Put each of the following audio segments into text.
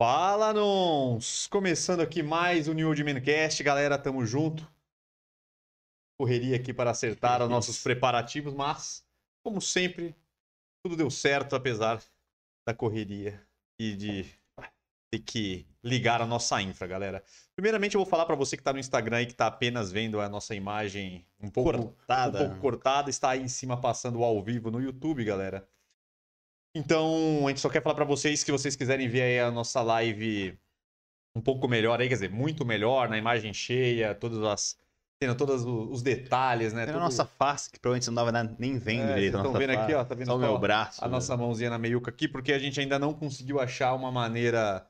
Fala, Nons! Começando aqui mais um New Old Mancast, galera, tamo junto. Correria aqui para acertar os nossos preparativos, mas, como sempre, tudo deu certo, apesar da correria e de ter que ligar a nossa infra, galera. Primeiramente, eu vou falar para você que tá no Instagram e que tá apenas vendo a nossa imagem um pouco Cortada. um pouco cortada, está aí em cima passando ao vivo no YouTube, galera. Então, a gente só quer falar pra vocês que vocês quiserem ver aí a nossa live um pouco melhor aí, quer dizer, muito melhor, na imagem cheia, todas as tendo todos os detalhes, né? Tem a tudo- nossa face, que provavelmente você não vai nem vendo É, direito. vocês a estão vendo aqui, face. ó, tá vendo Só o meu braço. a nossa mãozinha na meiuca aqui, porque a gente ainda não conseguiu achar uma maneira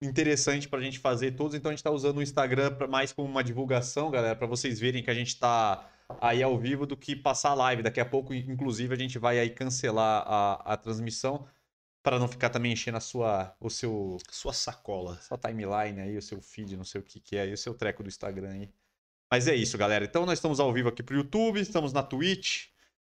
interessante pra gente fazer todos, então a gente tá usando o Instagram pra, mais como uma divulgação, galera, pra vocês verem que a gente tá aí ao vivo do que passar a live. Daqui a pouco, inclusive, a gente vai aí cancelar a, a transmissão para não ficar também enchendo a sua, o seu, Sua sacola. sua timeline aí, o seu feed, não sei o que que é aí, o seu treco do Instagram aí. Mas é isso, galera. Então nós estamos ao vivo aqui pro YouTube, estamos na Twitch,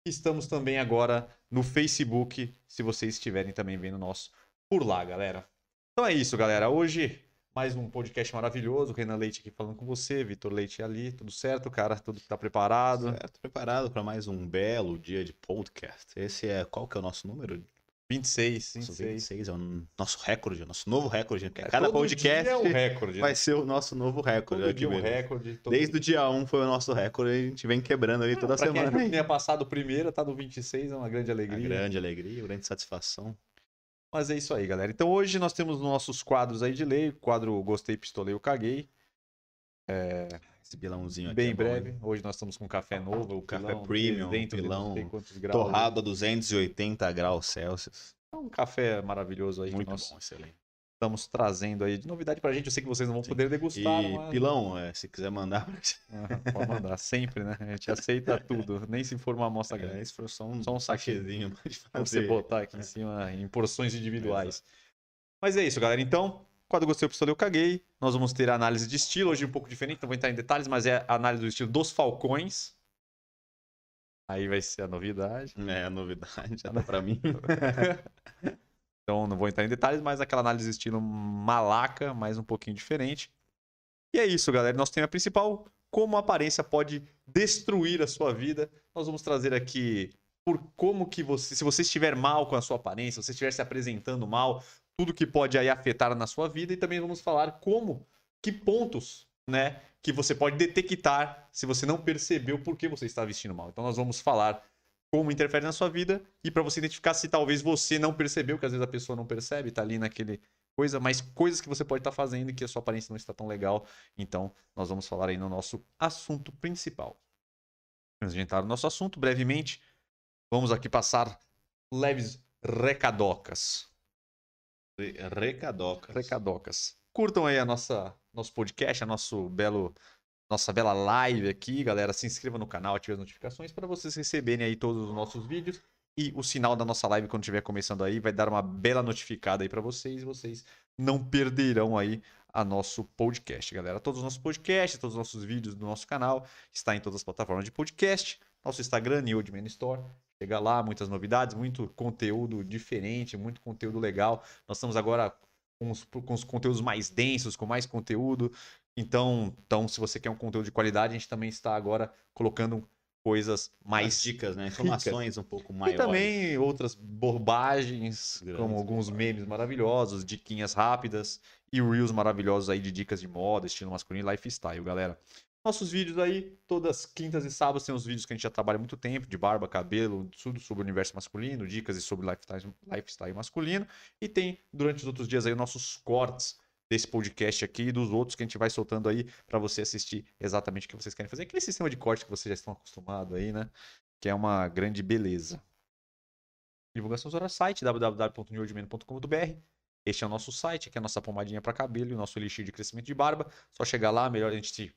estamos também agora no Facebook, se vocês estiverem também vendo nosso por lá, galera. Então é isso, galera. Hoje mais um podcast maravilhoso, Renan Leite aqui falando com você, Vitor Leite ali, tudo certo, cara? Tudo tá preparado? Certo, preparado para mais um belo dia de podcast. Esse é, qual que é o nosso número? 26, Nosso 26. 26 é o nosso recorde, o nosso novo recorde. É, Cada podcast é um recorde. vai né? ser o nosso novo recorde. Todo aqui dia um recorde. Desde dia- o dia 1 foi o nosso recorde e a gente vem quebrando ali toda pra quem semana. achou que tinha passado o primeiro, tá no 26, é uma grande Uma alegria. grande alegria, grande satisfação. Mas é isso aí, galera. Então hoje nós temos nossos quadros aí de lei. O quadro Gostei, Pistolei, eu Caguei. Esse pilãozinho aqui. Bem é bom, breve. hein? Hoje nós estamos com café novo. O Café pilão, premium, 300 não pilão graus. Torrado a 280 graus Celsius. É um café maravilhoso aí Muito nós bom, excelente. Estamos trazendo aí de novidade pra gente. Eu sei que vocês não vão Sim. poder degustar. E mas- pilão, é, se quiser mandar Aham, pode mandar, sempre, né? A gente aceita tudo. Nem se for uma amostra grande. É, esse foi só um, Só um sachezinho pode Pra você botar aqui em cima em porções individuais. Mas é isso, galera. Então, quando gostei, pistolei, eu caguei. Nós vamos ter a análise de estilo, hoje um pouco diferente, não vou entrar em detalhes, mas é a análise do estilo dos Falcões. Aí vai ser a novidade. É, a novidade já tá pra mim. Então, não vou entrar em detalhes, mas aquela análise estilo malaca, mas um pouquinho diferente. E é isso, galera. Nosso tema principal, como a aparência pode destruir a sua vida. Nós vamos trazer aqui por como que você, se você estiver mal com a sua aparência, se você estiver se apresentando mal, tudo que pode aí afetar na sua vida e também vamos falar como, que pontos, né, que você pode detectar se você não percebeu por que você está vestindo mal. Então nós vamos falar como interfere na sua vida e para você identificar se talvez você não percebeu, que às vezes a pessoa não percebe, tá ali naquele coisa, mas coisas que você pode estar fazendo e que a sua aparência não está tão legal. Então, nós vamos falar aí no nosso assunto principal. Entrar no nosso assunto, brevemente, vamos aqui passar leves recadocas. Re- Recadoca. Recadocas. Curtam aí a nossa nosso podcast, a nosso belo nossa bela live aqui, galera. Se inscreva no canal, ative as notificações para vocês receberem aí todos os nossos vídeos e o sinal da nossa live quando estiver começando aí vai dar uma bela notificada aí para vocês, vocês não perderão aí a nosso podcast, galera. Todos os nossos podcasts, todos os nossos vídeos do nosso canal está em todas as plataformas de podcast. Nosso Instagram, New Man Store. Chega lá, muitas novidades, muito conteúdo diferente, muito conteúdo legal. Nós estamos agora com os, com os conteúdos mais densos, com mais conteúdo. Então, então, se você quer um conteúdo de qualidade, a gente também está agora colocando coisas Mais mais dicas, né? Informações um pouco e maiores. também outras bobagens, Grandes como alguns bobagens. memes maravilhosos, diquinhas rápidas e reels maravilhosos aí de dicas de moda, estilo masculino e lifestyle, galera. Nossos vídeos aí, todas quintas e sábados, tem os vídeos que a gente já trabalha há muito tempo, de barba, cabelo, tudo sobre o universo masculino, dicas e sobre lifestyle, lifestyle masculino. E tem, durante os outros dias aí, nossos cortes desse podcast aqui e dos outros que a gente vai soltando aí para você assistir exatamente o que vocês querem fazer. Aquele sistema de corte que vocês já estão acostumados aí, né? Que é uma grande beleza. Divulgação do nosso site, www.newordman.com.br. Este é o nosso site, que é a nossa pomadinha para cabelo e o nosso elixir de crescimento de barba. Só chegar lá, melhor a gente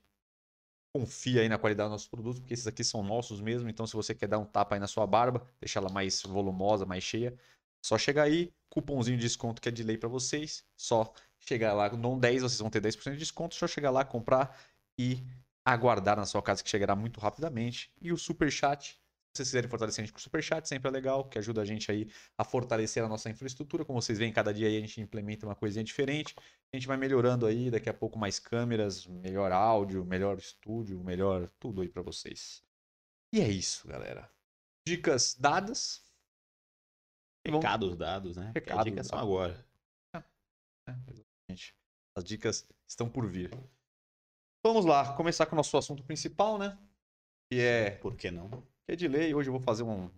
confia aí na qualidade dos nossos produtos, porque esses aqui são nossos mesmo. Então, se você quer dar um tapa aí na sua barba, deixar ela mais volumosa, mais cheia, só chegar aí, cupomzinho de desconto que é de lei para vocês. Só chegar lá, não 10, vocês vão ter 10% de desconto. Só chegar lá, comprar e aguardar na sua casa que chegará muito rapidamente. E o super chat Se vocês quiserem fortalecer a gente com Superchat, sempre é legal, que ajuda a gente aí a fortalecer a nossa infraestrutura. Como vocês veem, cada dia aí a gente implementa uma coisinha diferente. A gente vai melhorando aí, daqui a pouco mais câmeras, melhor áudio, melhor estúdio, melhor tudo aí para vocês. E é isso, galera. Dicas dadas. Recados dados, né? Recados dicas são dados. agora. É, exatamente. As dicas estão por vir. Vamos lá, começar com o nosso assunto principal, né? Que é, Por que não? que é de lei. Hoje eu vou fazer um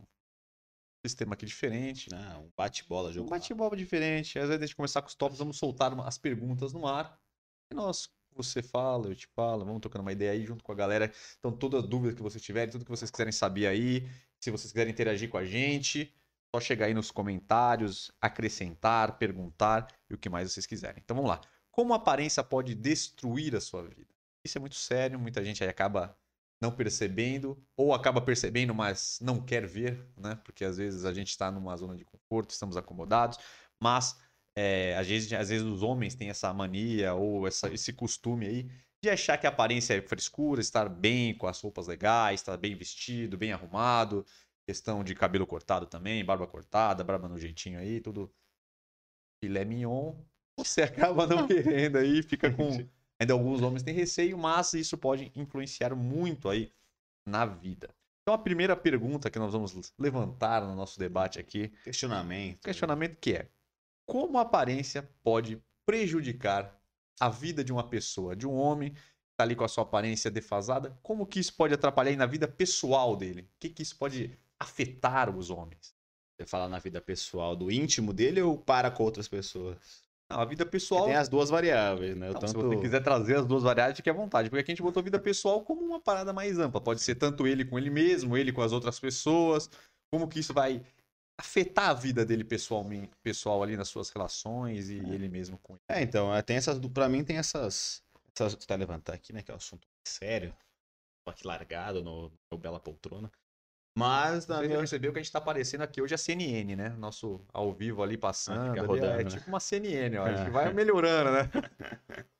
sistema aqui diferente. Ah, um bate-bola, Um jogo. bate-bola diferente. Às vezes gente começar com os tópicos, vamos soltar as perguntas no ar. E nós, você fala, eu te falo, vamos trocando uma ideia aí junto com a galera. Então, todas as dúvidas que vocês tiverem, tudo que vocês quiserem saber aí, se vocês quiserem interagir com a gente, só chegar aí nos comentários, acrescentar, perguntar e o que mais vocês quiserem. Então vamos lá. Como a aparência pode destruir a sua vida? Isso é muito sério, muita gente aí acaba não percebendo, ou acaba percebendo, mas não quer ver, né? Porque às vezes a gente está numa zona de conforto, estamos acomodados, mas é, às, vezes, às vezes os homens têm essa mania ou essa- esse costume aí de achar que a aparência é frescura, estar bem com as roupas legais, estar bem vestido, bem arrumado, questão de cabelo cortado também, barba cortada, barba no jeitinho aí, tudo filé mignon. Você acaba não querendo aí, fica com Ainda alguns homens têm receio, mas isso pode influenciar muito aí na vida. Então a primeira pergunta que nós vamos levantar no nosso debate aqui, Questionamento. questionamento que é: como a aparência pode prejudicar a vida de uma pessoa, de um homem que está ali com a sua aparência defasada? Como que isso pode atrapalhar aí na vida pessoal dele? O que que isso pode afetar os homens? Você fala na vida pessoal do íntimo dele ou para com outras pessoas? Não, a vida Porque pessoal tem as duas variáveis, né? Não, tanto... Se você quiser trazer as duas variáveis, fique à vontade. Porque aqui a gente botou vida pessoal como uma parada mais ampla. Pode ser tanto ele com ele mesmo, ele com as outras pessoas. Como que isso vai afetar a vida dele pessoalmente, pessoal ali nas suas relações e ele mesmo com ele. É, então, é, tem essas, pra mim tem essas, essas tá levantar aqui, né, que é um assunto sério, tô aqui largado no, no Bela Poltrona, mas na Você minha, percebeu que a gente tá aparecendo aqui hoje a CNN, né? Nosso ao vivo ali passando. ali, rodando, é né? tipo uma CNN, ó. Acho É. que vai melhorando, né?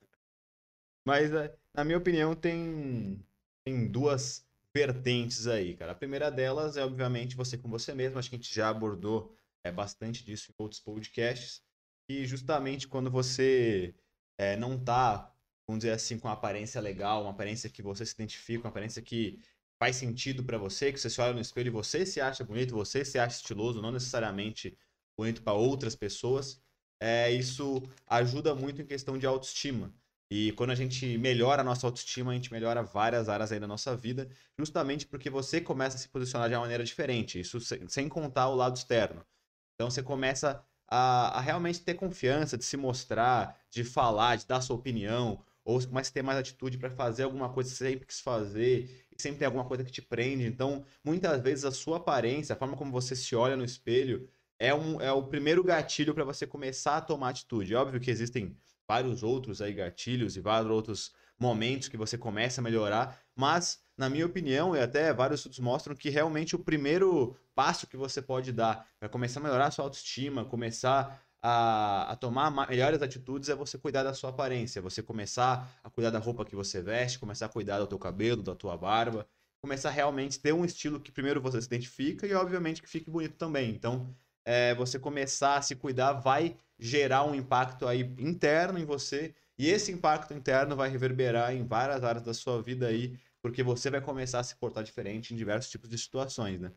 mas é, na minha opinião tem, tem duas vertentes aí, cara. A primeira delas é, obviamente, você com você mesmo, acho que a gente já abordou é, bastante disso em outros podcasts, e justamente quando você é, não tá, vamos dizer assim, com uma aparência legal, uma aparência que você se identifica, uma aparência que faz sentido pra você, que você se olha no espelho e você se acha bonito, você se acha estiloso, não necessariamente bonito para outras pessoas, é, isso ajuda muito em questão de autoestima. E quando a gente melhora a nossa autoestima, a gente melhora várias áreas aí da nossa vida, justamente porque você começa a se posicionar de uma maneira diferente, isso sem, sem contar o lado externo. Então você começa a, a realmente ter confiança de se mostrar, de falar, de dar sua opinião, ou começa a ter mais atitude para fazer alguma coisa que sempre quis fazer, e sempre tem alguma coisa que te prende. Então, muitas vezes a sua aparência, a forma como você se olha no espelho, é, um, é o primeiro gatilho para você começar a tomar atitude. É óbvio que existem vários outros aí gatilhos e vários outros momentos que você começa a melhorar, mas na minha opinião, e até vários estudos mostram que realmente o primeiro passo que você pode dar para começar a melhorar a sua autoestima, começar a, a tomar ma- melhores atitudes é você cuidar da sua aparência, você começar a cuidar da roupa que você veste, começar a cuidar do teu cabelo, da tua barba, começar a realmente ter um estilo que primeiro você se identifica e obviamente que fique bonito também. Então, é, você começar a se cuidar vai gerar um impacto aí interno em você e esse impacto interno vai reverberar em várias áreas da sua vida aí, porque você vai começar a se portar diferente em diversos tipos de situações, né?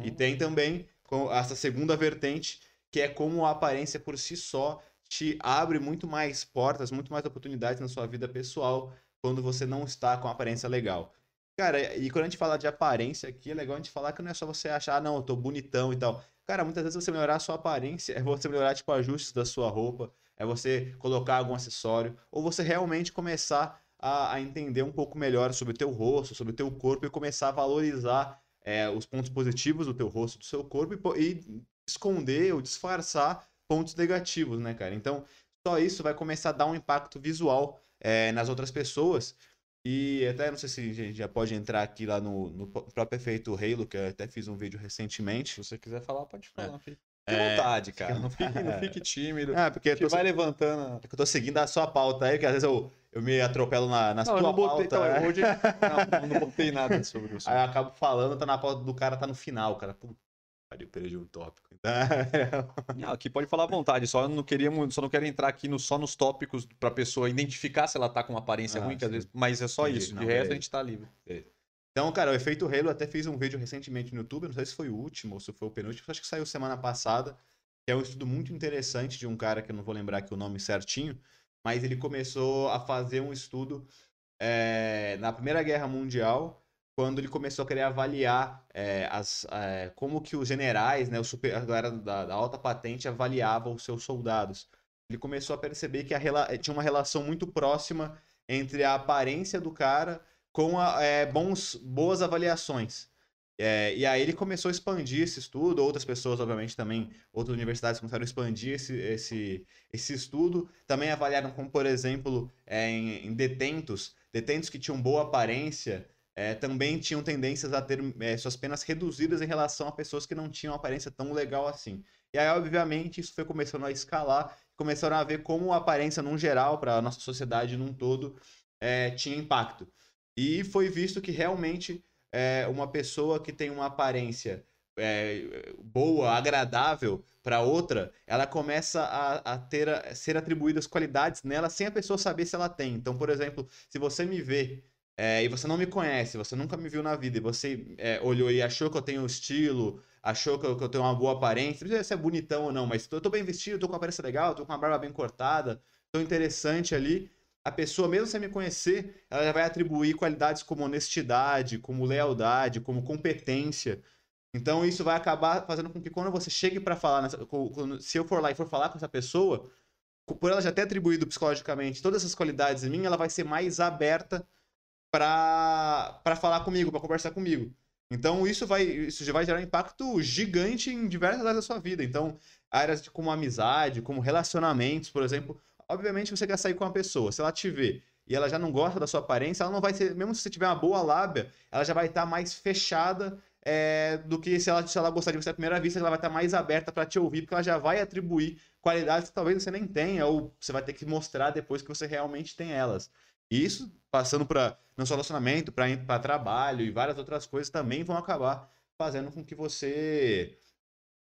E tem também com essa segunda vertente, que é como a aparência por si só te abre muito mais portas, muito mais oportunidades na sua vida pessoal quando você não está com aparência legal. Cara, e quando a gente fala de aparência aqui, é legal a gente falar que não é só você achar, ah, não, eu tô bonitão e tal. Cara, muitas vezes você melhorar a sua aparência é você melhorar, tipo, ajustes da sua roupa, é você colocar algum acessório, ou você realmente começar a, a entender um pouco melhor sobre o teu rosto, sobre o teu corpo e começar a valorizar é, os pontos positivos do teu rosto, do seu corpo e, e esconder ou disfarçar pontos negativos, né, cara? Então, só isso vai começar a dar um impacto visual é, nas outras pessoas. E até não sei se a gente já pode entrar aqui lá no, no próprio efeito Halo, que eu até fiz um vídeo recentemente. Se você quiser falar, pode falar. Fique à É, vontade, cara. Não fique, não fique tímido. Ah, porque tô, vai levantando. é eu tô seguindo a sua pauta aí, que às vezes eu, eu me atropelo na, na Não, não botei, pauta. então, né? hoje não, não botei nada sobre isso. Aí eu acabo falando, tá na pauta do cara, tá no final, cara. Puta, pariu, perdi um tópico. Não, aqui pode falar à vontade, só não queria muito, só não quero entrar aqui no, só nos tópicos pra pessoa identificar se ela tá com uma aparência Ah, ruim, vezes, mas é só Entendi. isso. De Não, resto beleza. a gente tá livre. Então, cara, o Efeito Halo, eu até fiz um vídeo recentemente no YouTube, não sei se foi o último ou se foi o penúltimo, acho que saiu semana passada, que é um estudo muito interessante de um cara que eu não vou lembrar aqui o nome certinho, mas ele começou a fazer um estudo é, na Primeira Guerra Mundial, quando ele começou a querer avaliar é, as, é, como que os generais, né, o super, a galera da, da alta patente avaliava os seus soldados. Ele começou a perceber que a rela- tinha uma relação muito próxima entre a aparência do cara com a- é, bons, boas avaliações. É, e aí ele começou a expandir esse estudo, outras pessoas, obviamente, também, outras universidades começaram a expandir esse, esse, esse estudo. Também avaliaram como, por exemplo, é, em, em detentos, detentos que tinham boa aparência, é, também tinham tendências a ter é, suas penas reduzidas em relação a pessoas que não tinham aparência tão legal assim. E aí, obviamente, isso foi começando a escalar, começaram a ver como a aparência, num geral, para a nossa sociedade num todo, é, tinha impacto. E foi visto que realmente uma pessoa que tem uma aparência é, boa, agradável para outra, ela começa a, a ter a, ser atribuídas qualidades nela sem a pessoa saber se ela tem. Então, por exemplo, se você me vê é, e você não me conhece, você nunca me viu na vida, e você é, olhou e achou que eu tenho estilo, achou que eu, que eu tenho uma boa aparência, não sei se é bonitão ou não, mas tô, tô bem vestido, tô com uma aparência legal, tô com uma barba bem cortada, tô interessante ali. A pessoa, mesmo sem me conhecer, ela já vai atribuir qualidades como honestidade, como lealdade, como competência. Então isso vai acabar fazendo com que quando você chegue para falar, nessa, quando- se eu for lá e for falar com essa pessoa, por ela já ter atribuído psicologicamente todas essas qualidades em mim, ela vai ser mais aberta para falar comigo, para conversar comigo. Então isso vai isso já vai gerar um impacto gigante em diversas áreas da sua vida. Então, áreas como amizade, como relacionamentos, por exemplo, obviamente você quer sair com uma pessoa, se ela te vê e ela já não gosta da sua aparência, ela não vai ser, mesmo se você tiver uma boa lábia, ela já vai estar mais fechada é, do que se ela, se ela gostar de você à primeira vista, ela vai estar mais aberta para te ouvir, porque ela já vai atribuir qualidades que talvez você nem tenha, ou você vai ter que mostrar depois que você realmente tem elas. E isso, passando para não só relacionamento, para trabalho e várias outras coisas, também vão acabar fazendo com que você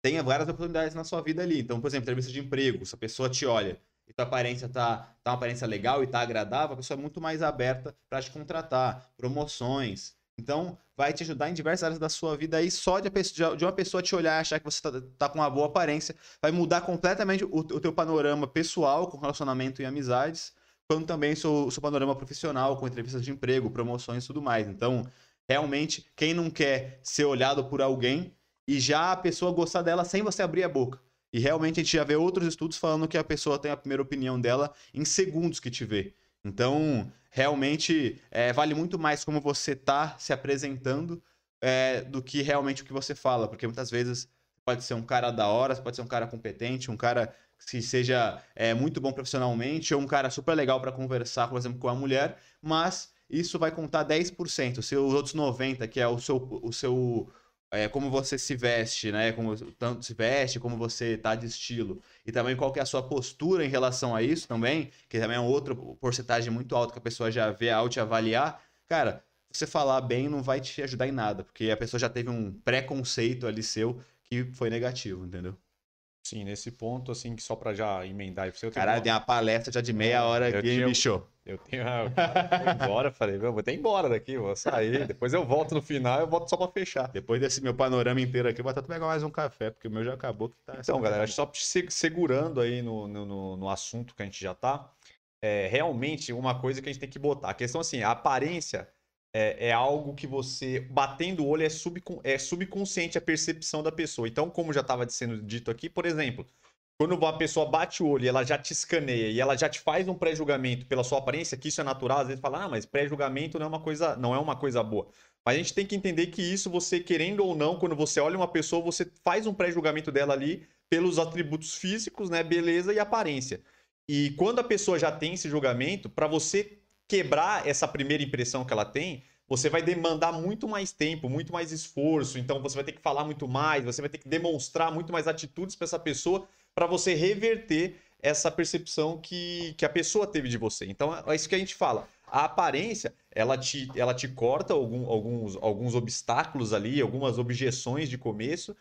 tenha várias oportunidades na sua vida ali. Então, por exemplo, entrevista de emprego, se a pessoa te olha e tua aparência tá, tá uma aparência legal e tá agradável, a pessoa é muito mais aberta para te contratar, promoções. Então, vai te ajudar em diversas áreas da sua vida aí, só de, de uma pessoa te olhar e achar que você tá, tá com uma boa aparência, vai mudar completamente o, o teu panorama pessoal com relacionamento e amizades, quanto também seu, seu panorama profissional com entrevistas de emprego, promoções e tudo mais. Então, realmente, quem não quer ser olhado por alguém e já a pessoa gostar dela sem você abrir a boca. E realmente a gente já vê outros estudos falando que a pessoa tem a primeira opinião dela em segundos que te vê. Então, realmente, é, vale muito mais como você tá se apresentando é, do que realmente o que você fala. Porque muitas vezes pode ser um cara da hora, pode ser um cara competente, um cara que seja é, muito bom profissionalmente, ou um cara super legal para conversar, por exemplo, com a mulher, mas isso vai contar 10%. Se os outros 90%, que é o seu, o seu é, como você se veste, né? Como tanto se veste, como você tá de estilo. E também qual que é a sua postura em relação a isso também, que também é outra porcentagem muito alta que a pessoa já vê ao te avaliar. Cara, você falar bem não vai te ajudar em nada, porque a pessoa já teve um preconceito ali seu que foi negativo, entendeu? Sim, nesse ponto, assim, que só pra já emendar. Eu tenho Caralho, tem uma palestra já de meia hora Eu aqui, tinha- bicho? Eu tenho. eu vou embora, falei, "Meu, vou até embora daqui, vou sair. Depois eu volto no final, eu volto só pra fechar. Depois desse meu panorama inteiro aqui, eu vou até pegar mais um café, porque o meu já acabou. Que tá Então, galera, acho que só se- segurando aí no, no, no- no assunto que a gente já tá, é realmente uma coisa que a gente tem que botar. A questão assim, a aparência é, é algo que você, batendo o olho, é, subcon- é subconsciente a percepção da pessoa. Então, como já estava sendo dito aqui, por exemplo, quando uma pessoa bate o olho e ela já te escaneia e ela já te faz um pré-julgamento pela sua aparência, que isso é natural, às vezes fala, ah, mas pré-julgamento não é uma coisa, não é uma coisa boa. Mas a gente tem que entender que isso, você querendo ou não, quando você olha uma pessoa, você faz um pré-julgamento dela ali pelos atributos físicos, né, beleza e aparência. E quando a pessoa já tem esse julgamento, para você quebrar essa primeira impressão que ela tem, você vai demandar muito mais tempo, muito mais esforço. Então você vai ter que falar muito mais, você vai ter que demonstrar muito mais atitudes para essa pessoa para você reverter essa percepção que, que a pessoa teve de você. Então é isso que a gente fala. A aparência, ela te, ela te corta algum, alguns, alguns obstáculos ali, algumas objeções de começo,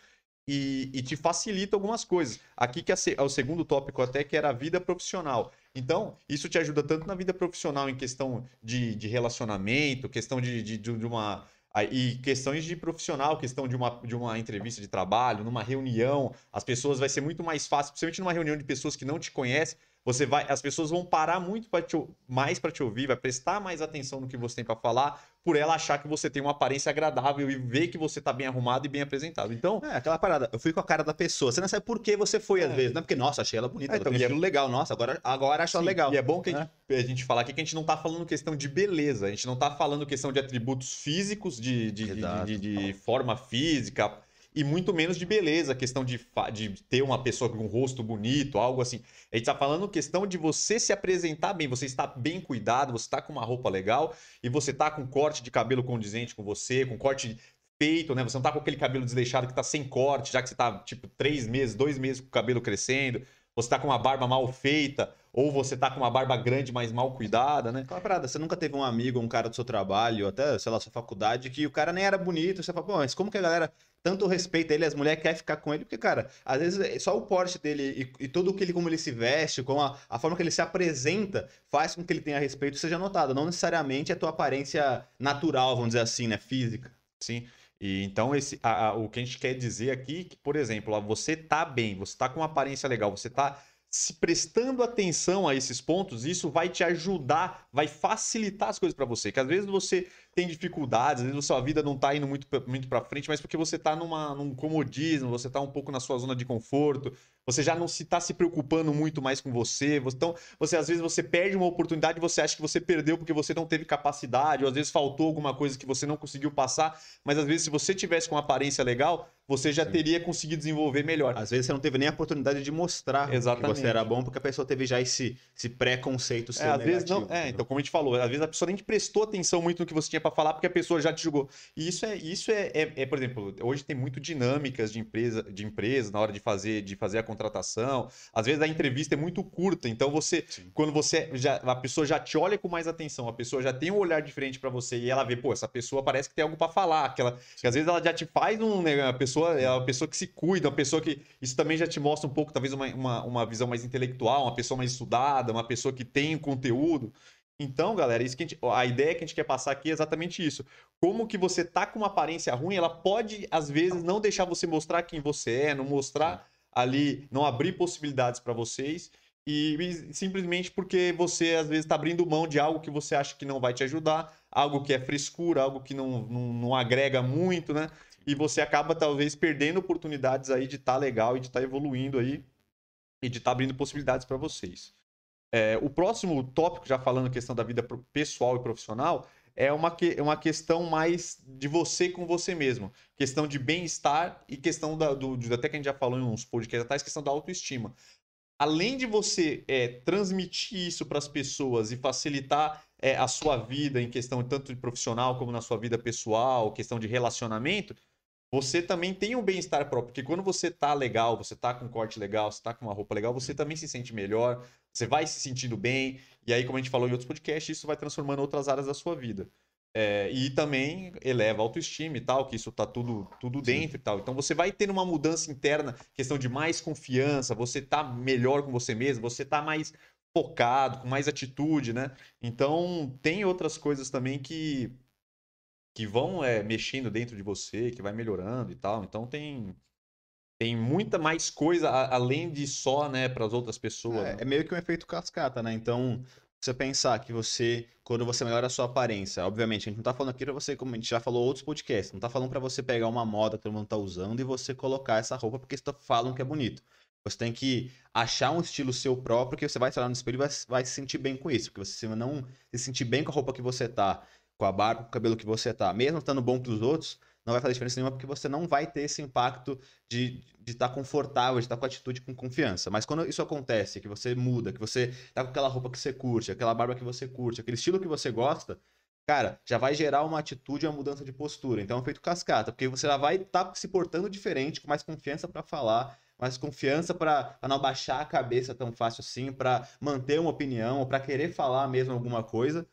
e, e, te facilita algumas coisas. Aqui que é, é o segundo tópico até, que era a vida profissional. Então, isso te ajuda tanto na vida profissional em questão de, de relacionamento, questão de, de, de uma... E questões de profissional, questão de uma, de uma entrevista de trabalho, numa reunião, as pessoas vai ser muito mais fácil, principalmente numa reunião de pessoas que não te conhecem, você vai, as pessoas vão parar muito pra te, mais para te ouvir, vai prestar mais atenção no que você tem para falar, por ela achar que você tem uma aparência agradável e ver que você tá bem arrumado e bem apresentado. Então, é aquela parada, eu fui com a cara da pessoa. Você não sabe por que você foi é. às vezes, não é porque nossa, achei ela bonita, é, então, ela é... legal, nossa, agora agora acho ela legal. E é bom que a, gente, é. a gente falar aqui que a gente não tá falando questão de beleza, a gente não tá falando questão de atributos físicos, de, de, de, de forma física, e muito menos de beleza, questão de, de ter uma pessoa com um rosto bonito, algo assim. A gente está falando questão de você se apresentar bem, você está bem cuidado, você está com uma roupa legal e você está com corte de cabelo condizente com você, com corte feito, né? Você não está com aquele cabelo desleixado que está sem corte, já que você está tipo três meses, dois meses com o cabelo crescendo, você está com uma barba mal feita, ou você tá com uma barba grande, mas mal cuidada, né? Aquela parada, você nunca teve um amigo, um cara do seu trabalho, até, sei lá, sua faculdade, que o cara nem era bonito, você fala, pô, mas como que a galera tanto respeita ele, as mulheres querem ficar com ele, porque, cara, às vezes é só o porte dele e, e tudo que ele, como ele se veste, com a, a, forma que ele se apresenta, faz com que ele tenha respeito e seja notado. Não necessariamente a tua aparência natural, vamos dizer assim, né? Física. Sim. E então esse, a, a, o que a gente quer dizer aqui, que, por exemplo, você tá bem, você tá com uma aparência legal, você tá se prestando atenção a esses pontos, isso vai te ajudar, vai facilitar as coisas para você. Que às vezes você tem dificuldades, às vezes a sua vida não tá indo muito, muito para frente, mas porque você tá numa, num comodismo, você tá um pouco na sua zona de conforto, você já não se está se preocupando muito mais com você. Então, você às vezes você perde uma oportunidade você acha que você perdeu porque você não teve capacidade, ou às vezes faltou alguma coisa que você não conseguiu passar. Mas às vezes, se você tivesse com aparência legal, você já Sim. teria conseguido desenvolver melhor. Às vezes você não teve nem a oportunidade de mostrar Exatamente. que você era bom, porque a pessoa teve já esse, esse preconceito seu é, às vezes não, É, então como a gente falou, às vezes a pessoa nem prestou atenção muito no que você tinha para falar, porque a pessoa já te julgou. E isso é, isso é, é, é, por exemplo, hoje tem muito dinâmicas de empresa, de empresa na hora de fazer, de fazer a contratação. Às vezes a entrevista é muito curta, então você, Sim. quando você já, a pessoa já te olha com mais atenção, a pessoa já tem um olhar diferente para você e ela vê, pô, essa pessoa parece que tem algo para falar, que, ela, que às vezes ela já te faz um, né, a pessoa, é uma pessoa que se cuida, uma pessoa que isso também já te mostra um pouco, talvez uma, uma, uma visão mais intelectual, uma pessoa mais estudada, uma pessoa que tem conteúdo. Então, galera, isso que a, gente, a, ideia que a gente quer passar aqui é exatamente isso. Como que você tá com uma aparência ruim, ela pode, às vezes, não deixar você mostrar quem você é, não mostrar ali, não abrir possibilidades para vocês. E, e, simplesmente porque você, às vezes, está abrindo mão de algo que você acha que não vai te ajudar, algo que é frescura, algo que não, não, não agrega muito, né? E você acaba, talvez, perdendo oportunidades aí de estar tá legal e de estar tá evoluindo aí e de estar tá abrindo possibilidades para vocês. É, o próximo tópico, já falando questão da vida pessoal e profissional, é uma, que, é uma questão mais de você com você mesmo. Questão de bem-estar e questão da, do, até que a gente já falou em uns podcasts atrás, questão da autoestima. Além de você é, transmitir isso para as pessoas e facilitar é, a sua vida em questão tanto de profissional como na sua vida pessoal, questão de relacionamento, você também tem um bem-estar próprio. Porque quando você tá legal, você tá com um corte legal, você tá com uma roupa legal, você também se sente melhor, você vai se sentindo bem. E aí, como a gente falou em outros podcasts, isso vai transformando outras áreas da sua vida. É, e também eleva a autoestima e tal, que isso tá tudo, tudo dentro Sim. e tal. Então você vai tendo uma mudança interna, questão de mais confiança, você tá melhor com você mesmo, você tá mais focado, com mais atitude, né? Então tem outras coisas também que que vão é, mexendo dentro de você, que vai melhorando e tal. Então tem tem muita mais coisa além de só, né, para as outras pessoas. É, né? é, meio que um efeito cascata, né? Então, você pensar que você, quando você melhora a sua aparência, obviamente, a gente não tá falando aqui pra você, como a gente já falou outros podcasts, não tá falando para você pegar uma moda que todo mundo tá usando e você colocar essa roupa porque você falam que é bonito. Você tem que achar um estilo seu próprio que você vai estar no espelho e vai, vai se sentir bem com isso. Porque você não se sentir bem com a roupa que você tá, com a barba, com o cabelo que você tá, mesmo estando bom que os outros, não vai fazer diferença nenhuma porque você não vai ter esse impacto de estar tá confortável, de estar tá com atitude com confiança. Mas quando isso acontece, que você muda, que você tá com aquela roupa que você curte, aquela barba que você curte, aquele estilo que você gosta, cara, já vai gerar uma atitude, uma mudança de postura. Então é um cascata, porque você já vai estar tá se portando diferente, com mais confiança para falar, mais confiança para não baixar a cabeça tão fácil assim, para manter uma opinião, para querer falar mesmo alguma coisa.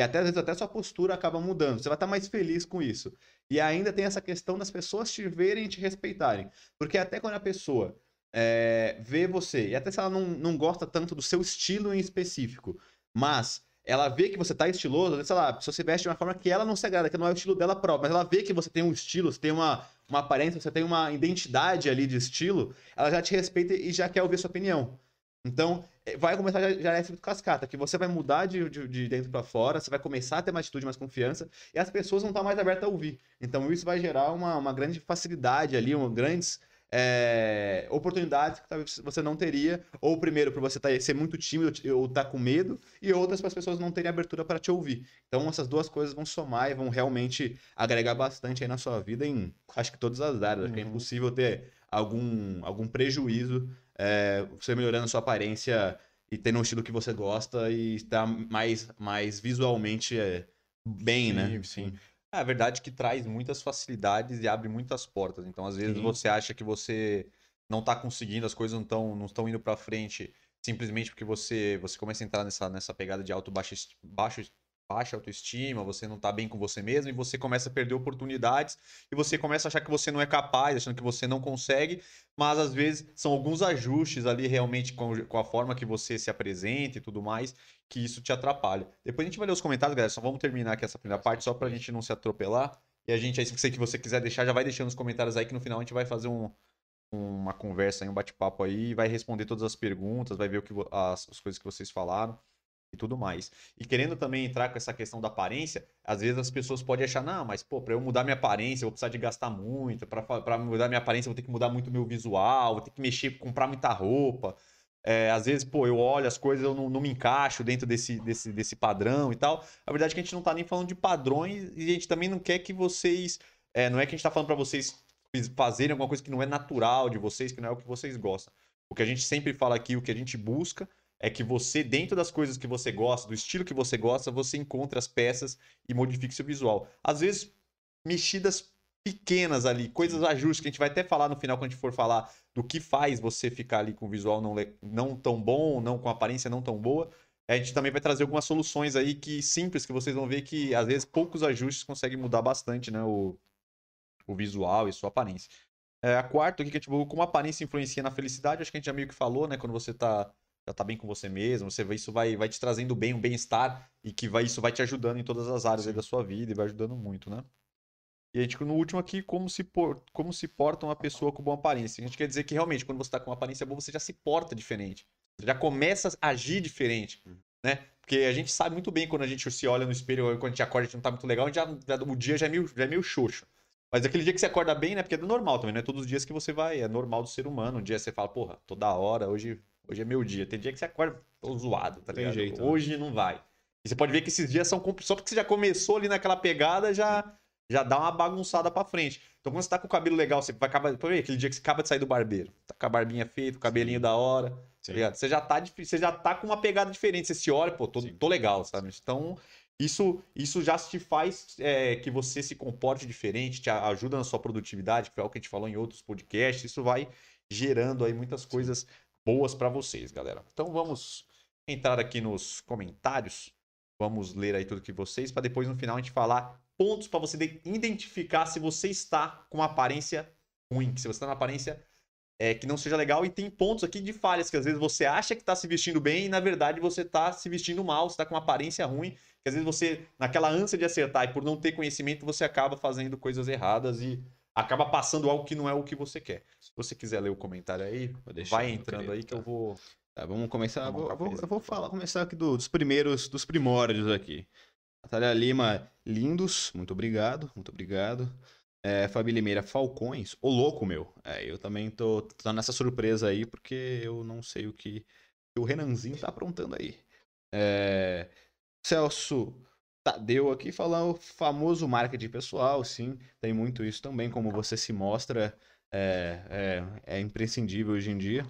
E até às vezes até sua postura acaba mudando. Você vai estar mais feliz com isso. E ainda tem essa questão das pessoas te verem e te respeitarem. Porque até quando a pessoa é, vê você, e até se ela não, não gosta tanto do seu estilo em específico, mas ela vê que você tá estiloso, sei lá, se você veste de uma forma que ela não se agrada, que não é o estilo dela próprio, mas ela vê que você tem um estilo, você tem uma, uma aparência, você tem uma identidade ali de estilo, ela já te respeita e já quer ouvir sua opinião. Então, vai começar já, já esse cascata, que você vai mudar de, de, de dentro para fora, você vai começar a ter mais atitude, mais confiança, e as pessoas vão estar mais abertas a ouvir. Então, isso vai gerar uma, uma grande facilidade ali, uma grandes é, oportunidades que talvez você não teria, ou primeiro, por você tá, ser muito tímido ou estar tá com medo, e outras para as pessoas não terem abertura para te ouvir. Então, essas duas coisas vão somar e vão realmente agregar bastante aí na sua vida em, acho que todas as áreas. Uhum. Acho que é uhum. impossível ter algum, algum prejuízo é, você melhorando a sua aparência e tendo um estilo que você gosta e estar mais, mais visualmente é, bem, sim, né? Sim. É a verdade que traz muitas facilidades e abre muitas portas. Então, às vezes, sim. você acha que você não está conseguindo, as coisas não estão não estão indo para frente simplesmente porque você você começa a entrar nessa, nessa pegada de alto baixo, baixo baixa autoestima, você não tá bem com você mesmo e você começa a perder oportunidades e você começa a achar que você não é capaz, achando que você não consegue, mas às vezes são alguns ajustes ali realmente com, com a forma que você se apresenta e tudo mais que isso te atrapalha. Depois a gente vai ler os comentários, galera, só vamos terminar aqui essa primeira parte só pra gente não se atropelar e a gente aí se você que você quiser deixar já vai deixando nos comentários aí que no final a gente vai fazer um uma conversa aí, um bate-papo aí, vai responder todas as perguntas, vai ver o que as, as coisas que vocês falaram e tudo mais. E querendo também entrar com essa questão da aparência, às vezes as pessoas podem achar, não, mas pô, para eu mudar minha aparência, eu vou precisar de gastar muito, para mudar minha aparência, eu vou ter que mudar muito meu visual, vou ter que mexer, comprar muita roupa. É, às vezes, pô, eu olho as coisas, eu não, não, me encaixo dentro desse, desse, desse padrão e tal. A verdade é que a gente não tá nem falando de padrões e a gente também não quer que vocês. É, não é que a gente tá falando para vocês fazerem alguma coisa que não é natural de vocês, que não é o que vocês gostam. O que a gente sempre fala aqui, o que a gente busca é que você, dentro das coisas que você gosta, do estilo que você gosta, você encontra as peças e modifique seu visual. Às vezes, mexidas pequenas ali, coisas ajustes que a gente vai até falar no final quando a gente for falar do que faz você ficar ali com o visual não, não tão bom, não com aparência não tão boa. A gente também vai trazer algumas soluções aí que simples que vocês vão ver que às vezes poucos ajustes conseguem mudar bastante, né, o, o visual e sua aparência. É, a quarta aqui que a gente como a aparência influencia na felicidade, acho que a gente já meio que falou, né, quando você tá já tá bem com você mesmo, você isso vai, vai te trazendo bem, um bem-estar e que vai, isso vai te ajudando em todas as áreas da sua vida e vai ajudando muito, né? E a gente, no último aqui, como se, por, como se porta uma pessoa com boa aparência. A gente quer dizer que realmente, quando você está com uma aparência boa, você já se porta diferente. Você já começa a agir diferente, uhum. né? Porque a gente sabe muito bem quando a gente se olha no espelho, quando a gente acorda, a gente não tá muito legal, já, já, o dia já é, meio, já é meio xoxo. Mas aquele dia que você acorda bem, né? Porque é normal também, não é todos os dias que você vai, é normal do ser humano. Um dia você fala, porra, toda hora, hoje Hoje é meu dia. Tem dia que você acorda tô zoado, tá ligado? Jeito, né? Hoje né? não vai. E você pode ver que esses dias são só porque você já começou ali naquela pegada, já já dá uma bagunçada pra frente. Então quando você tá com o cabelo legal, você vai acabar. Pô, aquele dia que você acaba de sair do barbeiro. Tá com a barbinha feita, o cabelinho Sim. da hora. Tá ligado? Você já, tá, você já tá com uma pegada diferente. Você se olha, pô, tô, tô legal, sabe? Então, isso, isso já te faz é, que você se comporte diferente, te ajuda na sua produtividade, que foi algo que a gente falou em outros podcasts. Isso vai gerando aí muitas coisas boas para vocês, galera. Então vamos entrar aqui nos comentários. Vamos ler aí tudo que vocês, para depois no final a gente falar pontos para você identificar se você está com uma aparência ruim, se você está na aparência é, que não seja legal. E tem pontos aqui de falhas, que às vezes você acha que está se vestindo bem e na verdade você está se vestindo mal, você está com uma aparência ruim, que às vezes você, naquela ânsia de acertar e por não ter conhecimento, você acaba fazendo coisas erradas e acaba passando algo que não é o que você quer. Se você quiser ler o comentário aí, vai entrando aí que tá. eu vou. Tá, vamos começar. Vou, vou, eu vou falar, começar aqui do, dos primeiros, dos primórdios aqui. Natália Lima, lindos, muito obrigado, muito obrigado. É, Fabi Limeira, Falcões, ô louco meu. É, eu também tô, tô nessa surpresa aí, porque eu não sei o que, que o Renanzinho tá aprontando aí. É, Celso Tadeu aqui falando o famoso marketing pessoal, sim, tem muito isso também, como você se mostra, é, é, é imprescindível hoje em dia.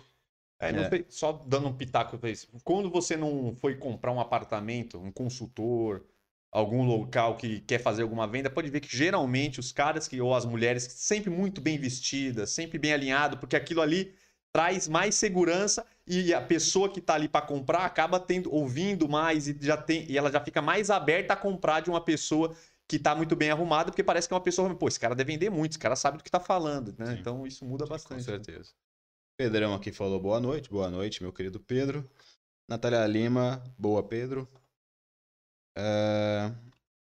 É, é. só dando um pitaco para isso. Quando você não foi comprar um apartamento, um consultor, algum local que quer fazer alguma venda, pode ver que geralmente os caras que ou as mulheres sempre muito bem vestidas, sempre bem alinhado, porque aquilo ali traz mais segurança e a pessoa que tá ali para comprar acaba tendo ouvindo mais e já tem e ela já fica mais aberta a comprar de uma pessoa que tá muito bem arrumada, porque parece que é uma pessoa, pô, esse cara deve vender muito, esse cara sabe do que tá falando, né? Sim. Então isso muda Com bastante. né? certeza. Pedrão aqui falou boa noite, boa noite, meu querido Pedro. Natália Lima, boa, Pedro. É,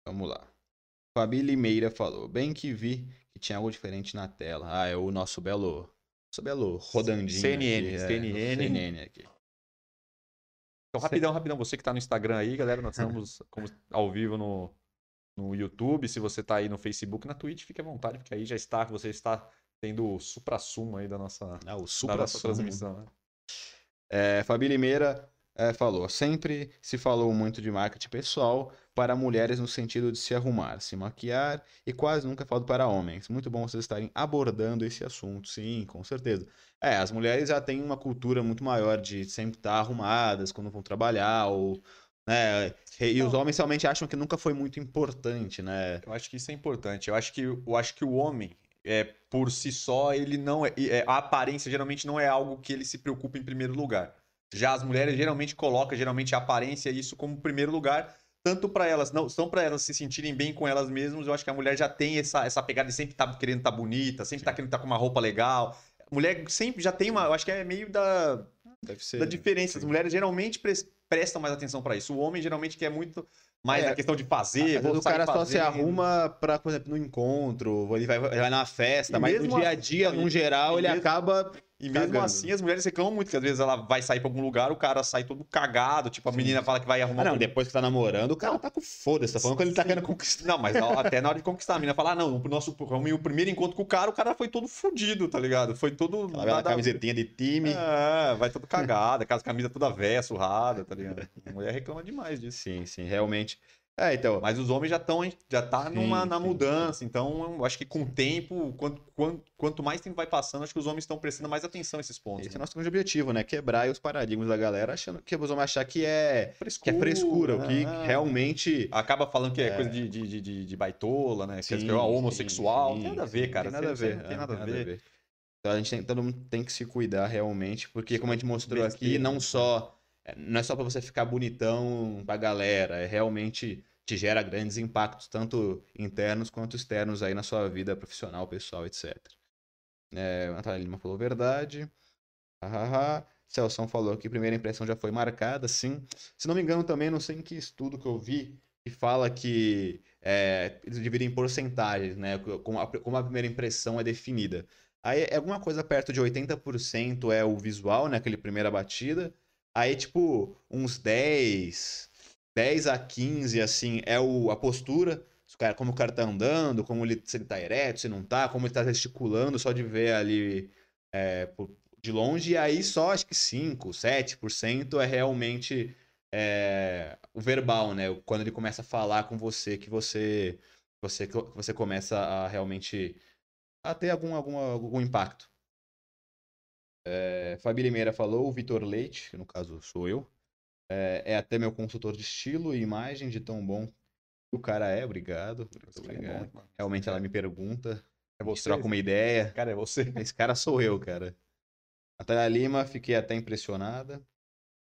Vamos lá. Fabi Limeira falou, bem que vi que tinha algo diferente na tela. Ah, é o nosso belo, belo rodandinho CNN, aqui, é, CNN. nosso CNN aqui. Então, rapidão, rapidão, você que tá no Instagram aí, galera, nós estamos como ao vivo no, no YouTube. Se você tá aí no Facebook, na Twitch, fique à vontade, porque aí já está, você está tendo o supra-sumo aí da nossa, Ah, o da nossa supra transmissão. Né? É, Fabi Limeira é, falou: sempre se falou muito de marketing pessoal para mulheres no sentido de se arrumar, se maquiar e quase nunca falado para homens. Muito bom vocês estarem abordando esse assunto, sim, com certeza. É, as mulheres já têm uma cultura muito maior de sempre estar arrumadas quando vão trabalhar, ou. Né, e os homens realmente acham que nunca foi muito importante, né? Eu acho que isso é importante. Eu acho que, eu acho que o homem, é, por si só, ele não é, é- A aparência geralmente não é algo que ele se preocupa em primeiro lugar. Já as mulheres geralmente colocam geralmente a aparência isso como primeiro lugar, tanto para elas, não, são para elas se sentirem bem com elas mesmas. Eu acho que a mulher já tem essa, essa pegada de sempre estar querendo estar bonita, sempre estar querendo estar com uma roupa legal. Mulher sempre já tem uma. Eu acho que é meio da, Deve ser. da diferença. As sim. mulheres geralmente pres- prestam mais atenção para isso. O homem geralmente quer muito mais É, a questão de fazer. O cara só se arruma pra, por exemplo, no encontro, ele vai, ele vai na festa, E mas no dia a assim, dia, no geral, ele mesmo- acaba. E mesmo Cagando. assim, as mulheres reclamam muito, que às vezes ela vai sair pra algum lugar, o cara sai todo cagado, tipo, a menina fala que vai arrumar Ah, não, um- depois que tá namorando, o cara tá com foda-se, tá falando que ele tá querendo conquistar. Não, mas até na hora de conquistar, a menina fala, ah, não, o nosso o primeiro encontro com o cara, o cara foi todo fudido, tá ligado? Foi todo... Ela vai na nada- camisetinha de time. É, vai todo cagado, aquelas camisas toda véia, surrada, tá ligado? A mulher reclama demais disso. Sim, sim, realmente. É, então. Mas os homens já estão já tá Sim, numa, na sim, mudança, então eu acho que com o tempo, quanto, quanto, quanto mais tempo vai passando, acho que os homens estão prestando mais atenção a esses pontos. Esse é né? o nosso grande objetivo, né? Quebrar os paradigmas da galera, achando que os homens achar que é, que é Frescura, frescura, o que realmente. Acaba falando que é, coisa de, de, de- de, baitola, né? que é Sim, homossexual. sim, não tem nada a sim, ver, cara. Tem nada a ver. Não tem é, nada a ver. Então a gente tem, todo mundo tem que se cuidar realmente, porque como a gente mostrou aqui, não só é, não é só pra você ficar bonitão pra galera, é realmente te gera grandes impactos, tanto internos quanto externos aí na sua vida profissional, pessoal, etc. É, Natália Lima falou verdade. Hahaha. Celson falou que a primeira impressão já foi marcada, sim. Se não me engano, também, não sei em que estudo que eu vi, que fala que é, eles dividem em porcentagens, né? Como a, como a primeira impressão é definida. Aí é alguma coisa perto de 80% é o visual, né? Aquele primeira batida. Aí, tipo, uns 10, 10 a 15, assim, é o, a postura. Cara, como o cara tá andando, como ele, se ele tá ereto, se não tá, como ele tá gesticulando, só de ver ali é, de longe. E aí só acho que 5, 7% é realmente é, o verbal, né? Quando ele começa a falar com você, que você, você, que você começa a realmente a ter algum, algum, algum impacto. É, Fabi Limeira falou, o Vitor Leite, que no caso sou eu, é, é até meu consultor de estilo e imagem de tão bom que o cara é, obrigado. Cara é obrigado. bom. Realmente ela me pergunta, É você? troca uma ideia. Cara, é você. Esse cara sou eu, cara. Natália Lima, fiquei até impressionada.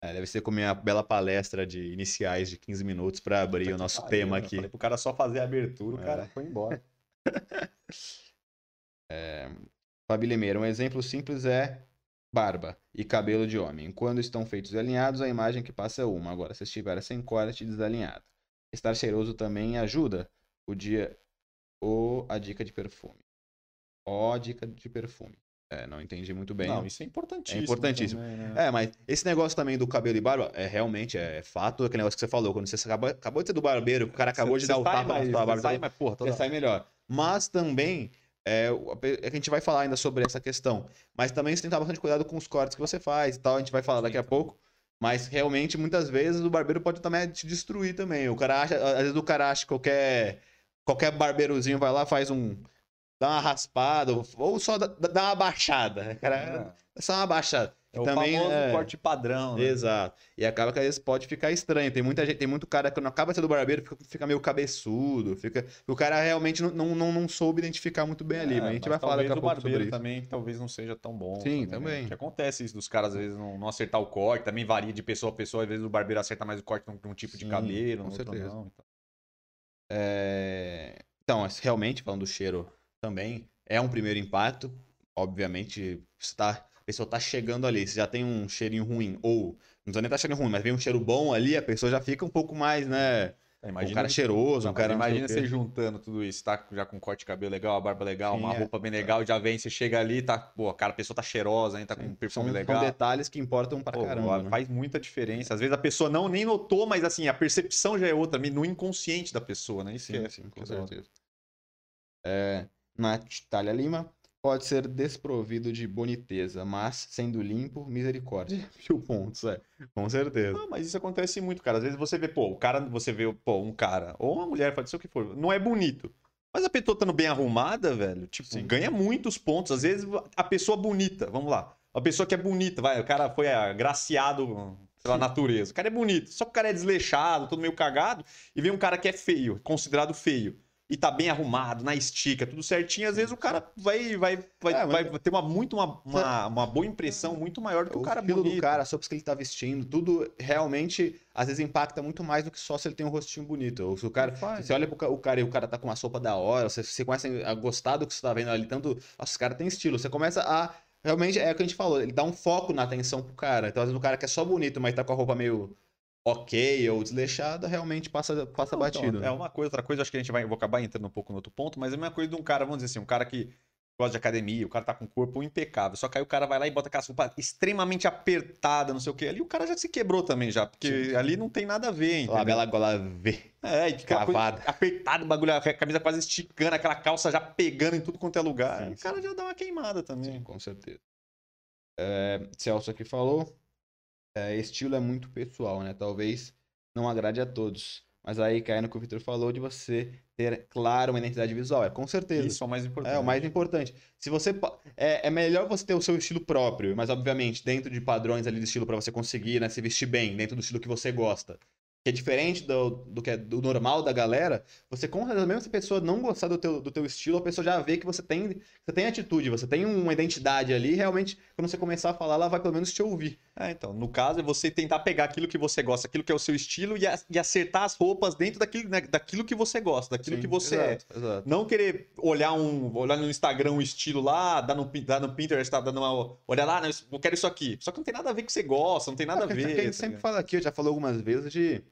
É, deve ser com minha bela palestra de iniciais de 15 minutos para abrir o nosso pariu, tema aqui. Falei pro cara só fazer a abertura, o É. cara foi embora. Fabi Limeira, um exemplo simples é barba e cabelo de homem. Quando estão feitos e alinhados, a imagem que passa é uma. Agora, se estiver sem corte e desalinhado. Estar cheiroso também ajuda. O dia ou a dica de perfume. Ó, dica de perfume. É, não entendi muito bem. Não, isso é importantíssimo. É importantíssimo. também, né? É, mas esse negócio também do cabelo e barba, é realmente, é fato, aquele negócio que você falou, quando você acabou, acabou de ser do barbeiro, o cara acabou de Você dar o tapa na sua barba, sai, mas, porra, você sai melhor. Mas também, é, é que a gente vai falar ainda sobre essa questão, mas também você tem que tomar bastante cuidado com os cortes que você faz e tal, a gente vai falar daqui a pouco. Mas realmente, muitas vezes, o barbeiro pode também te destruir também. O cara acha, às vezes o cara acha que qualquer, qualquer barbeirozinho vai lá, faz um. dá uma raspada, ou só dá, dá uma baixada. Cara, É. é só uma baixada. É o também famoso é- corte padrão, né? Exato. E acaba que às vezes pode ficar estranho. Tem muita gente, tem muito cara que não acaba sendo barbeiro, fica, fica meio cabeçudo, fica. O cara realmente não, não, não, não soube identificar muito bem ali. É, mas a gente mas vai falar daqui a o pouco sobre barbeiro isso. também talvez não seja tão bom. Sim, né? também. Porque acontece isso dos caras às vezes não, não acertar o corte, também varia de pessoa a pessoa, às vezes o barbeiro acerta mais o corte num, num tipo de Sim, cabelo, com certeza. não. Então, É, Então, realmente, falando do cheiro também, é um primeiro impacto. Obviamente, tá... a pessoa tá chegando ali, você já tem um cheirinho ruim, ou não precisa nem tá cheirinho ruim, mas vem um cheiro bom ali, a pessoa já fica um pouco mais, né? é, um imagina cara cheiroso, um cara. imagina você juntando tudo isso, tá já com corte de cabelo legal, a barba legal, Sim, uma é. roupa bem legal, já vem, você chega ali, tá, pô, cara, a pessoa tá cheirosa, hein, tá com um São, perfume são legal. detalhes que importam pra Pô, caramba. né? Faz muita diferença. Às vezes a pessoa não nem notou, mas assim, a percepção já é outra, no inconsciente da pessoa, né? Isso Sim, é sim, com certeza. É, Natália Lima pode ser desprovido de boniteza, mas sendo limpo, misericórdia. Mil pontos, é. Com certeza. Não, mas isso acontece muito, cara. Às vezes você vê, pô, o cara, você vê, pô, um cara, ou uma mulher, pode ser o que for, não é bonito. Mas a pessoa estando bem arrumada, velho, tipo, Sim. ganha muitos pontos. Às vezes a pessoa bonita, vamos lá. A pessoa que é bonita, vai, o cara foi agraciado pela natureza. O cara é bonito, só que o cara é desleixado, todo meio cagado, e vem um cara que é feio, considerado feio. E tá bem arrumado, na estica, tudo certinho. Às vezes o cara vai, vai, vai, É, mas- vai ter uma, muito, uma, uma, uma boa impressão muito maior do que o, O cara estilo bonito. do cara, a sopa que ele tá vestindo, tudo realmente, às vezes, impacta muito mais do que só se ele tem um rostinho bonito. Ou se o cara, Faz. você olha pro o cara e o cara tá com uma sopa da hora, você, você começa a gostar do que você tá vendo ali, tanto. Nossa, esse cara tem estilo. Você começa a. Realmente, é o que a gente falou, ele dá um foco na atenção pro cara. Então, às vezes, o cara que é só bonito, mas tá com a roupa meio ok ou desleixada, realmente passa, passa Não, batido. então, né? é uma coisa, outra coisa, acho que a gente vai, vou acabar entrando um pouco no outro ponto, mas é a mesma coisa de um cara, vamos dizer assim, um cara que gosta de academia, o cara tá com o corpo impecável, só que aí o cara vai lá e bota aquela roupa extremamente apertada, não sei o que, ali o cara já se quebrou também já, porque ali não tem nada a ver, entendeu? bela gola V. É, e coisa Cavada. apertado, o bagulho, a camisa quase esticando, aquela calça já pegando em tudo quanto é lugar, Sim, o cara já dá uma queimada também. Sim, com certeza. É, Celso aqui falou. É, estilo é muito pessoal, né? Talvez não agrade a todos. Mas aí cai no que o Victor falou de você ter, claro, uma identidade visual. É, com certeza. Isso é o mais importante. É o mais importante. Se você é, é melhor você ter o seu estilo próprio, mas obviamente dentro de padrões ali de estilo pra você conseguir, né, se vestir bem, dentro do estilo que você gosta. Que é diferente do, do que é do normal da galera, você com certeza, mesmo se a pessoa não gostar do teu, do teu estilo, a pessoa já vê que você tem, você tem atitude, você tem uma identidade ali, realmente, quando você começar a falar, ela vai pelo menos te ouvir. É, então, no caso é você tentar pegar aquilo que você gosta, aquilo que é o seu estilo e, a- e acertar as roupas dentro daquilo, né, daquilo que você gosta, daquilo Sim, que você é. exato, Exato. Não querer olhar um, olhar no Instagram um estilo lá, dar no, dar no Pinterest, tá dando uma, olha lá, não, eu quero isso aqui. Só que não tem nada a ver com o que você gosta, não tem nada a É, porque ver. A gente tá sempre fala aqui, eu já falou algumas vezes de.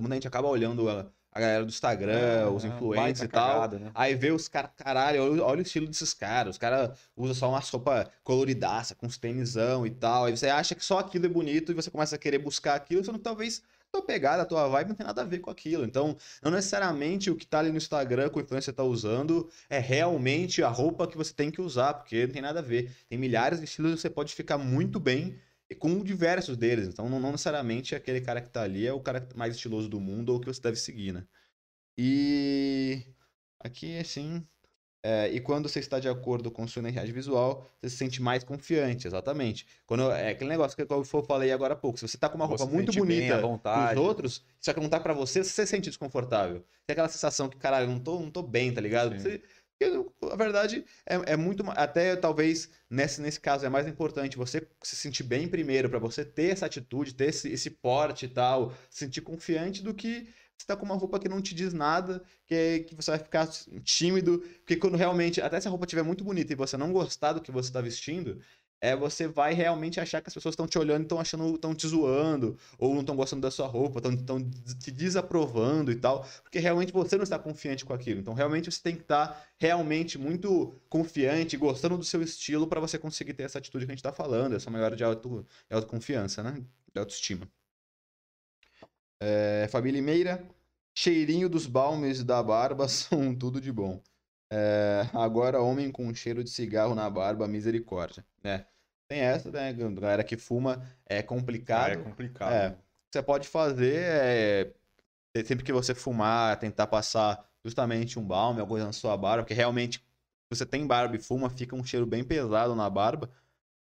Muita gente acaba olhando a, a galera do Instagram, os É, influencers baita e tal. cagada, né? Aí vê os caras, caralho, olha, olha o estilo desses caras. Os caras usam só uma sopa coloridaça, com os tênisão e tal. Aí você acha que só aquilo é bonito e você começa a querer buscar aquilo, sendo que talvez a tua pegada, a tua vibe não tem nada a ver com aquilo. Então, não necessariamente o que tá ali no Instagram que o influencer tá usando é realmente a roupa que você tem que usar, porque não tem nada a ver. Tem milhares de estilos e você pode ficar muito bem e com diversos deles. Então, não, não necessariamente aquele cara que tá ali é o cara mais estiloso do mundo ou que você deve seguir, né? E aqui, assim. é, e quando você está de acordo com sua identidade visual, você se sente mais confiante, exatamente. Quando é aquele negócio que eu falei agora há pouco. Se você tá com uma roupa Você muito bonita vontade. os outros, só que não tá pra você, você se sente desconfortável. Tem aquela sensação que, caralho, não tô, não tô bem, tá ligado? Você- a verdade é, é muito. Até talvez nesse, nesse caso é mais importante você se sentir bem primeiro, pra você ter essa atitude, ter esse, esse porte e tal, se sentir confiante do que você tá com uma roupa que não te diz nada, que, que você vai ficar tímido. Porque quando realmente, até se a roupa estiver muito bonita e você não gostar do que você tá vestindo, é, você vai realmente achar que as pessoas estão te olhando e estão achando, estão te zoando, ou não estão gostando da sua roupa, estão te desaprovando e tal, porque realmente você não está confiante com aquilo. Então, realmente você tem que estar realmente muito confiante, gostando do seu estilo para você conseguir ter essa atitude que a gente está falando, essa maior de, auto, de autoconfiança, né? De autoestima. É, Família Meira, cheirinho dos balmes da barba são tudo de bom. É, agora, homem com cheiro de cigarro na barba, misericórdia. né? Tem essa, né? Galera que fuma é complicado. é complicado. É. O que você pode fazer é, sempre que você fumar, tentar passar justamente um balme, alguma coisa na sua barba, porque realmente, se você tem barba e fuma, fica um cheiro bem pesado na barba.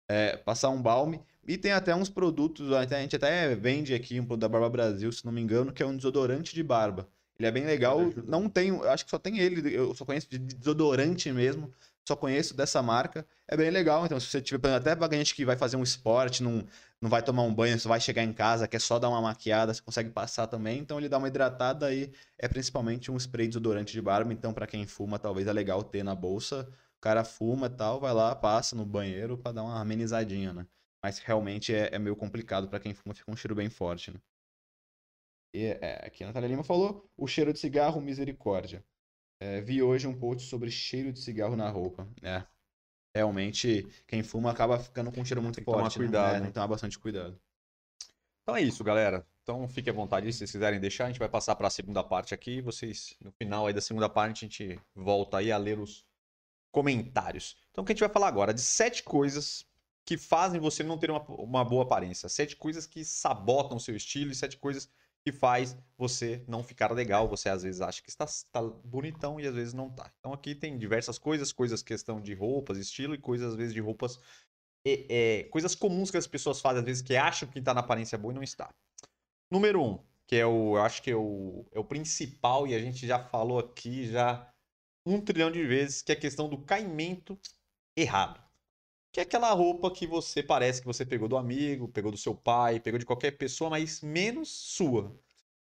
É, passar um balme, E tem até uns produtos, a gente até vende aqui um produto da Barba Brasil, se não me engano, que é um desodorante de barba. Ele é bem legal. Não tem, acho que só tem ele, eu só conheço de desodorante mesmo. Só conheço dessa marca. É bem legal. Então, se você tiver, até pra gente que vai fazer um esporte, não, não vai tomar um banho, você vai chegar em casa, quer só dar uma maquiada, você consegue passar também. Então, ele dá uma hidratada e é principalmente um spray desodorante de barba. Então, para quem fuma, talvez é legal ter na bolsa. O cara fuma e tal, vai lá, passa no banheiro para dar uma amenizadinha, né? Mas realmente é, é meio complicado para quem fuma, fica um cheiro bem forte, né? E, é, aqui a Natália Lima falou: o cheiro de cigarro, misericórdia. É, vi hoje um post sobre cheiro de cigarro na roupa. É. Realmente, quem fuma acaba ficando com um cheiro muito Tem que forte. tomar né? cuidado, É, né? Tem que tomar bastante cuidado. Então é isso, galera. Então fique à vontade, se vocês quiserem deixar, a gente vai passar para a segunda parte aqui. Vocês, no final aí da segunda parte, a gente volta aí a ler os comentários. Então o que a gente vai falar agora? De sete coisas que fazem você não ter uma, uma boa aparência. Sete coisas que sabotam o seu estilo e sete coisas que faz você não ficar legal. Você às vezes acha que está, está bonitão e às vezes não tá. Então aqui tem diversas coisas, coisas questão de roupas, estilo e coisas às vezes de roupas é, é, coisas comuns que as pessoas fazem, às vezes, que acham que tá na aparência boa e não está. Número um, que é o, eu acho que é o, é o principal, e a gente já falou aqui já um trilhão de vezes, que é a questão do caimento errado. Que é aquela roupa que você parece que você pegou do amigo, pegou do seu pai, pegou de qualquer pessoa, mas menos sua.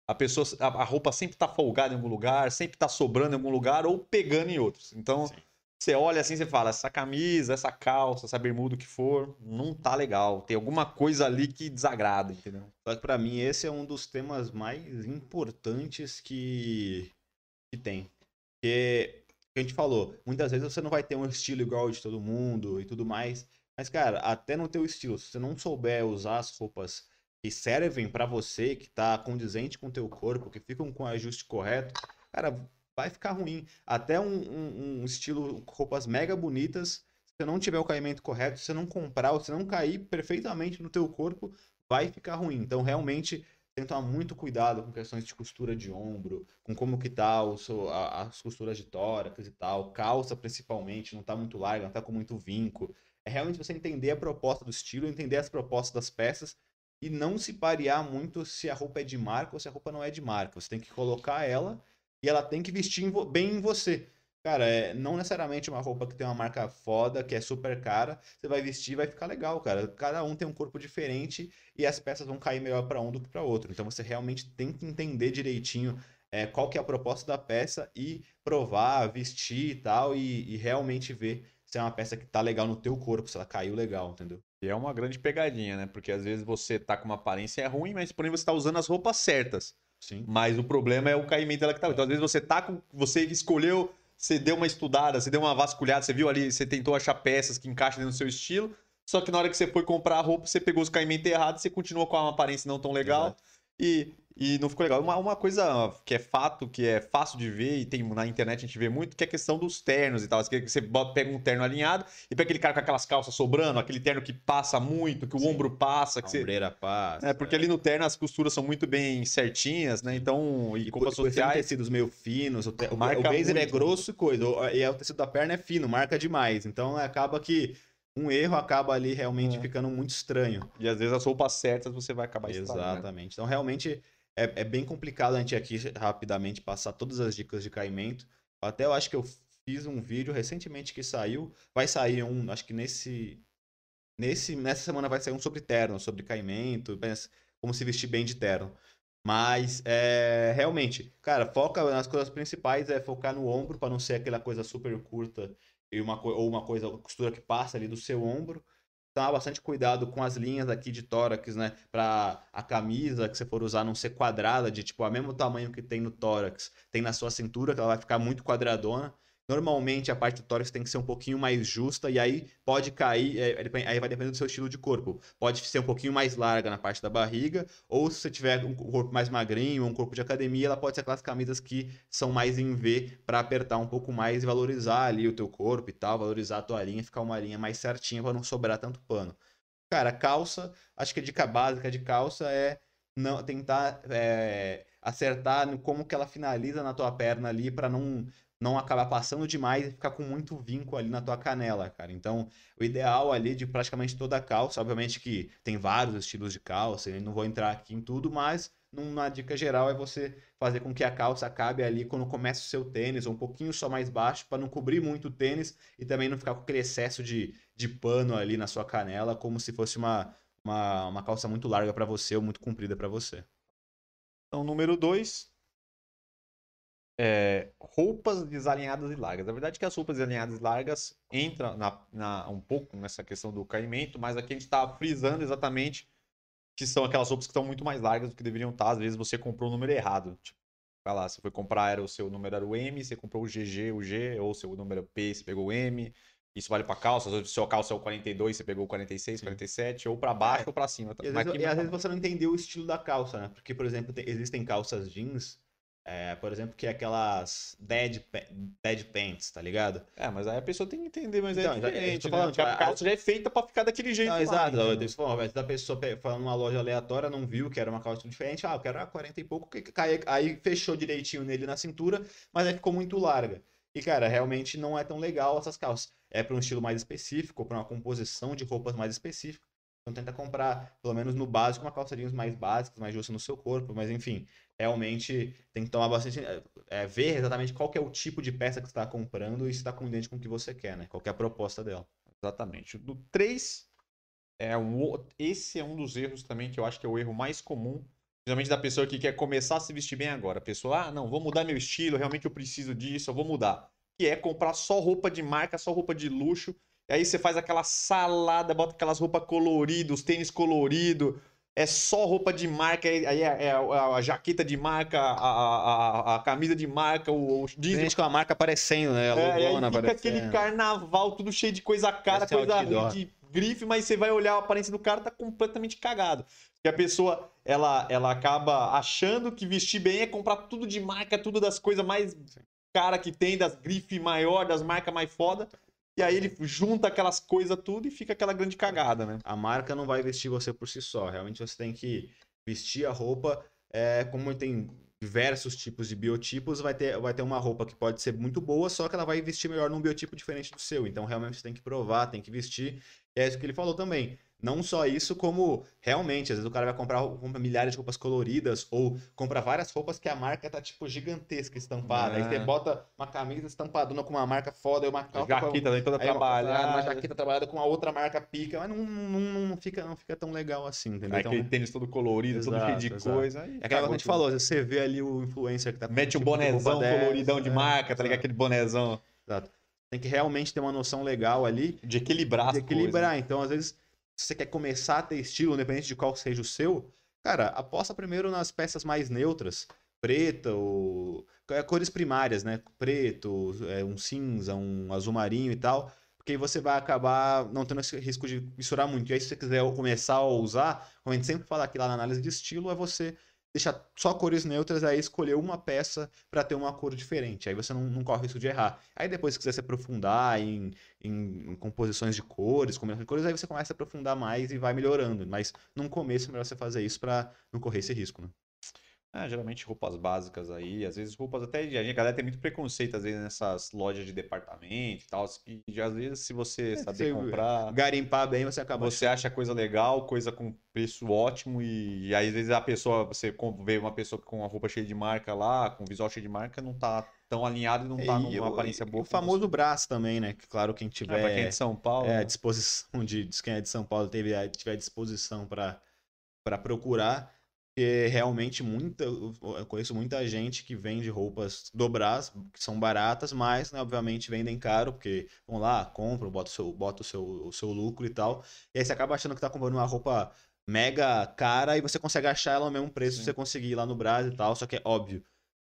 A pessoa, a, a roupa sempre tá folgada em algum lugar, sempre tá sobrando em algum lugar ou pegando em outros. Então, Sim. você olha assim, você fala, essa camisa, essa calça, essa bermuda, o que for, não tá legal. Tem alguma coisa ali que desagrada, entendeu? Só que pra mim esse é um dos temas mais importantes que, que tem. Porque, a gente falou, muitas vezes você não vai ter um estilo igual de todo mundo e tudo mais. Mas, cara, até no teu estilo, se você não souber usar as roupas que servem pra você, que tá condizente com o teu corpo, que ficam com o ajuste correto, cara, vai ficar ruim. Até um, um- um estilo, roupas mega bonitas, se você não tiver o caimento correto, se você não comprar, ou se não cair perfeitamente no teu corpo, vai ficar ruim. Então, realmente, tem que tomar muito cuidado com questões de costura de ombro, com como que tá o seu- a- as costuras de tórax e tal, calça principalmente, não tá muito larga, não tá com muito vinco. É realmente você entender a proposta do estilo, entender as propostas das peças e não se parear muito se a roupa é de marca ou se a roupa não é de marca. Você tem que colocar ela e ela tem que vestir bem em você. Cara, é, não necessariamente uma roupa que tem uma marca foda, que é super cara, você vai vestir e vai ficar legal, cara. Cada um tem um corpo diferente e as peças vão cair melhor para um do que para outro. Então você realmente tem que entender direitinho é, qual que é a proposta da peça e provar, vestir e tal, e, e realmente ver se é uma peça que tá legal no teu corpo, se ela caiu legal, entendeu? E é uma grande pegadinha, né? Porque às vezes você tá com uma aparência ruim, mas porém você tá usando as roupas certas. Sim. Mas o problema é o caimento dela que tá. Então, às vezes você tá com. Você escolheu, você deu uma estudada, você deu uma vasculhada, você viu ali, você tentou achar peças que encaixem do seu estilo. Só que na hora que você foi comprar a roupa, você pegou os caimentos errados, você continuou com uma aparência não tão legal. Exato. E, e não ficou legal. Uma, uma coisa que é fato, que é fácil de ver, e tem na internet a gente vê muito, que é a questão dos ternos e tal. Você você bota- pega um terno alinhado e pega aquele cara com aquelas calças sobrando, aquele terno que passa muito, que o Sim. ombro passa, que A você. ombreira passa. É, porque ali no terno as costuras são muito bem certinhas, né? Então, e, E roupas sociais. tecidos meio finos, o, te, o, Marca o blazer é grosso e coisa, e é o tecido da perna é fino, marca demais. Então acaba que um erro acaba ali realmente É. ficando muito estranho. E às vezes as roupas certas você vai acabar estragando. né? Exatamente. Então realmente é, é bem complicado a gente aqui rapidamente passar todas as dicas de caimento. Até eu acho que eu fiz um vídeo recentemente que saiu, vai sair um, acho que nesse nesse nessa semana vai sair um sobre terno, sobre caimento, como se vestir bem de terno. Mas é, realmente, cara, foca nas coisas principais, é focar no ombro para não ser aquela coisa super curta e uma, ou uma coisa, costura que passa ali do seu ombro. Tomar bastante cuidado com as linhas aqui de tórax, né? Pra a camisa que você for usar não ser quadrada, de tipo, o mesmo tamanho que tem no tórax, tem na sua cintura, que ela vai ficar muito quadradona. Normalmente a parte do tórax tem que ser um pouquinho mais justa, e aí pode cair, é, aí vai depender do seu estilo de corpo. Pode ser um pouquinho mais larga na parte da barriga, ou se você tiver um corpo mais magrinho, um corpo de academia, ela pode ser aquelas camisas que são mais em V para apertar um pouco mais e valorizar ali o teu corpo e tal, valorizar a tua linha, ficar uma linha mais certinha para não sobrar tanto pano. Cara, calça, acho que a dica básica de calça é não tentar é, acertar como que ela finaliza na tua perna ali para não não acabar passando demais e ficar com muito vinco ali na tua canela, cara. Então, o ideal ali de praticamente toda a calça, obviamente que tem vários estilos de calça, eu não vou entrar aqui em tudo, mas numa dica geral é você fazer com que a calça cabe ali quando começa o seu tênis, ou um pouquinho só mais baixo, para não cobrir muito o tênis e também não ficar com aquele excesso de, de pano ali na sua canela, como se fosse uma, uma, uma calça muito larga para você ou muito comprida para você. Então, número 2, é, roupas desalinhadas e largas. Na verdade, que as roupas desalinhadas e largas entram na, na, um pouco nessa questão do caimento, mas aqui a gente está frisando exatamente que são aquelas roupas que estão muito mais largas do que deveriam estar. Às vezes você comprou o número errado. Tipo, vai lá, você foi comprar, era o seu número era o M, você comprou o GG, o G, ou o seu número P, você pegou o M. Isso vale para calça, o seu calça é o 42, você pegou o 46, 47, ou para baixo é. ou para cima. E às, vezes, e às vezes, você não entendeu o estilo da calça, né? Porque, por exemplo, tem, existem calças jeans é, por exemplo, que é aquelas dead, dead pants, tá ligado? É, mas aí a pessoa tem que entender, mas é então, é diferente. Já, falando, né? tipo, a calça já é feita pra ficar daquele jeito. Não, lá, exato. Então. Eu falando, da pessoa falando numa loja aleatória, não viu que era uma calça diferente. Ah, eu quero a 40 e pouco. Aí, aí fechou direitinho nele na cintura, mas aí ficou muito larga. E, cara, realmente não é tão legal essas calças. É para um estilo mais específico, para uma composição de roupas mais específica. Então tenta comprar, pelo menos no básico, uma calça jeans mais básica, mais justa no seu corpo. Mas enfim, realmente tem que tomar bastante. É, ver exatamente qual é o tipo de peça que você está comprando e se está condizente com o que você quer, né? Qual é a proposta dela. Exatamente. Do 3, é um, esse é um dos erros também que eu acho que é o erro mais comum. Principalmente da pessoa que quer começar a se vestir bem agora. A pessoa, ah, não, vou mudar meu estilo, realmente eu preciso disso, eu vou mudar. Que é comprar só roupa de marca, só roupa de luxo e aí você faz aquela salada, bota aquelas roupas coloridas, os tênis coloridos, é só roupa de marca, aí é, é, é a, jaqueta de marca, a, a, a, camisa de marca, o, o jeans. Gente com a marca aparecendo, né? A é, aí fica aquele carnaval, tudo cheio de coisa cara, Parece coisa de grife, mas você vai olhar a aparência do cara, tá completamente cagado. Porque a pessoa, ela, ela acaba achando que vestir bem é comprar tudo de marca, tudo das coisas mais cara que tem, das grifes maior, das marcas mais foda. E aí ele junta aquelas coisas tudo e fica aquela grande cagada, né? A marca não vai vestir você por si só. Realmente você tem que vestir a roupa. É, como tem diversos tipos de biotipos, vai ter, vai ter uma roupa que pode ser muito boa, só que ela vai vestir melhor num biotipo diferente do seu. Então realmente você tem que provar, tem que vestir. E é isso que ele falou também. Não só isso, como realmente, às vezes o cara vai comprar compra milhares de roupas coloridas ou compra várias roupas que a marca tá, tipo, gigantesca estampada. É. Aí você bota uma camisa estampadona com uma marca foda e uma calça... Jaqueta com... toda trabalhada. Uma jaqueta trabalhada com a outra marca pica, mas não, não, não, fica, não fica tão legal assim, entendeu? Aí então, aquele tênis todo colorido, exato, todo cheio de exato. coisa. Aí é aquela que a gente tudo. falou, você vê ali o influencer que tá... Mete um tipo, bonezão coloridão de é, marca, tá ligado? Aquele bonezão. Exato. Tem que realmente ter uma noção legal ali. De equilibrar De equilibrar. Coisas. Então, às vezes se você quer começar a ter estilo, independente de qual seja o seu, cara, aposta primeiro nas peças mais neutras. Preta, ou... É, cores primárias, né? Preto, é, um cinza, um azul marinho e tal. Porque você vai acabar não tendo esse risco de misturar muito. E aí, se você quiser começar a usar, como a gente sempre fala aqui lá na análise de estilo, é você deixar só cores neutras, aí escolher uma peça para ter uma cor diferente. Aí você não, não corre risco de errar. Aí depois, se quiser se aprofundar em, em, em, composições de cores, combinações de cores, aí você começa a aprofundar mais e vai melhorando. Mas no começo é melhor você fazer isso para não correr esse risco, né? É, geralmente roupas básicas aí, às vezes roupas até. A galera tem muito preconceito, às vezes, nessas lojas de departamento e tal. E às vezes, se você é, saber comprar. Garimpar bem, você acaba. Você acha coisa legal, coisa com preço ótimo, e, e aí, às vezes, a pessoa, você vê uma pessoa com uma roupa cheia de marca lá, com visual cheio de marca, não tá tão alinhado e não tá e numa aparência boa. o famoso você. braço também, né? Que claro, quem tiver. É, pra quem é de São Paulo. É, né? disposição de. Quem é de São Paulo teve, tiver disposição para procurar porque realmente muita, eu conheço muita gente que vende roupas dobras, que são baratas, mas né, obviamente vendem caro, porque vão lá, compram, bota o seu, bota o seu, o seu lucro e tal. E aí você acaba achando que tá comprando uma roupa mega cara e você consegue achar ela ao mesmo preço Sim. se você conseguir ir lá no Brasil e tal. Só que é óbvio,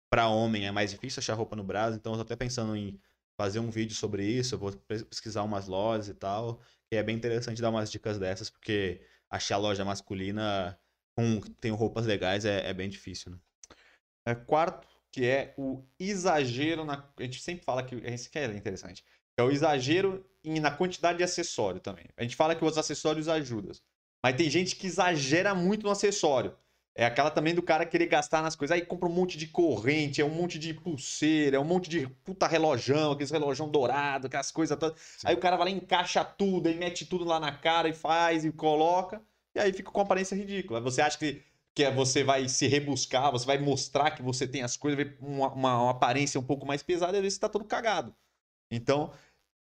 para homem é mais difícil achar roupa no Brasil, então eu tô até pensando em fazer um vídeo sobre isso, eu vou pesquisar umas lojas e tal. E é bem interessante dar umas dicas dessas, porque achar loja masculina com tem roupas legais é, é bem difícil, né? É, quarto, que é o exagero na. A gente sempre fala que. Esse que é interessante. É o exagero em, na quantidade de acessório também. A gente fala que os acessórios ajudam. Mas tem gente que exagera muito no acessório. É aquela também do cara querer gastar nas coisas. Aí compra um monte de corrente, é um monte de pulseira, é um monte de puta relojão, aqueles relojão dourado, aquelas coisas todas. Sim. Aí o cara vai lá, encaixa tudo, aí mete tudo lá na cara e faz e coloca. E aí fica com aparência ridícula. Você acha que, que é- você vai se rebuscar, você vai mostrar que você tem as coisas, vai uma, uma, uma aparência um pouco mais pesada e às vezes você tá todo cagado. Então,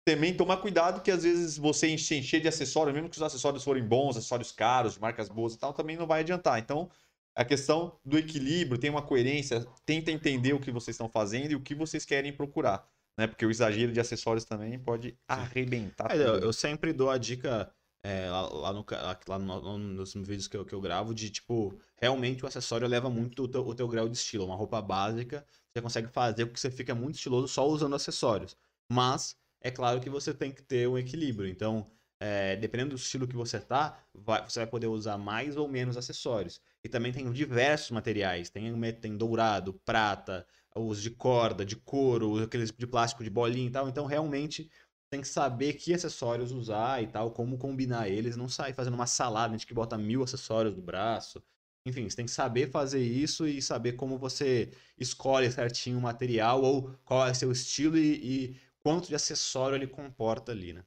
também tomar cuidado que às vezes você se encher de acessórios, mesmo que os acessórios forem bons, acessórios caros, de marcas boas e tal, também não vai adiantar. Então, a questão do equilíbrio, tem uma coerência, tenta entender o que vocês estão fazendo e o que vocês querem procurar, né? Porque o exagero de acessórios também pode arrebentar É, eu, eu sempre dou a dica é, lá, lá no, lá no- no- nos vídeos que eu, que eu gravo de, tipo, realmente o acessório leva muito o teu, o teu grau de estilo. Uma roupa básica, você consegue fazer com que você fica muito estiloso só usando acessórios. Mas, é claro que você tem que ter um equilíbrio. Então, é, dependendo do estilo que você tá, vai- você vai poder usar mais ou menos acessórios. E também tem diversos materiais. Tem, tem dourado, prata, os de corda, de couro, aqueles de plástico de bolinha e tal. Então, realmente, tem que saber que acessórios usar e tal, como combinar eles, não sair fazendo uma salada, a gente que bota mil acessórios no braço. Enfim, você tem que saber fazer isso e saber como você escolhe certinho o material ou qual é o seu estilo e, e quanto de acessório ele comporta ali, né?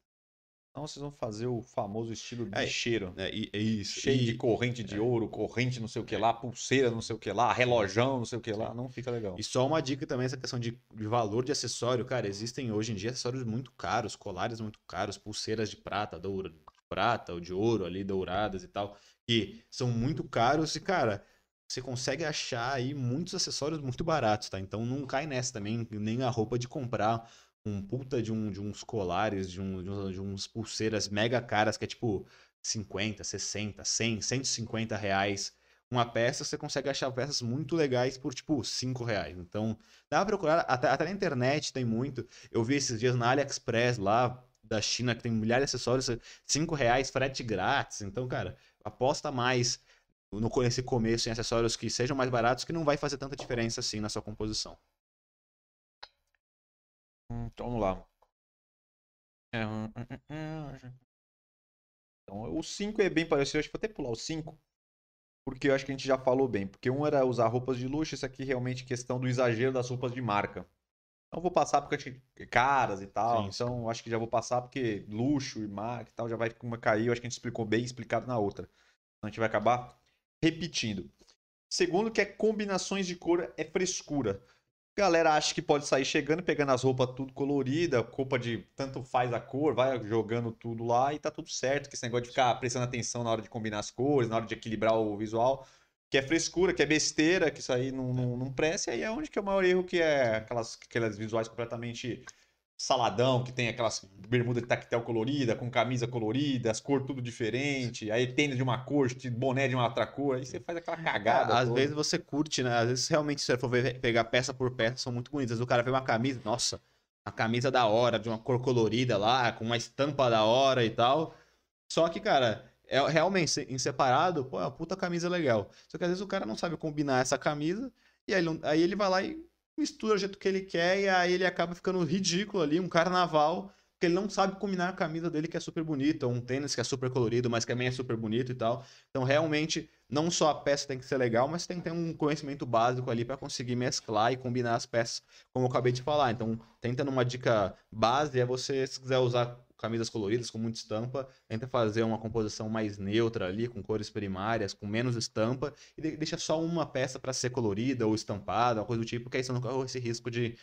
Então vocês vão fazer o famoso estilo É, bicheiro. É, e- é isso. Cheio E- de corrente de ouro, corrente não sei o que lá, pulseira não sei o que lá, relojão não sei o que lá, não fica legal. E só uma dica também, essa questão de, de valor de acessório, cara, existem hoje em dia acessórios muito caros, colares muito caros, pulseiras de prata, douro, de prata ou de ouro ali, douradas e tal, que são muito caros e, cara, você consegue achar aí muitos acessórios muito baratos, tá? Então não cai nessa também, nem a roupa de comprar um puta de, um, de uns colares, de, um, de, uns, de uns pulseiras mega caras, que é tipo 50, 60, 100, 150 reais uma peça, você consegue achar peças muito legais por, tipo, 5 reais. Então, dá pra procurar, até, até na internet tem muito. Eu vi esses dias na AliExpress lá da China, que tem milhares de acessórios, 5 reais, frete grátis. Então, cara, aposta mais no, nesse começo em acessórios que sejam mais baratos, que não vai fazer tanta diferença assim na sua composição. Hum, Então vamos lá. É, hum, hum. Então, o 5 é bem parecido, acho que vou até pular o 5. Porque eu acho que a gente já falou bem. Porque um era usar roupas de luxo, isso aqui realmente é questão do exagero das roupas de marca. Então vou passar porque que caras e tal. Sim, então acho que já vou passar porque luxo e marca e tal já vai uma cair. Eu acho que a gente explicou bem explicado na outra. Então a gente vai acabar repetindo. Segundo, que é combinações de cor é frescura. Galera acha que pode sair chegando, pegando as roupas tudo colorida, roupa de tanto faz a cor, vai jogando tudo lá e tá tudo certo. Que esse negócio de ficar prestando atenção na hora de combinar as cores, na hora de equilibrar o visual, que é frescura, que é besteira, que isso aí não, não, não presta. E aí é onde que é o maior erro, que é aquelas, aquelas visuais completamente saladão, que tem aquelas bermuda de tactel colorida, com camisa colorida, as cores tudo diferente, aí tênis de uma cor, boné de uma outra cor, aí você faz aquela cagada. Às toda. vezes você curte, né? Às vezes realmente, se você for ver- pegar peça por peça, são muito bonitas. O cara vê uma camisa, nossa, uma camisa da hora, de uma cor colorida lá, com uma estampa da hora e tal. Só que, cara, é realmente em separado, pô, é uma puta camisa legal. Só que às vezes o cara não sabe combinar essa camisa, e aí, aí ele vai lá e mistura do jeito que ele quer, e aí ele acaba ficando ridículo ali, um carnaval, porque ele não sabe combinar a camisa dele que é super bonita, um tênis que é super colorido, mas que também é super bonito e tal. Então, realmente, não só a peça tem que ser legal, mas tem que ter um conhecimento básico ali para conseguir mesclar e combinar as peças, como eu acabei de falar. Então, tenta numa dica base, é você, se quiser usar camisas coloridas com muita estampa, tenta fazer uma composição mais neutra ali, com cores primárias, com menos estampa, e de- deixa só uma peça para ser colorida ou estampada, uma coisa do tipo, que aí você não corre esse risco de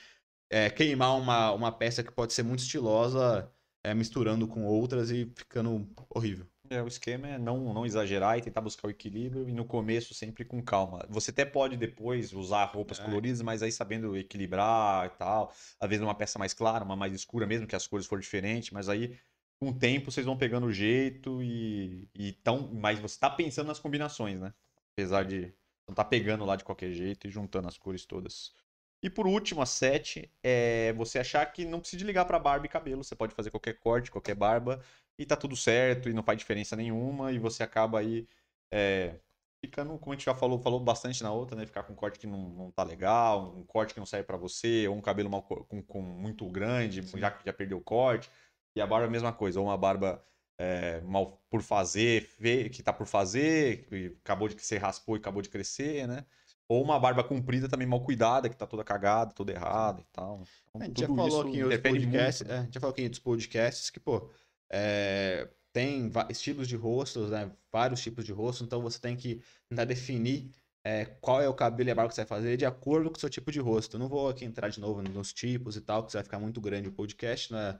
é, queimar uma, uma peça que pode ser muito estilosa, é, misturando com outras e ficando horrível. É, o esquema é não, não exagerar e tentar buscar o equilíbrio e no começo sempre com calma. Você até pode depois usar roupas É. coloridas, mas aí sabendo equilibrar e tal. Às vezes uma peça mais clara, uma mais escura, mesmo que as cores forem diferentes, mas aí com o tempo vocês vão pegando o jeito e, e tão, mas você tá pensando nas combinações, né? Apesar de não tá pegando lá de qualquer jeito e juntando as cores todas. E por último, a 7 é você achar que não precisa ligar para barba e cabelo, você pode fazer qualquer corte, qualquer barba e tá tudo certo e não faz diferença nenhuma e você acaba aí é, ficando, como a gente já falou, falou bastante na outra, né? Ficar com um corte que não, não tá legal, um corte que não serve para você, ou um cabelo mal, co- com, com muito grande, já que já perdeu o corte. E a barba é a mesma coisa, ou uma barba é, mal por fazer, que tá por fazer, que acabou de se raspou e acabou de crescer, né? Ou uma barba comprida também mal cuidada, que tá toda cagada, toda errada e tal. Então, A gente já falou aqui em outros interfere muito, podcasts, né? é, a gente já falou aqui em outros podcasts que, pô, é, tem estilos de rostos, né? Vários tipos de rosto, então você tem que tentar definir é, qual é o cabelo e a barba que você vai fazer de acordo com o seu tipo de rosto. Eu não vou aqui entrar de novo nos tipos e tal, que vai ficar muito grande o podcast, é,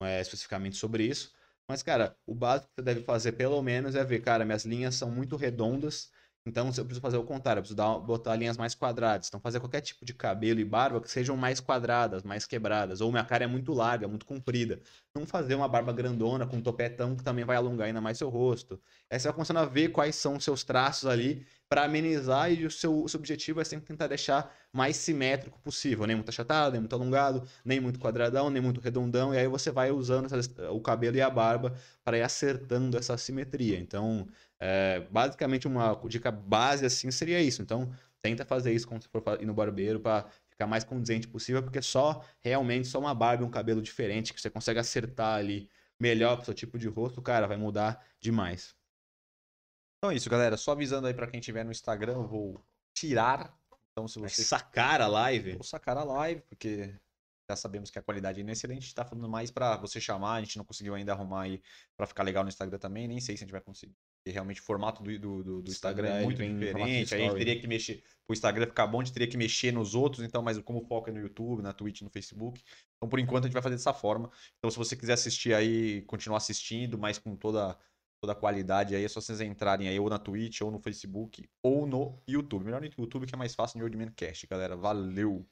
não é especificamente sobre isso. Mas, cara, o básico que você deve fazer, pelo menos, é ver, cara, minhas linhas são muito redondas, então eu preciso fazer o contrário, eu preciso dar, botar linhas mais quadradas. Então, fazer qualquer tipo de cabelo e barba que sejam mais quadradas, mais quebradas. Ou minha cara é muito larga, muito comprida. Não fazer uma barba grandona com um topetão que também vai alongar ainda mais seu rosto. Aí você vai começando a ver quais são os seus traços ali para amenizar e o seu, o seu objetivo é sempre tentar deixar mais simétrico possível. Nem muito achatado, nem muito alongado, nem muito quadradão, nem muito redondão. E aí você vai usando essas- o cabelo e a barba para ir acertando essa simetria. Então, é, basicamente, uma dica base assim seria isso. Então, tenta fazer isso quando você for ir no barbeiro para ficar mais condizente possível, porque só realmente só uma barba e um cabelo diferente que você consegue acertar ali melhor pro seu tipo de rosto, cara, vai mudar demais. Então é isso, galera. Só avisando aí pra quem tiver no Instagram, eu vou tirar. Então, se você sacar a live. Vou sacar a live, porque já sabemos que a qualidade é excelente. A gente tá falando mais pra você chamar, a gente não conseguiu ainda arrumar aí pra ficar legal no Instagram também. Nem sei se a gente vai conseguir. Porque realmente o formato do, do, do- do Instagram é muito em formato de diferente. A gente teria que mexer. O Instagram ficar bom, a gente teria que mexer nos outros. Então, mas como o foco é no YouTube, na Twitch, no Facebook. Então, por enquanto, a gente vai fazer dessa forma. Então, se você quiser assistir aí, continuar assistindo, mas com toda. Toda a qualidade aí, é só vocês entrarem aí ou na Twitch, ou no Facebook, ou no YouTube. Melhor no YouTube que é mais fácil no Oldman Cast, galera. Valeu!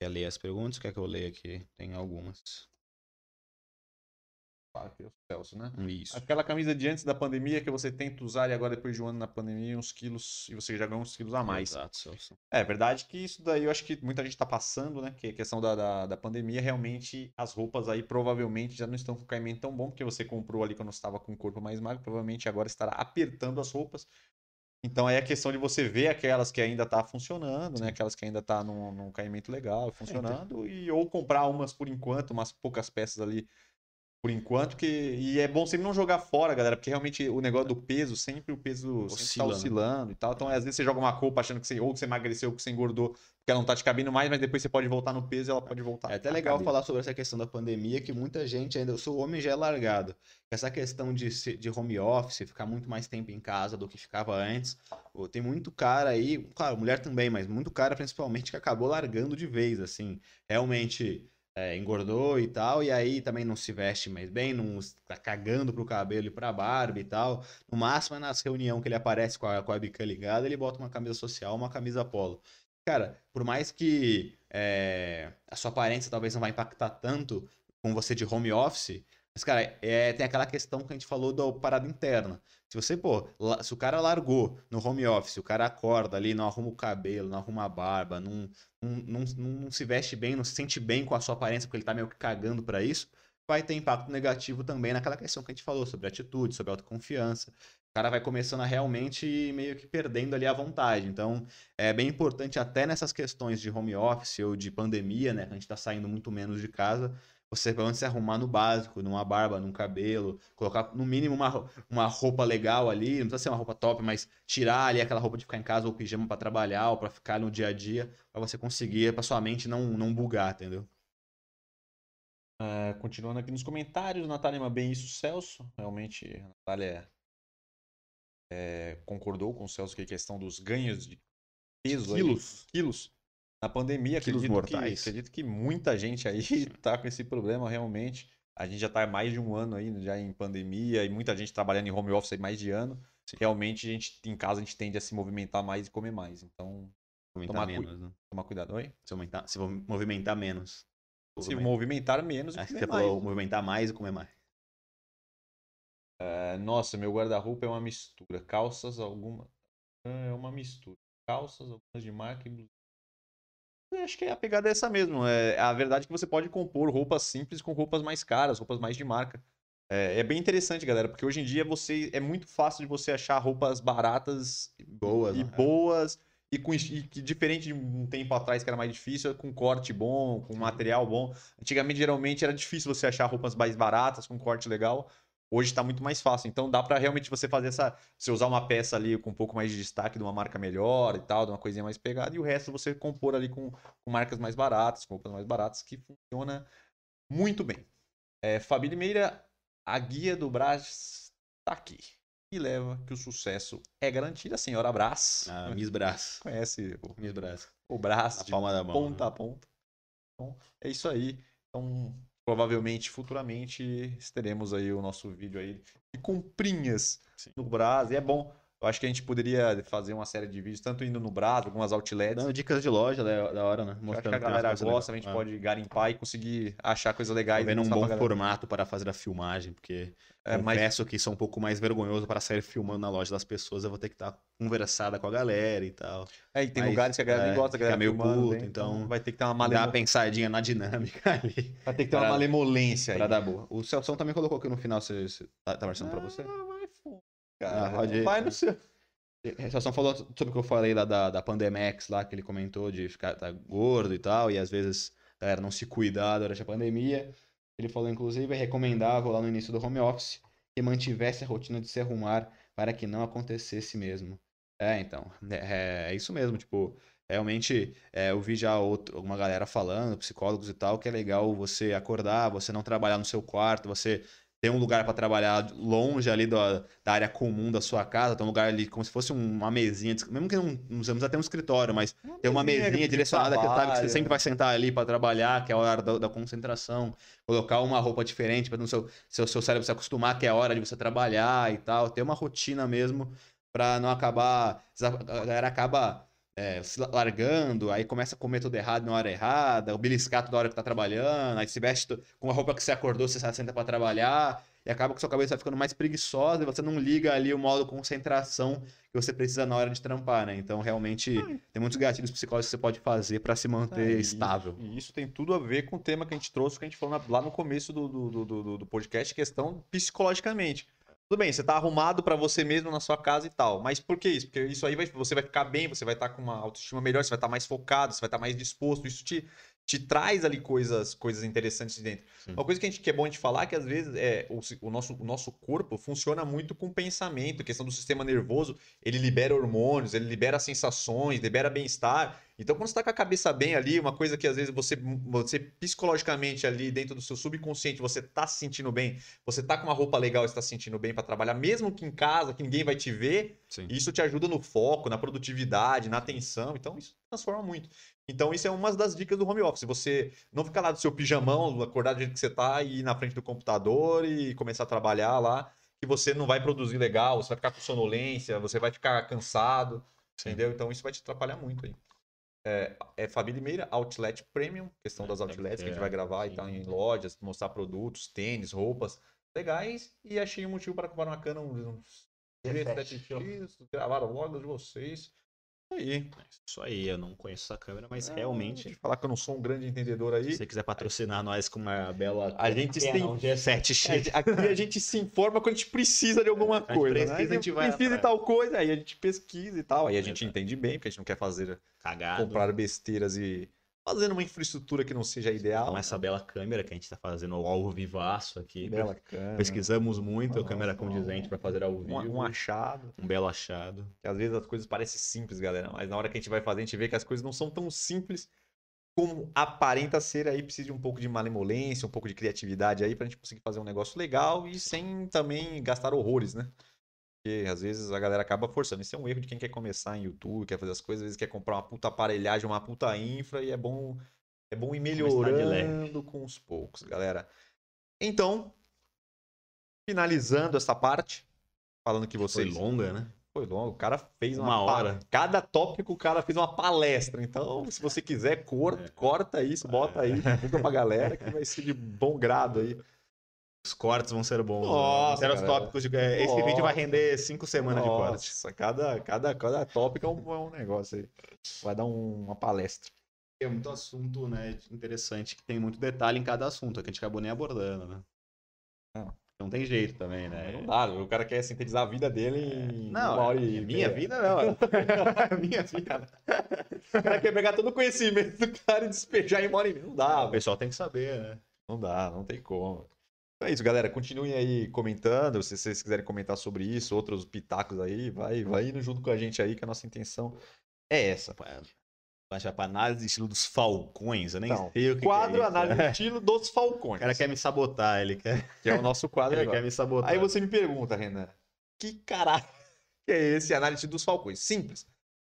Quer ler as perguntas? Quer que eu leia aqui? Tem algumas. Que é Celso, né? Isso. Aquela camisa de antes da pandemia que você tenta usar e agora depois de um ano na pandemia, uns quilos, e você já ganhou uns quilos a mais. Exato, Celso. É verdade que isso daí eu acho que muita gente tá passando, né? Que a questão da, da, da pandemia, realmente as roupas aí provavelmente já não estão com caimento tão bom, porque você comprou ali quando estava com o corpo mais magro, provavelmente agora estará apertando as roupas. Então aí é a questão de você ver aquelas que ainda tá funcionando, né? Aquelas que ainda tá num, num caimento legal, funcionando, e ou comprar umas por enquanto, umas poucas peças ali por enquanto, que e é bom sempre não jogar fora, galera, porque realmente o negócio do peso, sempre o peso sempre Oscila, tá né? oscilando e tal. Então, às vezes você joga uma roupa achando que você ou que você emagreceu ou que você engordou, porque ela não tá te cabendo mais, mas depois você pode voltar no peso e ela pode voltar. É até legal falar sobre essa questão da pandemia, que muita gente ainda. O seu homem já é largado. Essa questão de, de home office, ficar muito mais tempo em casa do que ficava antes. Pô, Tem muito cara aí, claro, mulher também, mas muito cara principalmente que acabou largando de vez, assim. Realmente é, engordou e tal, e aí também não se veste mais bem, não tá cagando pro cabelo e pra barba e tal. No máximo, é nas reuniões que ele aparece com a, com a bica ligada, ele bota uma camisa social, uma camisa polo. Cara, por mais que é, a sua aparência talvez não vai impactar tanto com você de home office, mas, cara, é, tem aquela questão que a gente falou da parada interna. Se você, pô, se o cara largou no home office, o cara acorda ali, não arruma o cabelo, não arruma a barba, não, não, não, não- se veste bem, não se sente bem com a sua aparência, porque ele tá meio que cagando pra isso, vai ter impacto negativo também naquela questão que a gente falou sobre atitude, sobre autoconfiança. O cara vai começando a realmente meio que perdendo ali a vontade. Então, é bem importante até nessas questões de home office ou de pandemia, né, que a gente tá saindo muito menos de casa, você pelo menos se arrumar no básico, numa barba, num cabelo, colocar no mínimo uma, uma roupa legal ali, não precisa ser uma roupa top, mas tirar ali aquela roupa de ficar em casa ou pijama pra trabalhar ou pra ficar no dia a dia, pra você conseguir, pra sua mente não, não bugar, entendeu? Ah, continuando aqui nos comentários, Natália ama bem isso, Celso. Realmente, a Natália é, concordou com o Celso que a questão dos ganhos de peso aí, Quilos. Na pandemia. Quilos acredito mortais. Que, acredito que muita gente aí tá com esse problema realmente. A gente já tá há mais de um ano aí já em pandemia e muita gente trabalhando em home office aí mais de ano. Realmente, a gente em casa a gente tende a se movimentar mais e comer mais. Então, Movimentar Tomar cu- menos, né? tomar cuidado. Oi? Se, aumentar, se movimentar menos. Se movimentar menos e Acho que comer você mais. falou movimentar mais e comer mais. É, Nossa, meu guarda-roupa é uma mistura. Calças, alguma. É uma mistura. Calças, algumas de marca e blusas. Eu Acho que a pegada é essa mesmo. É a verdade é que você pode compor roupas simples com roupas mais caras, roupas mais de marca. É, é bem interessante, galera, porque hoje em dia você é muito fácil de você achar roupas baratas Boas, e né? boas e com e que diferente de um tempo atrás que era mais difícil, é com corte bom, com material bom. Antigamente geralmente era difícil você achar roupas mais baratas com corte legal. Hoje está muito mais fácil. Então dá para realmente você fazer essa, você usar uma peça ali com um pouco mais de destaque de uma marca melhor e tal, de uma coisinha mais pegada e o resto você compor ali com, com marcas mais baratas, com roupas mais baratas que funciona muito bem. É, Fabi Limeira, a guia do Brás tá aqui. E leva que o sucesso é garantido. A senhora Brás. Ah, Miss Brás. Conhece o, Miss Brás. o Brás Na de palma da mão. ponta né? a ponta. Então, é isso aí. Então, provavelmente, futuramente, teremos aí o nosso vídeo aí de comprinhas Sim. no Brás. E é bom. Eu acho que a gente poderia fazer uma série de vídeos, tanto indo no Brás, algumas outlets. Dando dicas de loja da, da hora, né? Eu acho que Mostrando a galera gosta, a gente. Ah. pode garimpar e conseguir achar coisas legais. Vendo um bom formato para fazer a filmagem, porque É, mas confesso que sou um pouco mais vergonhoso para sair filmando na loja das pessoas. Eu vou ter que estar conversada com a galera e tal. É, e tem Mas, lugares que a galera é, gosta, a galera meio filmando puto, bem, então vai ter que ter uma, Dar malemo... uma pensadinha na dinâmica ali vai ter que ter uma pra- malemolência aí. pra dar boa. O Celso também colocou aqui no final, você, você tá, tá marcando pra você? Ah, vai, cara. ir. vai no seu. O Celso falou sobre o que eu falei lá da, da Pandemex lá, que ele comentou de ficar tá gordo e tal, e às vezes a galera não se cuidar durante a pandemia. Ele falou, inclusive, é recomendável lá no início do home office que mantivesse a rotina de se arrumar para que não acontecesse mesmo. É, então, é, é isso mesmo, tipo, realmente é, eu vi já outro, alguma galera falando, psicólogos e tal, que é legal você acordar, você não trabalhar no seu quarto, você ter um lugar para trabalhar longe ali da, da área comum da sua casa, ter um lugar ali como se fosse um- uma mesinha, mesmo que não, não usamos até um escritório, mas ter uma mesinha direcionada que sabe que você sempre vai sentar ali para trabalhar, que é a hora da, da concentração, colocar uma roupa diferente para o seu, seu, seu cérebro se acostumar que é a hora de você trabalhar e tal, ter uma rotina mesmo para não acabar, a galera acaba é, se largando, aí começa a comer tudo errado na hora errada, o beliscar toda hora que tá trabalhando, aí se veste com a roupa que você acordou, você senta pra trabalhar, e acaba que sua cabeça vai ficando mais preguiçosa e você não liga ali o modo concentração que você precisa na hora de trampar, né? Então, realmente, tem muitos gatilhos psicológicos que você pode fazer pra se manter É, e- estável. E isso tem tudo a ver com o tema que a gente trouxe, que a gente falou lá no começo do, do, do- do podcast, questão psicologicamente. Tudo bem, você tá arrumado pra você mesmo na sua casa e tal. Mas por que isso? Porque isso aí vai, você vai ficar bem, você vai estar com uma autoestima melhor, você vai estar mais focado, você vai estar mais disposto. Isso te, te traz ali coisas, coisas interessantes de dentro. Sim. Uma coisa que, a gente, que é bom a gente falar é que às vezes é, o, o nosso, o nosso corpo funciona muito com pensamento, questão do sistema nervoso, ele libera hormônios, ele libera sensações, libera bem-estar. Então, quando você tá com a cabeça bem ali, uma coisa que às vezes você, você psicologicamente ali dentro do seu subconsciente, você tá se sentindo bem, você tá com uma roupa legal e está se sentindo bem para trabalhar, mesmo que em casa, que ninguém vai te ver, Sim. isso te ajuda no foco, na produtividade, na atenção. Então, isso transforma muito. Então, isso é uma das dicas do home office. Você não ficar lá do seu pijamão, acordar do jeito que você tá e ir na frente do computador e começar a trabalhar lá, que você não vai produzir legal, você vai ficar com sonolência, você vai ficar cansado, Sim. entendeu? Então, isso vai te atrapalhar muito aí. É, é Fabi Limeira, Outlet Premium, questão É, das outlets que a gente ter, vai gravar e tal, em lojas, mostrar produtos, tênis, roupas legais. E achei um motivo para comprar uma Canon uns G7. G7X, gravaram logo de vocês. Aí. Isso aí, eu não conheço essa câmera, mas Ah, realmente, deixa eu falar que eu não sou um grande entendedor aí. se você quiser patrocinar nós com uma bela A gente tem- Canon G7X, Aqui a gente se informa quando a gente precisa de alguma gente coisa. precisa, né? a gente vai precisa de tal coisa, aí a gente pesquisa e tal. Aí a gente entende bem, porque a gente não quer fazer cagado. comprar besteiras e fazendo uma infraestrutura que não seja ideal. Com essa bela câmera que a gente tá fazendo ao vivaço aqui. Bela câmera. Pesquisamos muito a Nossa, câmera condizente para fazer ao vivo. Um, um achado. Um belo achado. Que às vezes as coisas parecem simples, galera. Mas na hora que a gente vai fazer, a gente vê que as coisas não são tão simples como aparenta ser aí. Precisa de um pouco de malemolência, um pouco de criatividade aí pra gente conseguir fazer um negócio legal e sem também gastar horrores, né? Porque às vezes a galera acaba forçando. Isso é um erro de quem quer começar em YouTube, quer fazer as coisas, às vezes quer comprar uma puta aparelhagem, uma puta infra e é bom, é bom ir melhorando com os poucos, galera. Então, finalizando essa parte, falando que Foi vocês longa, né? foi longo. O cara fez uma, Uma pa- hora. Cada tópico o cara fez uma palestra. Então, se você quiser, cor- É. corta isso, bota aí, divulga pra galera que vai ser de bom grado aí. Os cortes vão ser bons. Nossa, né? Vão ser os tópicos de... é, Esse Nossa. vídeo vai render cinco semanas de corte. Nossa, cada, cada, cada tópico é um, é um negócio aí. Vai dar um- uma palestra. É muito assunto, né? Interessante, que tem muito detalhe em cada assunto, que a gente acabou nem abordando, né? Não tem jeito também, né? Não dá, o cara quer sintetizar a vida dele em Não, uma hora e é minha vida não. é minha vida. O cara quer pegar todo o conhecimento do cara e despejar em uma hora e meia. Não dá, o pessoal tem que saber, né? Não dá, não tem como. Então é isso, galera. Continuem aí comentando. Se vocês quiserem comentar sobre isso, outros pitacos aí, vai, vai indo junto com a gente aí, que a nossa intenção é essa. Vai chamar pra análise de estilo dos falcões, eu nem Então, sei o que Quadro que é análise do estilo dos O Falcões. cara quer me sabotar, ele quer, Que é o nosso quadro ele agora. quer me sabotar. Aí você me pergunta, Renan, que caralho é esse análise dos Falcões? Simples.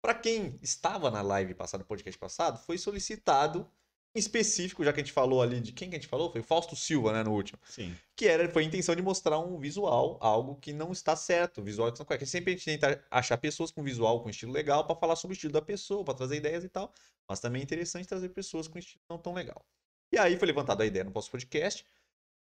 Para quem estava na live passada, no podcast passado, foi solicitado específico, já que a gente falou ali de quem que a gente falou? Foi o Fausto Silva, né, no último. Sim. Que era, foi a intenção de mostrar um visual, algo que não está certo, visual que não é correto. Sempre a gente tenta achar pessoas com visual, com estilo legal, para falar sobre o estilo da pessoa, para trazer ideias e tal. Mas também é interessante trazer pessoas com estilo não tão legal. E aí foi levantada a ideia no nosso podcast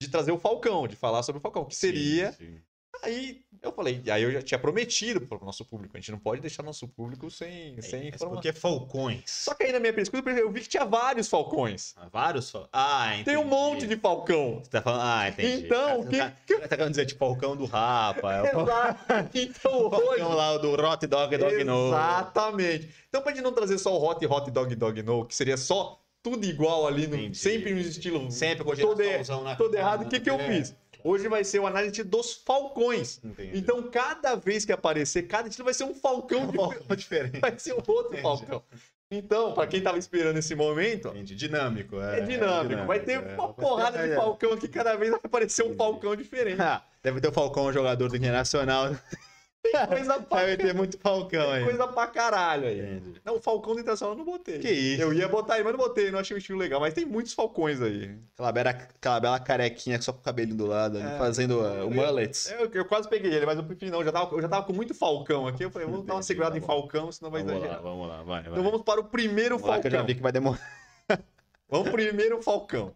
de trazer o Falcão, de falar sobre o Falcão, que seria Sim, sim. Aí eu falei, aí eu já tinha prometido pro nosso público, a gente não pode deixar nosso público sem, sem É, informação. porque falcões. Só que aí na minha pesquisa eu vi que tinha vários falcões. Vários fal... Ah, entendi. Tem um monte de falcão. Você tá falando... Ah, entendi. Então, Tá- que- tá, tá querendo dizer, tipo, falcão do Rapa. É o Exato. Então hoje. falcão lá do Rot Dog Dog No. Exatamente. Então pra gente não trazer só o Hot Hot Dog Dog No, que seria só tudo igual ali, no, sempre no estilo Sempre com todo, er- na todo errado. O que, que eu é. fiz? Hoje vai ser o análise dos falcões. Entendi. Então, cada vez que aparecer, cada estilo vai ser um falcão um diferente. vai ser um outro Entendi. Falcão. Então, pra quem tava esperando esse momento, Entendi. Dinâmico. é, dinâmico. Vai ter é. uma porrada de É. Falcão aqui, cada vez vai aparecer um. Falcão diferente. Ah, Deve ter o Falcão, jogador do Internacional. Coisa pra, ter muito Falcão aí. coisa pra caralho aí. Entendi. Não, o Falcão do Internacional eu não botei. Que isso? Eu ia botar aí, mas não botei, não achei o estilo legal. Mas tem muitos Falcões aí. Aquela bela, aquela bela carequinha só com o cabelinho do lado, É. fazendo uh, o mullet. Eu, eu quase peguei ele, mas eu preferi não. Eu já tava, eu já tava com muito Falcão aqui. Eu falei, vamos dar uma segurada tá em. Falcão, senão vai Vamos lá, vamos lá, vai, vai. Então vamos para o primeiro Vamos lá que eu já Falcão. vi que vai demorar. Vamos primeiro Falcão.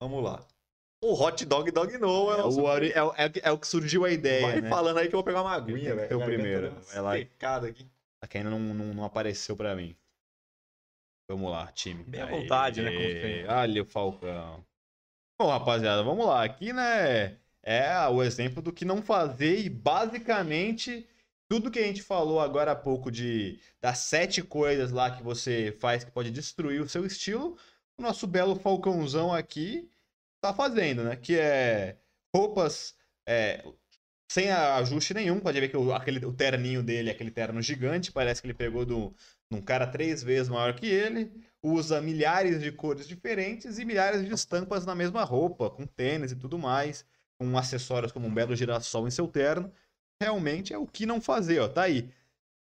Vamos lá. O Hot Dog Dog No é, É o ori- é, o, é é o que surgiu a ideia, Vai né? falando aí que eu vou pegar uma aguinha, velho. Garganta primeiro. lá. secada aqui. Que ainda não, não, não apareceu pra mim. Vamos lá, time. Bem à vontade, né, como. Olha o Falcão. Bom, rapaziada, vamos lá. Aqui, né, é o exemplo do que não fazer e basicamente tudo que a gente falou agora há pouco de das sete coisas lá que você faz que pode destruir o seu estilo, o nosso belo Falcãozão aqui tá fazendo, né? Que é roupas é, sem ajuste nenhum. Pode ver que o, aquele, o terninho dele é aquele terno gigante, parece que ele pegou de um cara três vezes maior que ele. Usa milhares de cores diferentes e milhares de estampas na mesma roupa, com tênis e tudo mais, com acessórios como um belo girassol em seu terno. Realmente é o que não fazer, ó. Tá aí.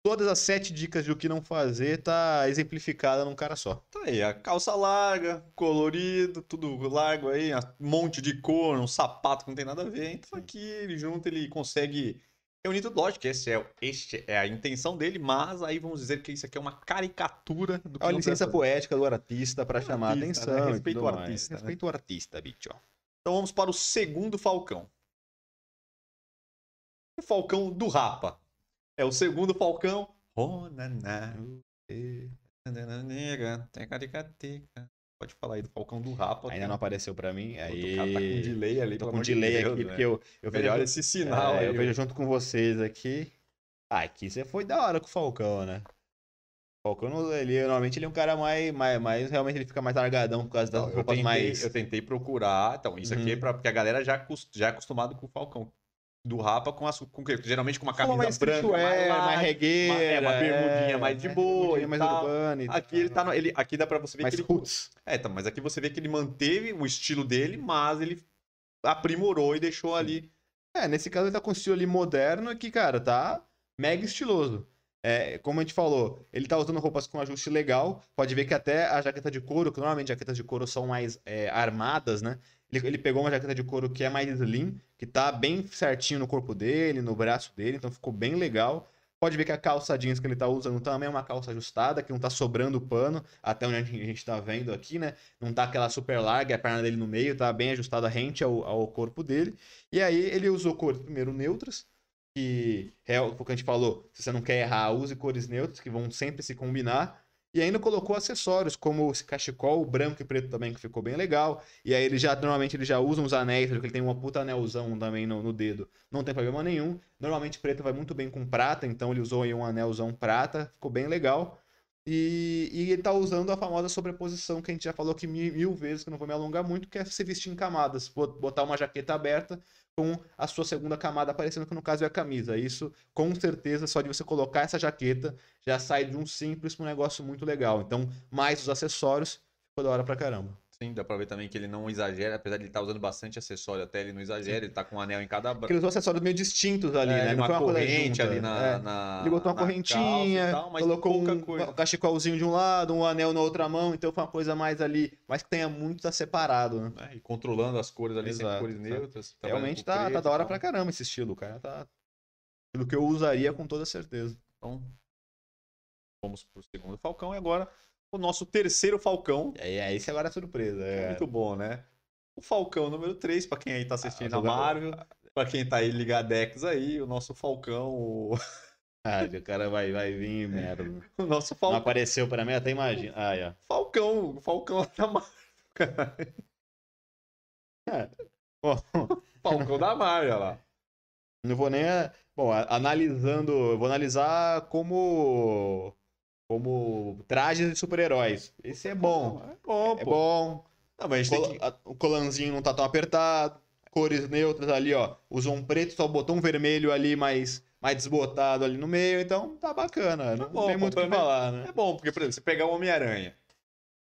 Todas as sete dicas de o que não fazer tá exemplificada num cara só. Tá aí, a calça larga, colorido, tudo largo aí, um monte de cor, um sapato que não tem nada a ver. Então aqui ele junto, ele consegue reunir tudo. Lógico que esse é, este é a intenção dele, mas aí vamos dizer que isso aqui é uma caricatura do que É uma licença poética do artista pra chamar a artista, atenção. né? e Respeita tudo o mais. artista, né? Respeita o artista, bicho. Então vamos para o segundo Falcão. O Falcão do Rapa. É o segundo Falcão. Pode falar aí do Falcão do Rapa. Ainda não apareceu pra mim. Aí... O cara tá com delay ali. Tô com delay Deus, aqui, né? porque eu, eu vejo, Melhor esse sinal é, aí. eu vejo junto com vocês aqui. Ah, aqui você foi da hora com o Falcão, né? O Falcão, ele, normalmente ele é um cara mais, mais, mais- realmente ele fica mais largadão por causa das Não, eu, roupas tentei, mais... eu tentei procurar. Então, isso aqui é Uhum. pra, porque a galera já, já é acostumado com o Falcão. Do Rapa com, as, com? Geralmente com uma camisa mais branca, mais, light, regueira. uma- é, uma bermudinha mais de boa bermudinha e mais tal. urbana e Aqui ele tal. tá no, ele, aqui dá pra você ver mais que ele roots. É, então, mas aqui você vê que ele manteve o estilo dele, mas ele aprimorou e deixou ali. É, nesse caso ele tá com um estilo ali moderno que, cara, tá mega estiloso. É, como a gente falou, ele tá usando roupas com ajuste legal. Pode ver que até a jaqueta de couro, que normalmente jaquetas de couro são mais é, armadas, né? Ele, ele pegou uma jaqueta de couro que é mais slim, que tá bem certinho no corpo dele, no braço dele, então ficou bem legal. Pode ver que a calça jeans que ele tá usando também é uma calça ajustada, que não tá sobrando pano, até onde a gente, tá vendo aqui, né? Não tá aquela super larga, a perna dele no meio, tá bem ajustada rente ao, ao corpo dele. E aí ele usou cores primeiro neutras, que é o que a gente falou, se você não quer errar, use cores neutras, que vão sempre se combinar. E ainda colocou acessórios, como esse cachecol branco e preto também, que ficou bem legal. E aí ele já, normalmente, ele já usa uns anéis, porque ele tem uma puta anelzão também no, no dedo. Não tem problema nenhum. Normalmente preto vai muito bem com prata, então ele usou aí um anelzão prata, ficou bem legal. E, e ele tá usando a famosa sobreposição que a gente já falou aqui mil, mil vezes, que eu não vou me alongar muito, que é se vestir em camadas. Botar uma jaqueta aberta com a sua segunda camada aparecendo, que no caso é a camisa. Isso, com certeza, só de você colocar essa jaqueta, já sai de um simples para um negócio muito legal. Então, mais os acessórios, ficou da hora pra caramba. Sim, dá pra ver também que ele não exagera, apesar de ele estar tá usando bastante acessório, até ele não exagera, Sim. ele tá com um anel em cada braço. Ele usou acessórios meio distintos ali, é, né? Não uma uma corrente ali na, é. na, Ele botou uma correntinha, tal, colocou um, coisa. cachecolzinho de um lado, um anel na outra mão, então foi uma coisa mais ali, mas que tenha muito tá separado, né? É, e controlando as cores ali, Exato, cores neutras. Realmente tá, tá da hora pra caramba esse estilo, cara. Tá aquilo que eu usaria com toda certeza. Então, vamos pro segundo Falcão e agora o nosso terceiro Falcão. É, é esse agora é surpresa. É. é muito bom, né? O Falcão número 3, para quem aí tá assistindo ah, a Marvel, para quem tá aí ligadex aí, o nosso Falcão, o... Ah, o cara vai, vai vir, merda. O nosso Falcão. Não apareceu para mim, até imagina. Ah, é. Falcão, Falcão da Marvel, É. Falcão da Marvel, lá. Não vou nem. Bom, analisando. Vou analisar como como trajes de super-heróis. Esse é bom. É bom, é bom. Não, mas Col que... O colanzinho não tá tão apertado. Cores neutras ali, ó. Usou um preto, só botou um vermelho ali mais, mais desbotado ali no meio. Então tá bacana. Tá não bom, tem muito o que falar, né? É bom, porque, por exemplo, você pegar o Homem-Aranha.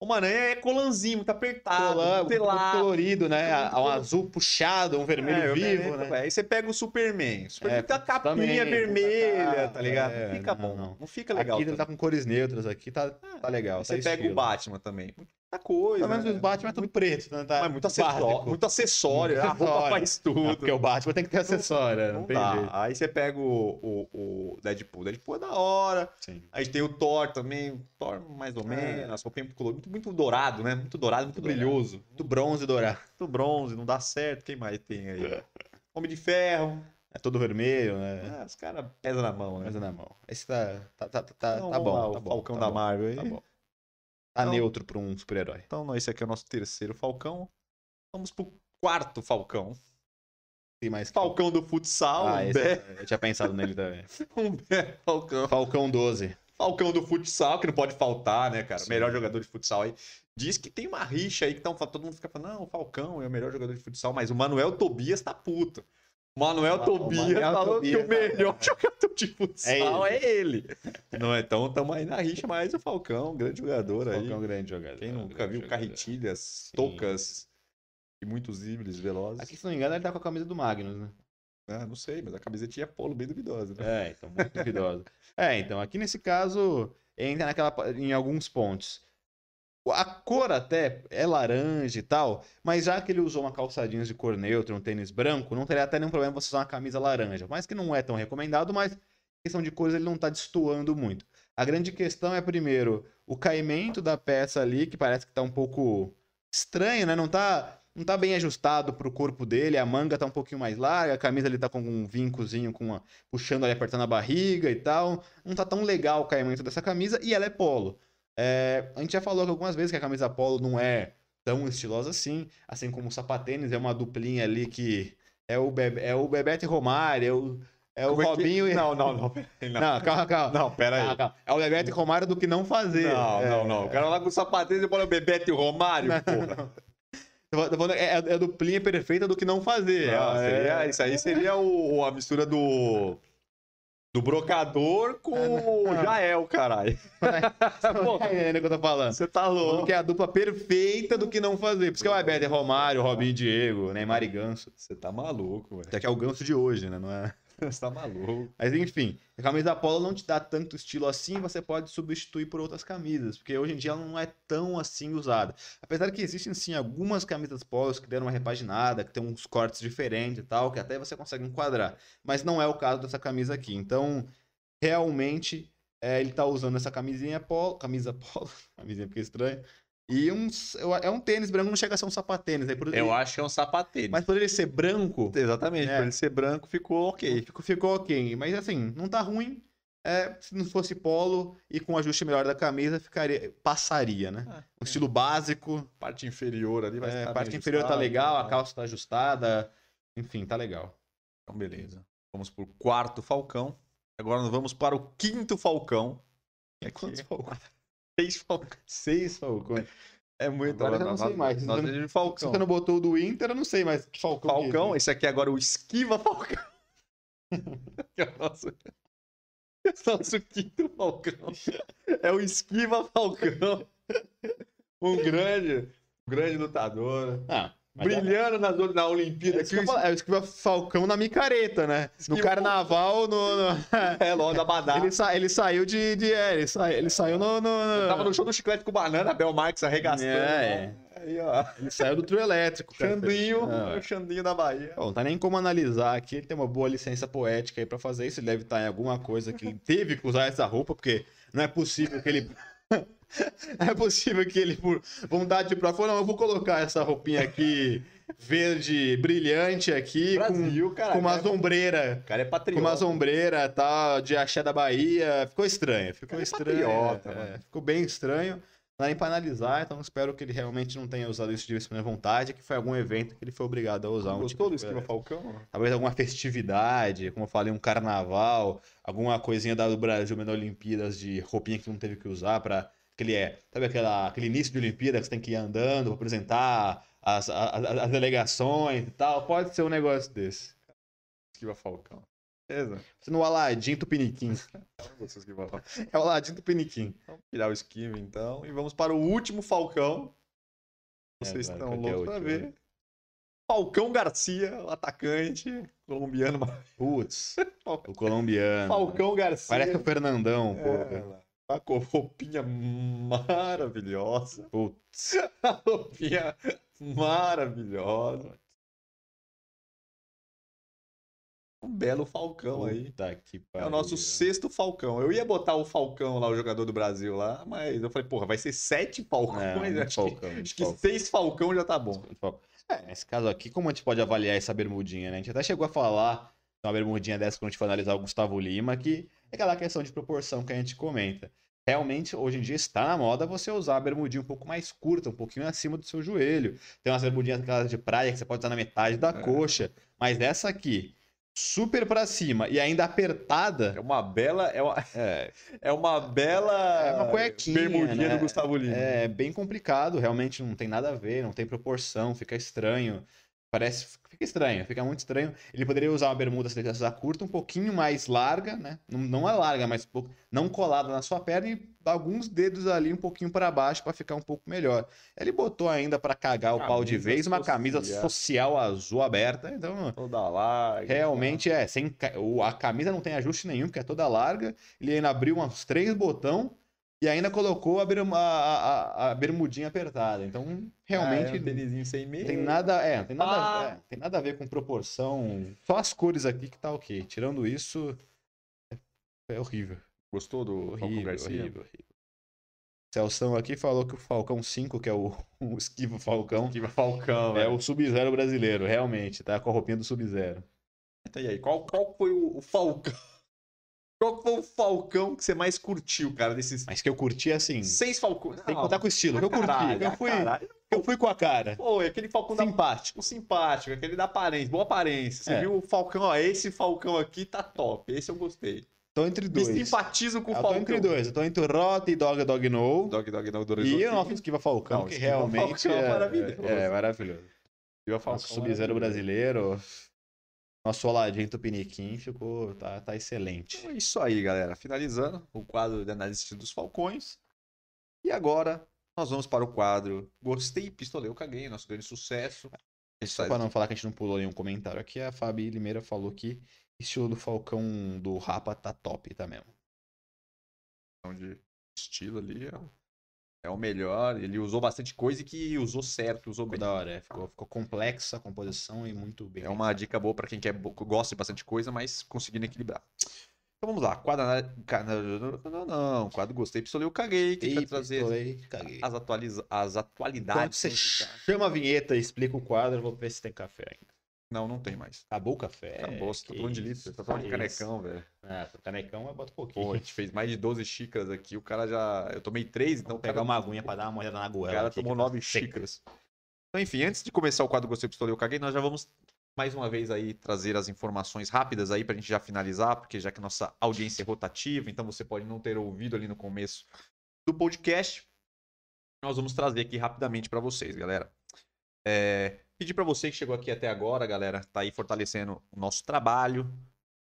Uma aranha é colanzinho, muito apertado, Colan, muito colorido, né? um azul puxado, um vermelho é, vivo, né? Aí você pega o Superman. O Superman é, tem a capinha também, vermelha, tá ligado? É, fica não, bom. Não. não fica legal. Aqui ele tá com cores neutras, aqui tá, tá legal. Tá você estilo. pega o Batman também muita coisa. Pelo menos né? os Batman é tudo preto, né? Tá Mas muito acessório, muito acessório. A roupa faz tudo. É porque o Batman tem que ter acessório, não, não tem jeito. Aí você pega o, o, o Deadpool. Deadpool é da hora. Sim. Aí tem o Thor também. O Thor mais ou é. menos. É. As roupinhas muito, muito dourado, né? Muito dourado, muito, muito brilhoso. Muito bronze dourado. Muito bronze, não dá certo. Quem mais tem aí? Homem de Ferro. É todo vermelho, né? É, os caras pesam na mão, né? Pesa na mão. Esse tá, tá, tá, tá, então, tá bom. Lá, tá o bom, Falcão tá da Marvel aí. Tá bom. Tá então, neutro pra um super-herói. Então, esse aqui é o nosso terceiro Falcão. Vamos pro quarto Falcão. Tem mais Falcão do futsal. Ah, um esse, eu tinha pensado nele também. um Falcão. Falcão 12. Falcão do futsal, que não pode faltar, né, cara? Sim. Melhor jogador de futsal aí. Diz que tem uma rixa aí que tá, todo mundo fica falando, não, o Falcão é o melhor jogador de futsal, mas o Manuel Tobias tá puto. Manuel o Tobias Manuel falou Tobias, que o melhor jogador de futsal é ele. É ele. Não, então estamos aí na rixa, mas o Falcão, grande jogador aí. Falcão, grande jogador. Quem nunca viu jogador. carretilhas, tocas e muitos dribles velozes. Aqui, se não me engano, ele tá com a camisa do Magnus, né? Ah, não sei, mas a camisetinha é polo bem duvidosa, né? É, então, muito duvidosa. é, então, aqui nesse caso, entra naquela, em alguns pontos. A cor até é laranja e tal, mas já que ele usou uma calça jeans de cor neutra, um tênis branco, não teria até nenhum problema você usar uma camisa laranja. Mas que não é tão recomendado, mas questão de cores ele não está destoando muito. A grande questão é, primeiro, o caimento da peça ali, que parece que está um pouco estranho, né? Não está não tá bem ajustado pro corpo dele, a manga tá um pouquinho mais larga, a camisa ele tá com um vincozinho, com uma, puxando ali, apertando a barriga e tal. Não tá tão legal o caimento dessa camisa e ela é polo. É, a gente já falou algumas vezes que a camisa polo não é tão estilosa assim, assim como o sapatênis é uma duplinha ali que é o, Bebe, é o Bebeto e Romário, é o, é o Robinho é que... e... Não, não, não. Não, não calma, calma. Não, pera aí. Calma, calma. É o Bebeto e Romário do que não fazer. Não, é... não, não. O cara lá com o sapatênis e fala Bebeto e Romário, porra. É, é, é a duplinha perfeita do que não fazer. Não, seria, é... Isso aí seria o, a mistura do do brocador com o Jael, caralho. É, é o que eu tô falando. Você tá louco. Que é a dupla perfeita do que não fazer. Por isso que é o Alberto é Romário, Robinho Diego, Neymar e Ganso. Você tá maluco, velho. Até que é o Ganso de hoje, né? Não é? Você tá maluco. Mas enfim, a camisa polo não te dá tanto estilo assim, você pode substituir por outras camisas, porque hoje em dia ela não é tão assim usada. Apesar que existem sim algumas camisas polos que deram uma repaginada, que tem uns cortes diferentes e tal, que até você consegue enquadrar. Mas não é o caso dessa camisa aqui. Então, realmente, é, ele tá usando essa camisinha polo, camisa polo, camisinha porque estranho, e um, é um tênis branco, não chega a ser um sapatênis. Né? Por, eu acho que é um sapatênis. Mas por ele ser branco. Exatamente, é, por ele ser branco ficou ok. Ficou, ficou ok. Mas assim, não tá ruim. É, se não fosse polo e com um ajuste melhor da camisa, ficaria, passaria, né? Ah, Um estilo básico, Parte inferior ali vai é, estar a parte bem inferior tá legal, a tá? calça tá ajustada, enfim, tá legal. Então, beleza. Vamos pro quarto Falcão. Agora nós vamos para o quinto Falcão. Aqui, Quantos falcões? Seis Falcões. Seis falcões. É muito. Agora eu não nós- sei mais. Nós de Se Falcão. você não botou o do Inter, eu não sei mais falcão. é Falcão, esse. aqui agora é o Esquiva Falcão. Que é o nosso, nosso quinto Falcão. É o Esquiva Falcão. Um grande, um grande lutador. Ah, mas é- Brilhando na, na Olimpíada. É, isso que eu falo, é isso que eu Falcão na micareta, né? No carnaval, no. no- É, logo da Badá. Ele, sa- ele saiu de. de é, ele, sa- ele saiu no. no- no- Tava no show do Chiclete com Banana, Bel Marques arregaçando. É, né? Aí, ó. Ele saiu do trio elétrico. Xandinho, Ah. o Xandinho da Bahia. Bom, não tá nem como analisar aqui. Ele tem uma boa licença poética aí pra fazer isso. Ele deve estar em alguma coisa que ele teve que usar essa roupa, porque não é possível que ele. é possível que ele, por vontade de própria, falou, não, eu vou colocar essa roupinha aqui verde brilhante aqui, com, cara. com uma sombreira. O cara é Com patriota. uma sombreira tal, de axé da Bahia. Ficou estranho. Ficou Cara, é estranho. patriota, é, mano. é, ficou bem estranho. Não dá nem pra analisar, então espero que ele realmente não tenha usado isso de espontânea vontade, que foi algum evento que ele foi obrigado a usar. um Gostou tipo do de- Esquiva Falcão? Talvez alguma festividade, como eu falei, um carnaval, alguma coisinha da do Brasil na Olimpíadas de roupinha que não teve que usar para aquele é, sabe aquela, aquele início de Olimpíada que você tem que ir andando, apresentar as, a- a- as delegações e tal. Pode ser um negócio desse. Esquiva Falcão. Beleza? Você no Aladim Tupiniquim. Esquiva Falcão. É o Aladim Tupiniquim. Vamos tirar o Esquiva, então. E vamos para o último Falcão. Vocês É, estão que é loucos pra último? ver. Falcão Garcia, o atacante colombiano. Putz, o colombiano. Falcão Garcia. Parece o Fernandão. É, lá. Tá com roupinha maravilhosa. Putz. Roupinha maravilhosa. Um belo Falcão aí. Puta que É o nosso sexto Falcão. Eu ia botar o Falcão lá, o jogador do Brasil lá, mas eu falei, porra, vai ser sete Falcões? É, muito acho Falcão, que, acho que seis Falcão já tá bom. É, nesse caso aqui, como a gente pode avaliar essa bermudinha, né? A gente até chegou a falar de uma bermudinha dessa quando a gente for analisar o Gustavo Lima, que é aquela questão de proporção que a gente comenta. Realmente, hoje em dia está na moda você usar a bermudinha um pouco mais curta, um pouquinho acima do seu joelho. Tem umas bermudinhas aquelas de praia que você pode usar na metade da É. coxa. Mas essa aqui, super pra cima e ainda apertada, É uma bela. É uma, é, é uma bela. É uma cuequinha, Bermudinha né? do Gustavo Lima. É bem complicado, realmente não tem nada a ver, não tem proporção, fica estranho. Parece. Fica estranho, fica muito estranho. Ele poderia usar uma bermuda se ele usar curta, um pouquinho mais larga, né? Não, não é larga, mas pouco- não colada na sua perna e alguns dedos ali um pouquinho para baixo para ficar um pouco melhor. Ele botou ainda para cagar o pau de Camisa vez uma camisa social. azul aberta, então. Toda larga. Realmente é, sem, a camisa não tem ajuste nenhum, porque é toda larga. Ele ainda abriu uns três botão e ainda colocou a, berm- a- a- a- bermudinha apertada. Então, realmente Ah, é um tênisinho sem meia. tem nada, é, tem nada, Ah. é, tem nada a ver com proporção. Só as cores aqui que tá ok. Tirando isso, é, é horrível. Gostou do Falcão Horrível, Garcia? horrível, horrível. Celção aqui falou que o Falcão 5, que é o, o esquivo Falcão, Esquiva Falcão, é velho. o Sub-Zero brasileiro, realmente, tá com a roupinha do Sub-Zero. Então, e aí, qual, qual foi o, o Falcão? Qual foi o Falcão que você mais curtiu, cara, desses Mas que eu curti assim, seis Falcões? tem que contar com o estilo, que eu curti, eu fui, caralho. eu fui com a cara. Pô, é aquele Falcão da Simpático. o simpático, aquele da aparência, boa aparência. Você É. viu o Falcão, ó, esse Falcão aqui tá top, esse eu gostei. Tô entre Me dois. simpatizo com o Eu tô Falcão. entre dois, eu tô entre o Rota e Dog Dog No. Dog, dog, dog, E o nosso Esquiva Falcão, Não, que realmente Falcão é é, maravilhoso. é, é maravilhoso. Nosso Sub-Zero brasileiro, nosso Oladinho Tupiniquim ficou, tá, tá excelente. Então é isso aí, galera. Finalizando o quadro de análise dos Falcões. E agora nós vamos para o quadro Gostei, Pistolei, eu caguei, nosso grande sucesso. Só pra não falar que a gente não pulou nenhum comentário aqui, a Fabi Limeira falou que estilo do Falcão do Rapa tá top, tá mesmo. questão de estilo ali é é o melhor. Ele usou bastante coisa e que usou certo, usou Ficou bem. da hora, é, ficou, ficou complexa a composição e muito bem. É uma dica boa pra quem quer, gosta de bastante coisa, mas conseguindo equilibrar. Então vamos lá, quadro não, não, quadro gostei, pistolei, eu caguei, que Ei, trazer pistolei, caguei. as, atualiza as Quando atualidades. você musicais. chama a vinheta e explica o quadro, vou ver se tem café ainda. Não, não tem mais. Acabou o café. Acabou, você tá falando de litro, você tá falando de canecão, velho. É, canecão, eu boto um pouquinho. Pô, a gente fez mais de 12 xícaras aqui, o cara já... Eu tomei três, então... Vou pegar cara... uma aguinha pra dar uma olhada na O goela. cara aqui, tomou tá nove seca. xícaras. Então, enfim, antes de começar o quadro Gostei, Pistolei, Eu Caguei, nós já vamos mais uma vez aí trazer as informações rápidas aí pra gente já finalizar, porque já que nossa audiência é rotativa, então você pode não ter ouvido ali no começo do podcast, nós vamos trazer aqui rapidamente pra vocês, galera. É, pedir pra você que chegou aqui até agora, galera, tá aí fortalecendo o nosso trabalho.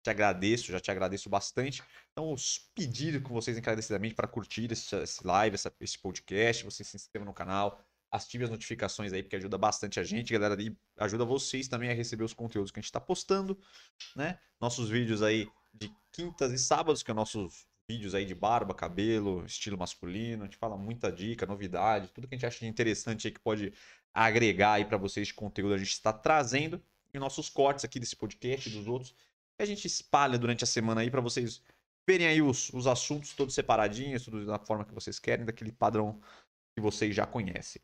Te agradeço, já te agradeço bastante. Então, os pedir com vocês encarecidamente para curtir esse, esse live, essa- esse podcast, você se inscreva no canal, ative as notificações aí, porque ajuda bastante a gente, galera, e ajuda vocês também a receber os conteúdos que a gente está postando, né? Nossos vídeos aí de quintas e sábados, que é nossos vídeos aí de barba, cabelo, estilo masculino, a gente fala muita dica, novidade, tudo que a gente acha interessante aí que pode agregar aí para vocês conteúdo a gente está trazendo e nossos cortes aqui desse podcast e dos outros que a gente espalha durante a semana aí para vocês verem aí os, os assuntos todos separadinhos, tudo da forma que vocês querem, daquele padrão que vocês já conhecem.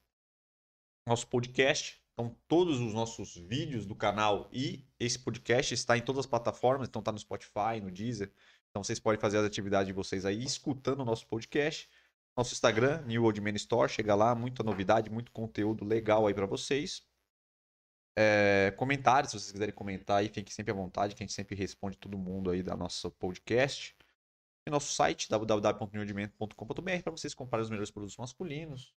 Nosso podcast, então todos os nossos vídeos do canal e esse podcast está em todas as plataformas, então tá no Spotify, no Deezer. Então vocês podem fazer as atividades de vocês aí escutando o nosso podcast. Nosso Instagram, New Old Man Store, chega lá, muita novidade, muito conteúdo legal aí para vocês. É, comentários, se vocês quiserem comentar aí, fiquem sempre à vontade, que a gente sempre responde todo mundo aí da nossa podcast. E nosso site, www.newordimento.com.br, para vocês comprarem os melhores produtos masculinos.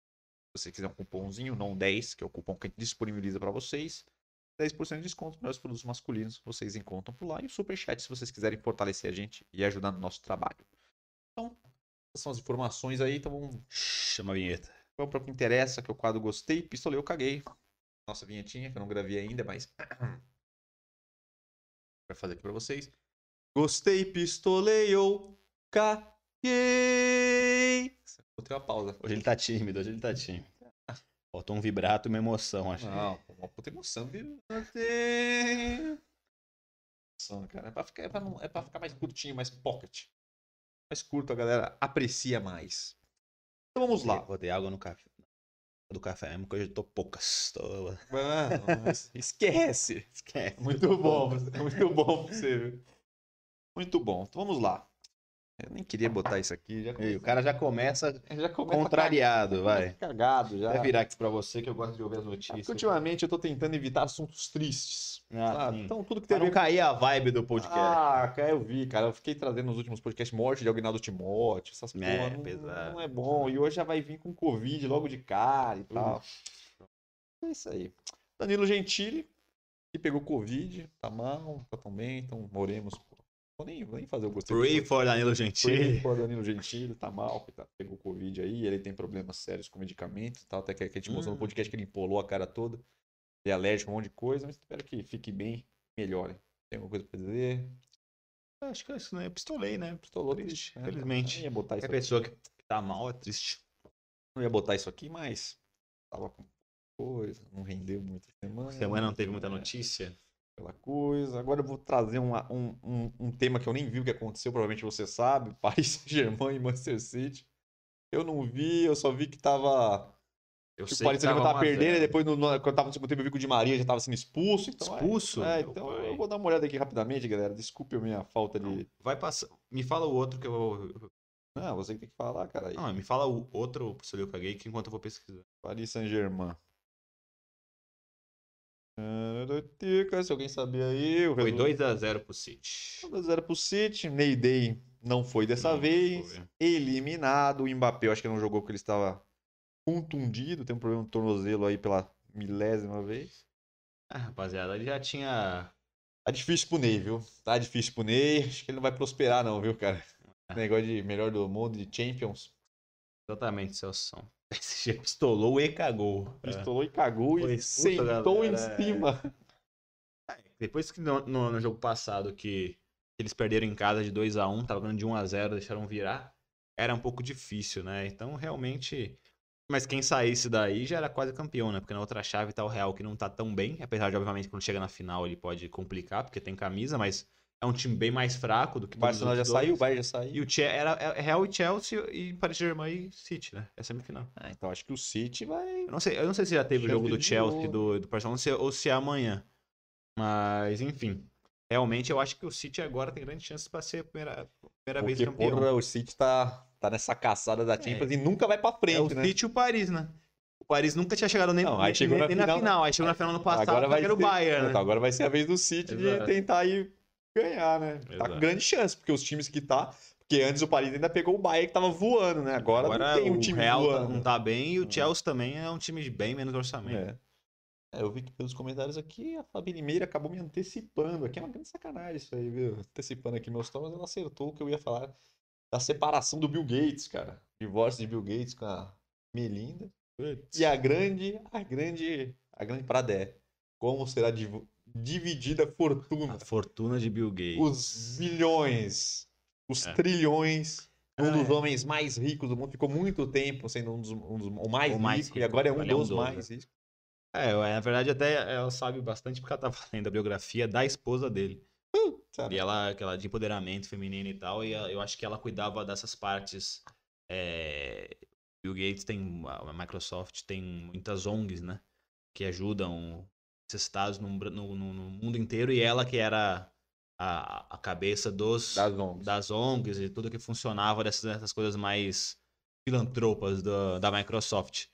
Se você quiser um cupomzinho, não 10, que é o cupom que a gente disponibiliza para vocês. 10% de desconto nos melhores produtos masculinos vocês encontram por lá. E o Superchat, se vocês quiserem fortalecer a gente e ajudar no nosso trabalho. Então, são as informações aí. Então, vamos Chama a vinheta. Vamos para o que interessa, que é o quadro Gostei, Pistolei, eu caguei. Nossa vinhetinha, que eu não gravei ainda, mas. Vai fazer aqui para vocês. Gostei, pistolei, eu caguei. Vou ter uma pausa. Hoje ele tá tímido, hoje ele tá tímido. Faltou um vibrato e uma emoção, acho. Não, uma puta emoção, viu? Emoção, cara. É pra, ficar, é, pra não- é pra ficar mais curtinho, mais pocket. Mais curto, a galera aprecia mais. Então vamos lá. Botei água no café. Do café mesmo, que hoje eu tô poucas. Tô... Mano, esquece. Esquece. Muito bom, muito bom pra você, viu? Muito bom. Então vamos lá. Eu nem queria botar isso aqui. Já, o cara já começa já começa contrariado, vai. cagado já. Vai virar aqui pra você que eu gosto de ouvir as notícias. porque ultimamente eu tô tentando evitar assuntos tristes. Ah, sim. Então tudo que Pra tem a não cair a vibe do podcast. Ah, eu vi, cara. Eu fiquei trazendo nos últimos podcasts morte de Aguinaldo Timóteo, essas É, porra. Não, pesado. não é bom. E hoje já vai vir com Covid logo de cara e tal. É isso aí. Danilo Gentili, que pegou Covid, tá mal, tá tão bem, então oremos. Vou nem, vou nem fazer o gostei. Pray for Danilo Pray Gentili. for Danilo Gentili, tá mal, coitado, pegou Covid aí, ele tem problemas sérios com medicamentos e tal, até que a gente mostrou no Hum. podcast que ele empolou a cara toda. Ele é alérgico a um monte de coisa, mas espero que fique bem, melhore. Tem alguma coisa pra dizer? Acho que isso não é pistolei, né? Pistolou Triste, É, felizmente. Eu ia botar isso aqui. pessoa que tá mal é triste. Não ia botar isso aqui, mas tava com coisa, não rendeu muita semana. Semana não teve muita é, notícia. Aquela coisa. Agora eu vou trazer uma- um, um, um tema que eu nem vi o que aconteceu, provavelmente você sabe. Paris Saint-Germain e Manchester City. Eu não vi, eu só vi que tava. Eu Que o sei Paris Saint-Germain tava 1 a 0. perdendo, e depois, no, no- quando tava no segundo tempo, eu vi que o Di Maria já tava sendo expulso. Então, é- Expulso? É, Meu então pai. eu vou dar uma olhada aqui rapidamente, galera. Desculpe a minha falta de. Vai passar. Me fala o outro que eu vou. Não, você que tem que falar, cara. Não, me fala o outro que eu caguei que enquanto eu vou pesquisar. Paris Saint-Germain. Se alguém sabia aí, o Foi resultado- 2x0 pro City. 2x0 pro City. Mayday não foi dessa Não vez. foi. Eliminado. O Mbappé, eu acho que não jogou porque ele estava contundido. Tem um problema no tornozelo aí pela milésima vez. Ah, rapaziada, ele já tinha. Tá difícil pro Ney, viu? Tá difícil pro Ney. Acho que ele não vai prosperar, não, viu, cara? É. Negócio de melhor do mundo, de Champions. Exatamente, Celso. PSG pistolou e cagou. Pistolou e cagou Foi e sentou em galera. cima. É, Depois que no, no- no jogo passado que eles perderam em casa de 2 a 1 tava ganhando de 1 a 0 deixaram virar, era um pouco difícil, né? Então, realmente. Mas quem saísse daí já era quase campeão, né? Porque na outra chave tá o Real que não tá tão bem, apesar de, obviamente, quando chega na final ele pode complicar, porque tem camisa, mas é um time bem mais fraco do que O Barcelona já saiu, o. Bayern já saiu. E o Che era é Real e Chelsea e Paris Saint-Germain e City, né? É semifinal. Ah, então acho que o City vai. Eu não sei, eu não sei se já teve o jogo do de Chelsea do, do Barcelona se- ou se é amanhã. Mas, enfim. Realmente, eu acho que o City agora tem grandes chances para ser a primeira, primeira vez Porque, campeão. porra, o City tá, tá nessa caçada da Champions e nunca vai pra É frente, o né? City e o Paris, né? O Paris nunca tinha chegado nem, Não, aí nem, chegou na nem na final, final. Aí chegou na final no passado, agora vai era o ser- Bayern, né? Então, agora vai ser a vez do City de Exato. tentar ir ganhar, né? Tá Exato. com grande chance, porque os times que tá. Porque antes o Paris ainda pegou o Bayern que tava voando, né? Agora, Agora não tem um o time Real tá- voando. não tá bem e o. Chelsea também é um time de bem menos orçamento. É. É, eu vi que pelos comentários aqui a Fabi Limeira acabou me antecipando. Aqui é uma grande sacanagem isso aí, viu? Antecipando aqui meus tons, mas ela acertou o que eu ia falar da separação do Bill Gates, cara. Divórcio de Bill Gates com a Melinda. E a grande, a grande, a grande parada é como será div- dividida a fortuna. A fortuna de Bill Gates. Os bilhões, os É. trilhões. Um Ah, dos é. homens mais ricos do mundo. Ficou muito tempo sendo um dos, um dos- o mais O mais rico, e rico. agora é um Agora é um dos dos, mais ricos. É, na verdade até ela sabe bastante porque ela tá lendo a biografia da esposa dele. Sabe? E ela, aquela de empoderamento feminino e tal, e eu acho que ela cuidava dessas partes. É... Bill Gates tem, a Microsoft tem muitas ONGs, né? Que ajudam necessitados no, no, no- mundo inteiro, e ela que era a, a cabeça dos, Das ONGs. das ONGs e tudo que funcionava dessas, dessas coisas mais filantropas da, da Microsoft.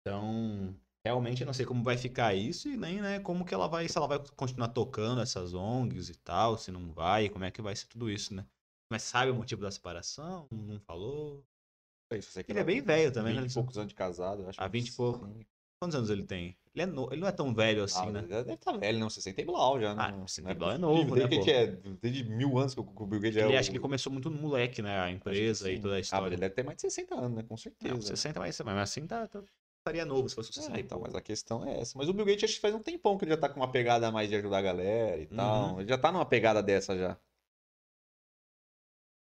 Então, realmente eu não sei como vai ficar isso e nem né, como que ela vai, se ela vai continuar tocando essas ONGs e tal, se não vai, como é que vai ser tudo isso, né? Mas sabe o motivo da separação? Não falou? É isso, Ele é bem tem velho também, 20 né? e poucos anos de casado, acho. Uns 20 e pouco. Quantos anos ele tem? Ele, é no- ele não é tão velho assim, Ah, né? ele Deve estar velho, não. 60 e blau já. Ah, não, 60 não e blau é novo, né, Desde que é desde mil anos que o que o Bill Gates é Ele o... acho que começou muito no moleque, né? A empresa e toda a Ah, história. ele deve ter mais de 60 anos, né? Com certeza. Não, 60 mais, mas assim tá, tá- estaria novo se fosse 60 É, então, mas a questão é essa. Mas o Bill Gates acho que faz um tempão que ele já tá com uma pegada mais de ajudar a galera e tal. Uhum. Ele já tá numa pegada dessa já.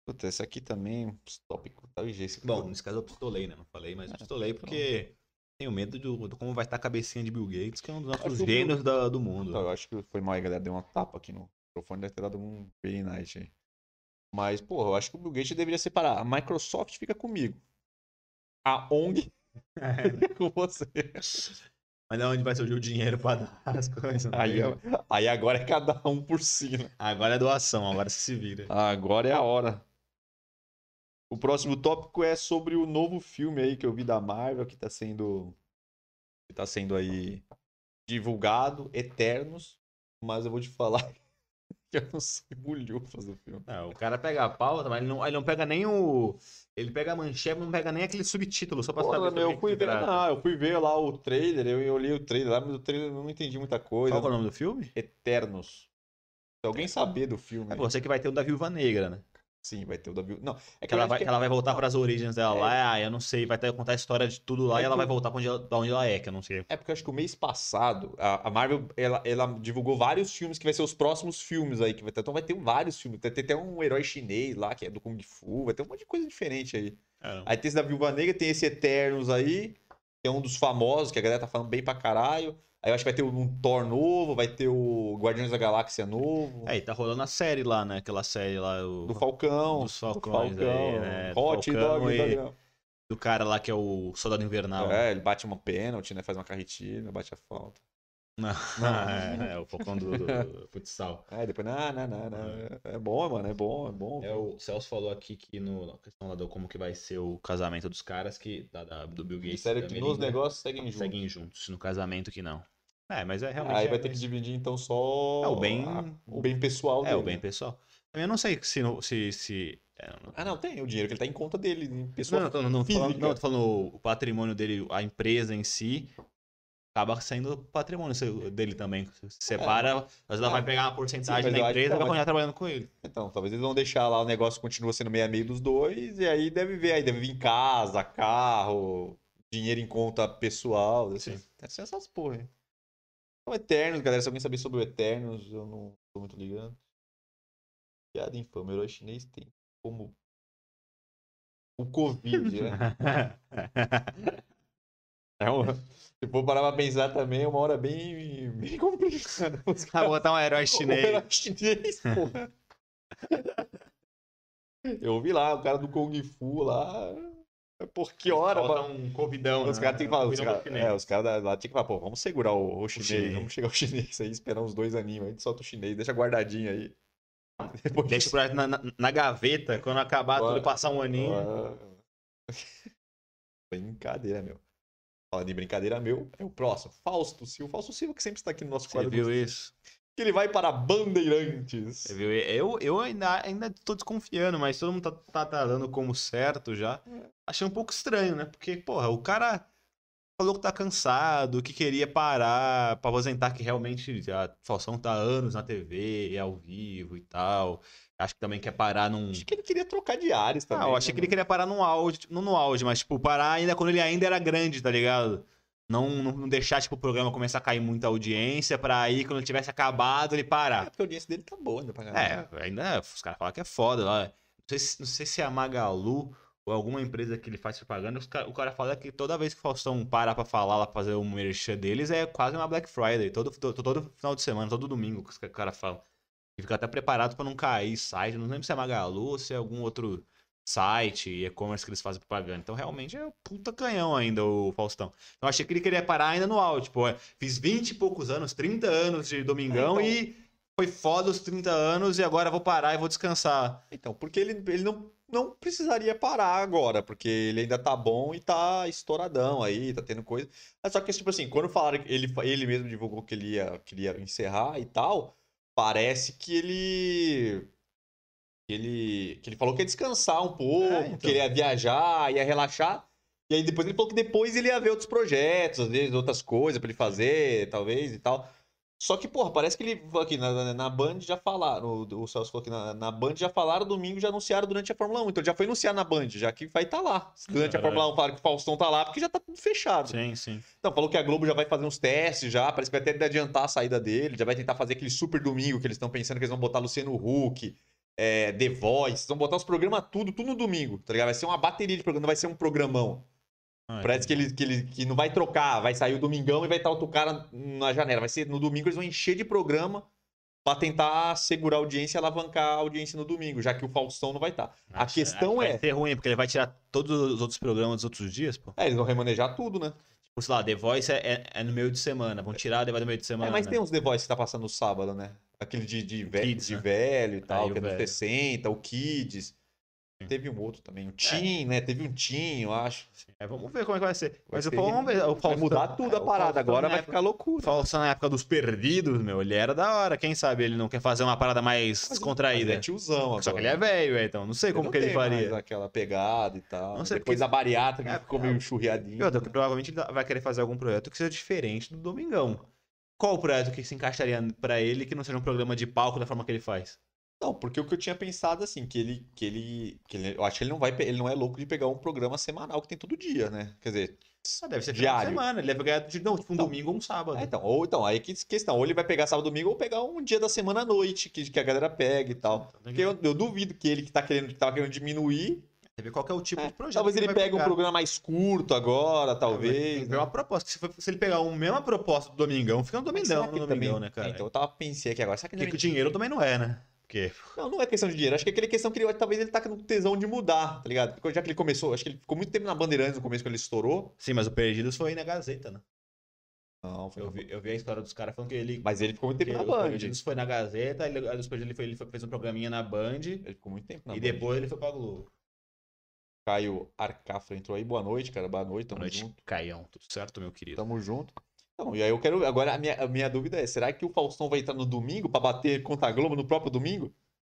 Puta, esse aqui também, esse tópico tá Bom, nesse caso eu pistolei, né? Não falei, mas É, pistolei porque tenho medo do, do como vai estar a cabecinha de Bill Gates, que é um dos nossos gênios da- do mundo. Então, eu acho que foi mal aí, galera. Deu uma tapa aqui no microfone, deve ter dado um very night aí. Mas, porra, eu acho que o Bill Gates deveria separar. A Microsoft fica comigo. A ONG fica com você. Mas de onde vai surgir o dinheiro pra dar as coisas? né? Aí, aí agora é cada um por si, né? Agora é doação, agora se vira. Agora é a hora. O próximo tópico é sobre o novo filme aí que eu vi da Marvel, que tá sendo. Que tá sendo aí divulgado, Eternos. Mas eu vou te falar que eu não sei bulhufas do filme. É, o cara pega a pauta, mas ele não, ele não pega nem o. Ele pega a manchete, mas não pega nem aquele subtítulo, só pra Porra, saber. meu, eu fui ver, não, eu fui ver lá o trailer, eu, eu olhei o trailer lá, mas o trailer eu não entendi muita coisa. Qual é o nome do filme? Eternos. Se alguém saber do filme. É você que vai ter o da Viúva Negra, né? Sim, vai ter o da Viu- Não, é Que ela, vai, que- que ela vai voltar não. pras origens dela É. lá, ah, eu não sei, vai ter, contar a história de tudo lá É e ela que vai voltar pra onde ela, onde ela é, que eu não sei. É porque eu acho que o mês passado, a, a Marvel, ela, ela divulgou vários filmes que vai ser os próximos filmes aí. Que vai ter, então vai ter vários filmes. Vai ter até um herói chinês lá, que é do Kung Fu. Vai ter um monte de coisa diferente aí. Aí tem esse da Viúva Negra, tem esse Eternos aí, é um dos famosos, que a galera tá falando bem pra caralho. Aí eu acho que vai ter um Thor novo, vai ter o Guardiões da Galáxia novo. É, e tá rolando a série lá, né? Aquela série lá, o, Do Falcão. Dos do Falcões aí, né? Do Hot Falcão Dog. e- Dog. do cara lá que é o Soldado Invernal. É, ele bate uma pênalti, né? Faz uma carretilha, bate a falta. Não, é, é, o Falcão do, do- futsal. Aí depois, não, não, não, não. É bom, mano, é bom, é bom. É, o Celso falou aqui que no, na questão lá do como que vai ser o casamento dos caras, que da, da- do Bill Gates. Sério que nos Melinda, negócios seguem juntos. seguem juntos. No casamento que não. É, mas é realmente. Aí é, vai ter que dividir então só É, o bem- a- o bem pessoal É, dele. o bem pessoal. Eu não sei se. se, se é, não- Ah, não, tem o dinheiro que ele tá em conta dele, em Não, pessoa não, não, tô falando, não, tô falando o patrimônio dele, a empresa em si, acaba sendo patrimônio seu- dele também. Se separa, mas ela É. vai pegar uma porcentagem mas da eu acho que empresa e vai continuar trabalhando com ele. Então, talvez eles vão deixar lá o negócio continua sendo meio a meio dos dois, e aí deve ver, aí deve vir casa, carro, dinheiro em conta pessoal, assim. Sim. Deve ser essas porra, hein? Então, Eternos, galera, se alguém saber sobre o Eternos, eu não tô muito ligando. Piada infame, o herói chinês tem como o Covid, né? É uma... Se for parar pra pensar também, é uma hora bem, bem complicada. Os Vai botar um herói o chinês. herói chinês, porra. Eu vi lá, o cara do Kung Fu lá. Por que hora, Falta mano? um covidão, Os né? caras têm que falar, os caras é, os caras lá tinham que falar, pô, vamos segurar o, o chinês, chinês. vamos chegar o chinês aí, esperar uns dois aninhos, aí a gente solta o chinês, deixa guardadinho aí. Depois Deixa pra- na, na, na gaveta, quando acabar Bora. tudo passar um aninho. Ah. Brincadeira, meu. Falando em brincadeira, meu, é o próximo. Fausto Silva. Fausto Silva, que sempre está aqui no nosso Você quadro. viu isso? Que ele vai para Bandeirantes. Você viu? Eu, eu ainda, ainda tô desconfiando, mas todo mundo tá, tá, tá dando como certo já. Achei um pouco estranho, né? Porque, porra, o cara falou que tá cansado, que queria parar pra aposentar, que realmente a Falsão tá há anos na TV, ao vivo e tal. Acho que também quer parar num. Acho que ele queria trocar de ares também. Ah, eu achei né, que ele queria parar no auge, não no auge, mas, tipo, parar ainda quando ele ainda era grande, tá ligado? Não, não, não deixar, tipo, o programa começar a cair muita audiência pra aí, quando tivesse acabado, ele parar. É, porque a audiência dele tá boa ainda pra É, caramba. ainda os caras falam que é foda lá. Não sei, se, não sei se é a Magalu ou alguma empresa que ele faz propaganda. o cara fala que toda vez que o Faustão para pra falar lá, pra fazer um merchan deles, é quase uma Black Friday. Todo, todo, todo final de semana, todo domingo que o cara fala. E fica até preparado pra não cair site. Não lembro se é Magalu ou se é algum outro site, e-commerce que eles fazem propaganda. Então realmente é um puta canhão ainda o Faustão. Então eu achei que ele queria parar ainda no auge. Tipo, é, fiz 20 e poucos anos, 30 anos de Domingão É, então- e foi foda os 30 anos e agora vou parar e vou descansar. Então, porque ele, ele não, não precisaria parar agora, porque ele ainda tá bom e tá estouradão aí, tá tendo coisa. Mas Só que, tipo assim, quando falaram que ele, ele mesmo divulgou que ele ia, que ele ia encerrar e tal, parece que ele. Que ele, que ele falou que ia descansar um pouco, É, então. que ele ia viajar, ia relaxar. E aí depois ele falou que depois ele ia ver outros projetos, às vezes outras coisas pra ele fazer, talvez e tal. Só que, porra, parece que ele aqui na, na, Band já falaram. O, o Celso falou que na, na Band já falaram domingo, já anunciaram durante a Fórmula 1. Então já foi anunciado na Band, já que vai estar lá. Durante a Caralho. Fórmula 1 falaram que o Faustão tá lá, porque já tá tudo fechado. Sim, sim. Então, falou que a Globo já vai fazer uns testes já, parece que vai até adiantar a saída dele, já vai tentar fazer aquele super domingo que eles estão pensando que eles vão botar Luciano Huck, é, The Voice, vão botar os programas tudo, tudo no domingo, tá ligado? Vai ser uma bateria de programa, não vai ser um programão. Ah, Parece que ele, que ele que não vai trocar, vai sair o domingão e vai estar outro cara na janela. Vai ser no domingo eles vão encher de programa pra tentar segurar a audiência e alavancar a audiência no domingo, já que o Faustão não vai estar. A Acho- questão é- Vai ser ruim, porque ele vai tirar todos os outros programas dos outros dias, pô. É, eles vão remanejar tudo, né? Tipo, sei lá, The Voice é, é- é no meio de semana. Vão tirar Voice no meio de semana. É, mas né? tem uns The Voice que tá passando no sábado, né? Aquele de, de, ve- Kids, de né? velho e tal, Aí o que é dos velho. 60, o Kids. Teve um outro também, o Tim, né? Teve um Tim, eu acho. É, vamos ver como é que vai ser. Vai Mas eu ser- falo, vamos ver. O Vai Faustão- mudar tudo a o parada, agora vai época- ficar loucura. Faustão na época dos perdidos, meu, ele era da hora. Quem sabe ele não quer fazer uma parada mais Mas descontraída. é tiozão agora. Só que ele é velho, é, então não sei Ele como não que ele faria. aquela pegada e tal. Não sei, Depois porque- a bariátrica É, ficou é. meio churriadinho. E outra, que provavelmente ele vai querer fazer algum projeto que seja diferente do Domingão. Qual o projeto que se encaixaria pra ele que não seja um programa de palco da forma que ele faz? Não, porque o que eu tinha pensado assim, que ele, que ele, que ele, eu acho que ele não vai, ele não é louco de pegar um programa semanal que tem todo dia, né? Quer dizer, Ah, deve ser Diário. semana. Ele deve ganhar de, não, tipo um Então, domingo ou um sábado. é, então, ou então, aí que questão, ou ele vai pegar sábado domingo ou pegar um dia da semana à noite, que, que a galera pega e tal. Tem Porque que eu, eu duvido que ele que tá querendo, que tava querendo diminuir, ver qual que é o tipo é, de projeto. talvez ele vai pegue um programa mais curto agora, Tem talvez. né? uma proposta. Se, for- se ele pegar uma mesma proposta do Domingão, fica Mas Domingão, no ele Domingão, também- né, cara? É, então eu tava pensei aqui agora, será que ele Porque que o dinheiro também não é, né? Porque Não, não é questão de dinheiro. Acho que é aquele questão que ele, talvez ele tá com tesão de mudar, tá ligado? Porque já que ele começou, acho que ele ficou muito tempo na Bandeirantes no começo quando ele estourou. Sim, mas o Perdidos foi na Gazeta, né? Não, foi Eu vi, eu vi a história dos caras falando que ele. Mas ele ficou muito tempo na os Band. Perdidos foi na Gazeta, ele, Perdidos ele, foi- ele foi- fez um programinha na Band Ele ficou muito tempo na e Band. depois ele foi pra Globo. Caio Arcafra entrou aí. Boa noite, cara. Boa noite, tamo Boa noite, junto. Caião. Tudo certo, meu querido? Tamo junto. Então, e aí eu quero. Agora, a minha, a minha dúvida é: será que o Faustão vai entrar no domingo pra bater contra a Globo no próprio domingo?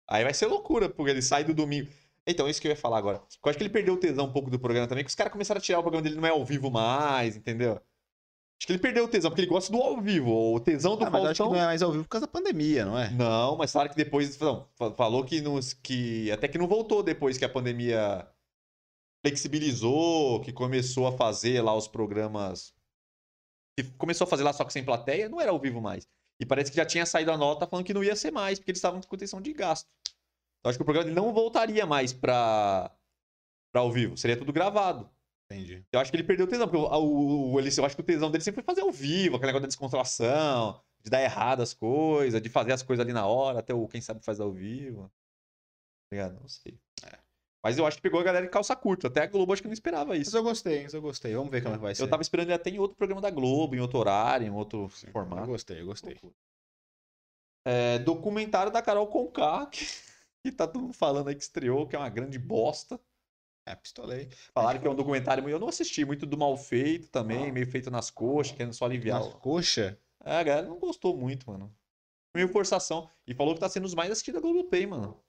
Aí vai ser loucura, porque ele sai do domingo. Então, isso que eu ia falar agora. Eu acho que ele perdeu o tesão um pouco do programa também, que os caras começaram a tirar o programa dele não é ao vivo mais, entendeu? Acho que ele perdeu o tesão, porque ele gosta do ao vivo. O tesão do Ah, mas eu acho que Faustão. não é mais ao vivo por causa da pandemia, não é? Não, mas falaram que depois. Não, fa- falou que, nos, que. Até que não voltou depois que a pandemia flexibilizou, que começou a fazer lá os programas. Que começou a fazer lá só que sem plateia, não era ao vivo mais. E parece que já tinha saído a nota falando que não ia ser mais, porque eles estavam com intenção de gasto. Eu acho que o programa não voltaria mais pra, pra ao vivo, seria tudo gravado. Entendi. Eu acho que ele perdeu o tesão, porque o, o, o- ele, eu acho que o tesão dele sempre foi fazer ao vivo, aquele negócio da descontração, de dar errado as coisas, de fazer as coisas ali na hora, até o quem sabe faz ao vivo. Tá ligado? Não sei. Mas eu acho que pegou a galera de calça curta. Até a Globo acho que não esperava Mas isso. eu gostei, mas eu gostei. Vamos ver como é que vai ser. Eu tava esperando ele até em outro programa da Globo, em outro horário, em outro Eu formato. gostei, eu gostei. É, documentário da Carol Conká, que, que tá todo mundo falando aí que estreou, que é uma grande bosta. É, pistolei. Falaram que é um documentário, eu não assisti, muito do mal feito também, meio feito nas coxas, querendo só aliviar. Nossa, o- coxa? É, a galera não gostou muito, mano. Meio forçação. E falou que tá sendo os mais assistidos da Globoplay, mano.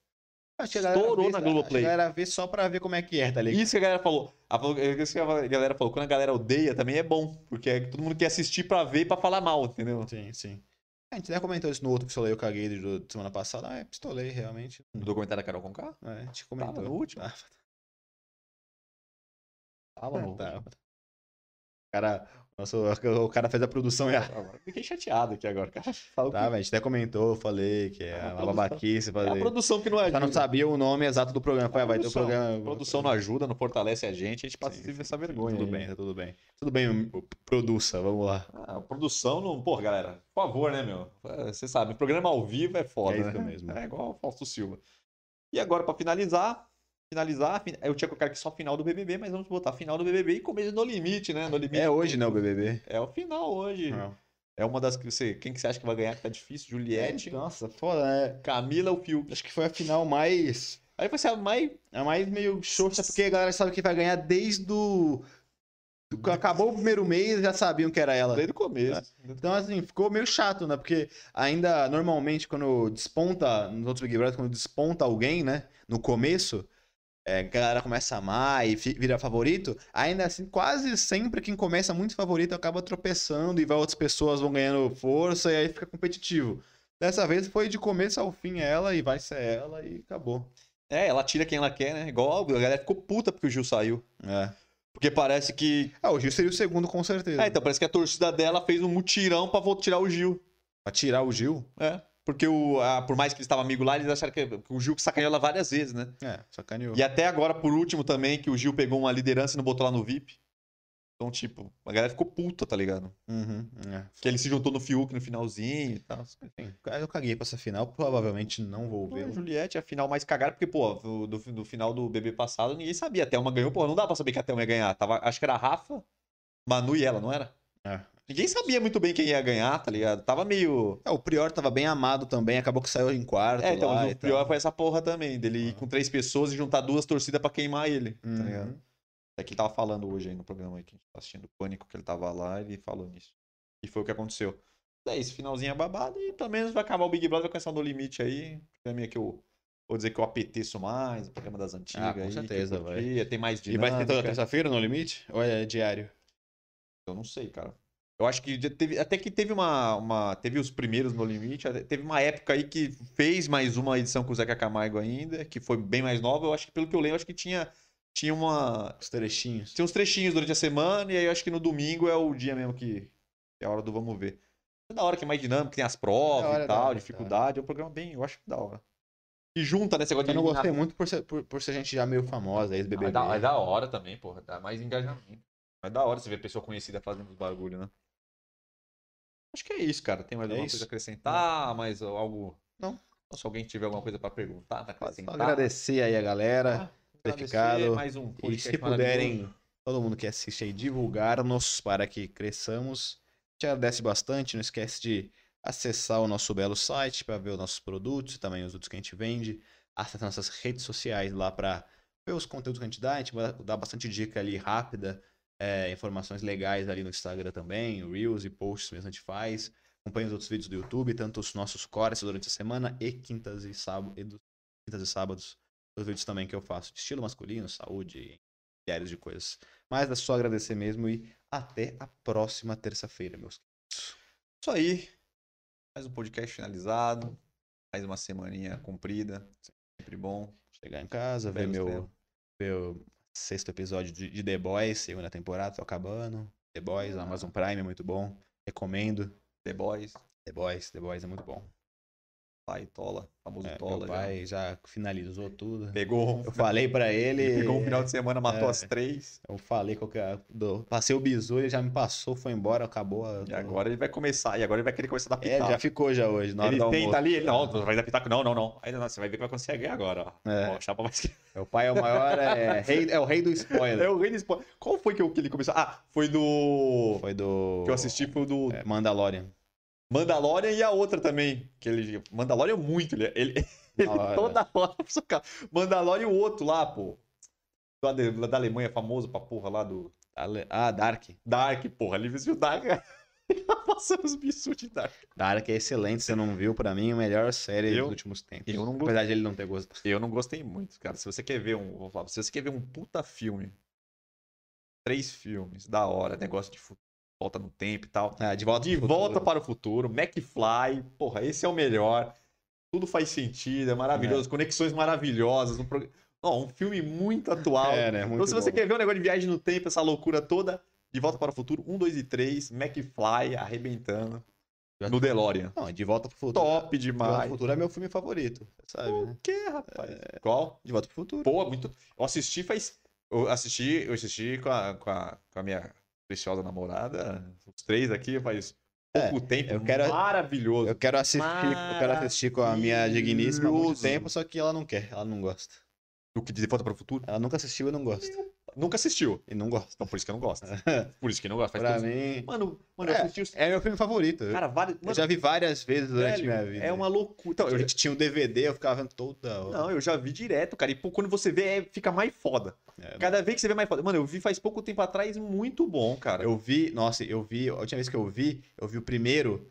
Acho que a galera Estourou vê- na Globoplay. A galera vê só pra ver como é que é, tá ligado? Isso que a galera falou. Falou- Isso que a galera falou. Quando a galera odeia, também é bom. Porque é todo mundo quer assistir pra ver e pra falar mal, entendeu? Sim, sim. A gente até comentou isso no outro pistolei, eu caguei de semana passada. Ah, é pistolei, realmente. No documentário da Carol Conká? É, a gente comentou. Tava no último? Tava, Tava. O cara, nossa, o cara fez a produção errada. Agora, Fiquei chateado aqui agora, cara. Falou Tá, a gente até comentou, falei que é É uma babaquice que é a fazer. produção que não ajuda. Só não sabia o nome exato do programa. Foi, ah, vai ter o programa. A produção não ajuda, não fortalece a gente, a gente passa Sim, essa vergonha. Tudo bem, tá tudo bem. Tudo bem, o- produça, vamos lá. Ah, a produção não. Porra, galera, por favor, né, meu? É, Você sabe, programa ao vivo é foda. É isso né? mesmo. É igual o Fausto Silva. E agora, pra finalizar, finalizar, fin- eu tinha colocado aqui só final do BBB, mas vamos botar final do BBB e começo no limite, né? No limite. É hoje, né, o BBB? É o final hoje. Não. É uma das que você. Quem que você acha que vai ganhar que tá difícil? Juliette, Nossa, foda, né? Camila ou Fiuk. Acho que foi a final mais. Aí vai ser a mais. A mais meio xoxa, porque a galera sabe que vai ganhar desde o. Acabou o primeiro mês, já sabiam que era ela. Desde o começo. Então, assim, ficou meio chato, né? Porque ainda, normalmente, quando desponta, nos outros Big Brother, quando desponta alguém, né? No começo, é, a galera começa a amar e vira favorito. Ainda assim, quase sempre quem começa muito favorito acaba tropeçando e vai outras pessoas vão ganhando força e aí fica competitivo. Dessa vez foi de começo ao fim ela e vai ser ela e acabou. É, ela tira quem ela quer, né? Igual a galera ficou puta porque o Gil saiu. É. Porque parece que. Ah, o Gil seria o segundo, com certeza. É, então parece que a torcida dela fez um mutirão pra tirar o Gil. Pra tirar o Gil? É. Porque o, a- por mais que eles estavam amigos lá, eles acharam que, que o Gil que sacaneou ela várias vezes, né? É, sacaneou. E até agora, por último, também, que o Gil pegou uma liderança e não botou lá no VIP. Então, tipo, a galera ficou puta, tá ligado? Uhum, é. Que ele se juntou no Fiuk no finalzinho e tal. Enfim, eu caguei pra essa final, provavelmente não vou ver. a Juliette, a final mais cagada, porque, pô, do, do, do final do BB passado, ninguém sabia. A Thelma ganhou, pô, não dá pra saber que a Thelma ia ganhar. Tava, acho que era a Rafa, Manu e ela, não era? É. Ninguém sabia muito bem quem ia ganhar, tá ligado? Tava meio. É, o Prior tava bem amado também, acabou que saiu em quarto É, então, lá o tal. foi essa porra também, dele ir Ah. com três pessoas e juntar duas torcidas pra queimar ele, tá Uhum. ligado? É que ele tava falando hoje aí no programa aí, que a gente tá assistindo o Pânico, que ele tava lá, ele falou nisso. E foi o que aconteceu. É isso, finalzinho é babado e pelo menos vai acabar o Big Brother vai começar no limite aí. Mim é que eu vou dizer que eu apeteço mais, o programa das antigas Ah, com aí. certeza, curtia, Tem mais E vai ter toda dinâmica. terça-feira no limite? Ou é diário? Eu não sei, cara. Eu acho que teve, até que teve uma, uma. Teve os primeiros no limite. Teve uma época aí que fez mais uma edição com o Zeca Camargo ainda, que foi bem mais nova. Eu acho que, pelo que eu lembro, acho que tinha, tinha uma. Os trechinhos. Tinha uns trechinhos durante a semana, e aí eu acho que no domingo é o dia mesmo que é a hora do vamos ver. É da hora que é mais dinâmico, tem as provas hora, e tal, hora, da dificuldade. É um programa bem, eu acho da hora. E junta, né? Esse negócio Eu não gostei muito por ser, por, por ser gente já meio famosa, Ah, ex-BBB. é da, é da hora também, porra. Dá mais engajamento. É da hora você ver pessoa conhecida fazendo os bagulho, né? Acho que é isso, cara. Tem mais É alguma isso? coisa a acrescentar? Mais algo. Não. Ou se alguém tiver alguma coisa pra perguntar, pra Só acrescentar. agradecer aí a galera. Ah, ficado. Mais um E se puderem, todo mundo que assiste aí, divulgar-nos para que cresçamos. Te agradece bastante. Não esquece de acessar o nosso belo site para ver os nossos produtos e também os outros que a gente vende. Acessar nossas redes sociais lá para ver os conteúdos que a gente dá. A gente vai dar bastante dica ali rápida, é, informações legais ali no Instagram também, Reels e posts mesmo a gente faz. Acompanhe os outros vídeos do YouTube, tanto os nossos cortes durante a semana e quintas e sábados. E quintas e sábados. Os vídeos também que eu faço de estilo masculino, saúde, milhares de coisas. Mas é só agradecer mesmo e até a próxima terça-feira, meus queridos. Isso aí. Mais um podcast finalizado. Mais uma semaninha comprida. Sempre bom. Chegar em casa, ver meu, o sexto episódio de, de The Boys, segunda temporada, tô acabando. The Boys, Amazon Prime é muito bom. Recomendo. The Boys. The Boys, The Boys é muito bom. Pai, Tola, famoso É, Tola. meu já. pai já finalizou tudo. Pegou, um- Eu falei pra ele. pegou um final de semana, matou É. as três. Eu falei qual que é. do- Passei o bizu, ele já me passou, foi embora, acabou. a- E agora ele vai começar, e agora ele vai querer começar a dar É, pitaco. já ficou já hoje, na hora ele tenta almoço. ali, ele, não, vai dar pitaco, não, não, não. Aí não, você vai ver que vai conseguir agora, ó. É. Ó, chapa mais que... Meu pai é o maior, é, rei, é o rei do É spoiler. o rei do spoiler. Qual foi que, eu- que ele começou? Ah, foi do... Foi do. Que eu assisti foi o do é, Mandalorian. Mandalorian e a outra também. Que ele... Mandalorian muito, ele... ele... Ele toda hora. Mandalorian e o outro lá, pô. Lá da Alemanha, famoso pra porra lá do Ah, Dark. Dark, porra. Ele viu Dark. Passando os bichos de Dark. Dark é excelente, você não viu, pra mim, a melhor série Eu- dos últimos tempos. eu não gostei. Apesar de ele não ter gostado. Eu não gostei muito, cara. Se você quer ver um. Vou falar, se você quer ver um puta filme. Três filmes, da hora, negócio de fu- volta no tempo e tal. Ah, de volta De pro volta futuro. para o futuro, McFly, porra, esse é o melhor. Tudo faz sentido, é maravilhoso, conexões maravilhosas. Um, prog- Ó, um filme muito atual. É, né? Muito então, se você bom. quer ver um negócio de viagem no tempo, essa loucura toda, De Volta para o Futuro, 1, 2 e 3, McFly arrebentando no DeLorean. Não, De Volta pro Futuro. Top De Volta demais. pro Futuro é meu filme favorito, sabe, né? O que, rapaz? Qual? De Volta pro Futuro. Pô, muito. Eu assisti faz. Eu assisti, eu assisti com a, com a, com a minha preciosa namorada, os três aqui, faz pouco tempo. É, eu quero- Maravilhoso. Eu quero assistir, eu quero assistir com a minha digníssima há muito tempo, só que ela não quer, ela não gosta. O que de volta para o futuro? Ela nunca assistiu e não gosta. Nunca assistiu. E não gosta. Então por isso que eu não gosto. Por isso que eu não gosto. Faz pra mim, Mano, mano, eu É, assisti os. é meu filme favorito. Cara, vários. eu Mano, já vi várias vezes durante velho, minha vida. É uma loucura. Então, a eu já- tinha um DVD, eu ficava vendo toda hora. Não, eu já vi direto, cara. E pô, quando você vê, é- fica mais foda. É, Cada vez que você vê mais foda. Mano, eu vi faz pouco tempo atrás, muito bom, cara. Eu vi, nossa, eu vi, a última vez que eu vi, eu vi o primeiro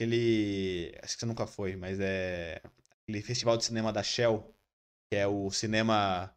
naquele. Acho que você nunca foi, mas é. Aquele festival de cinema da Shell, que é o cinema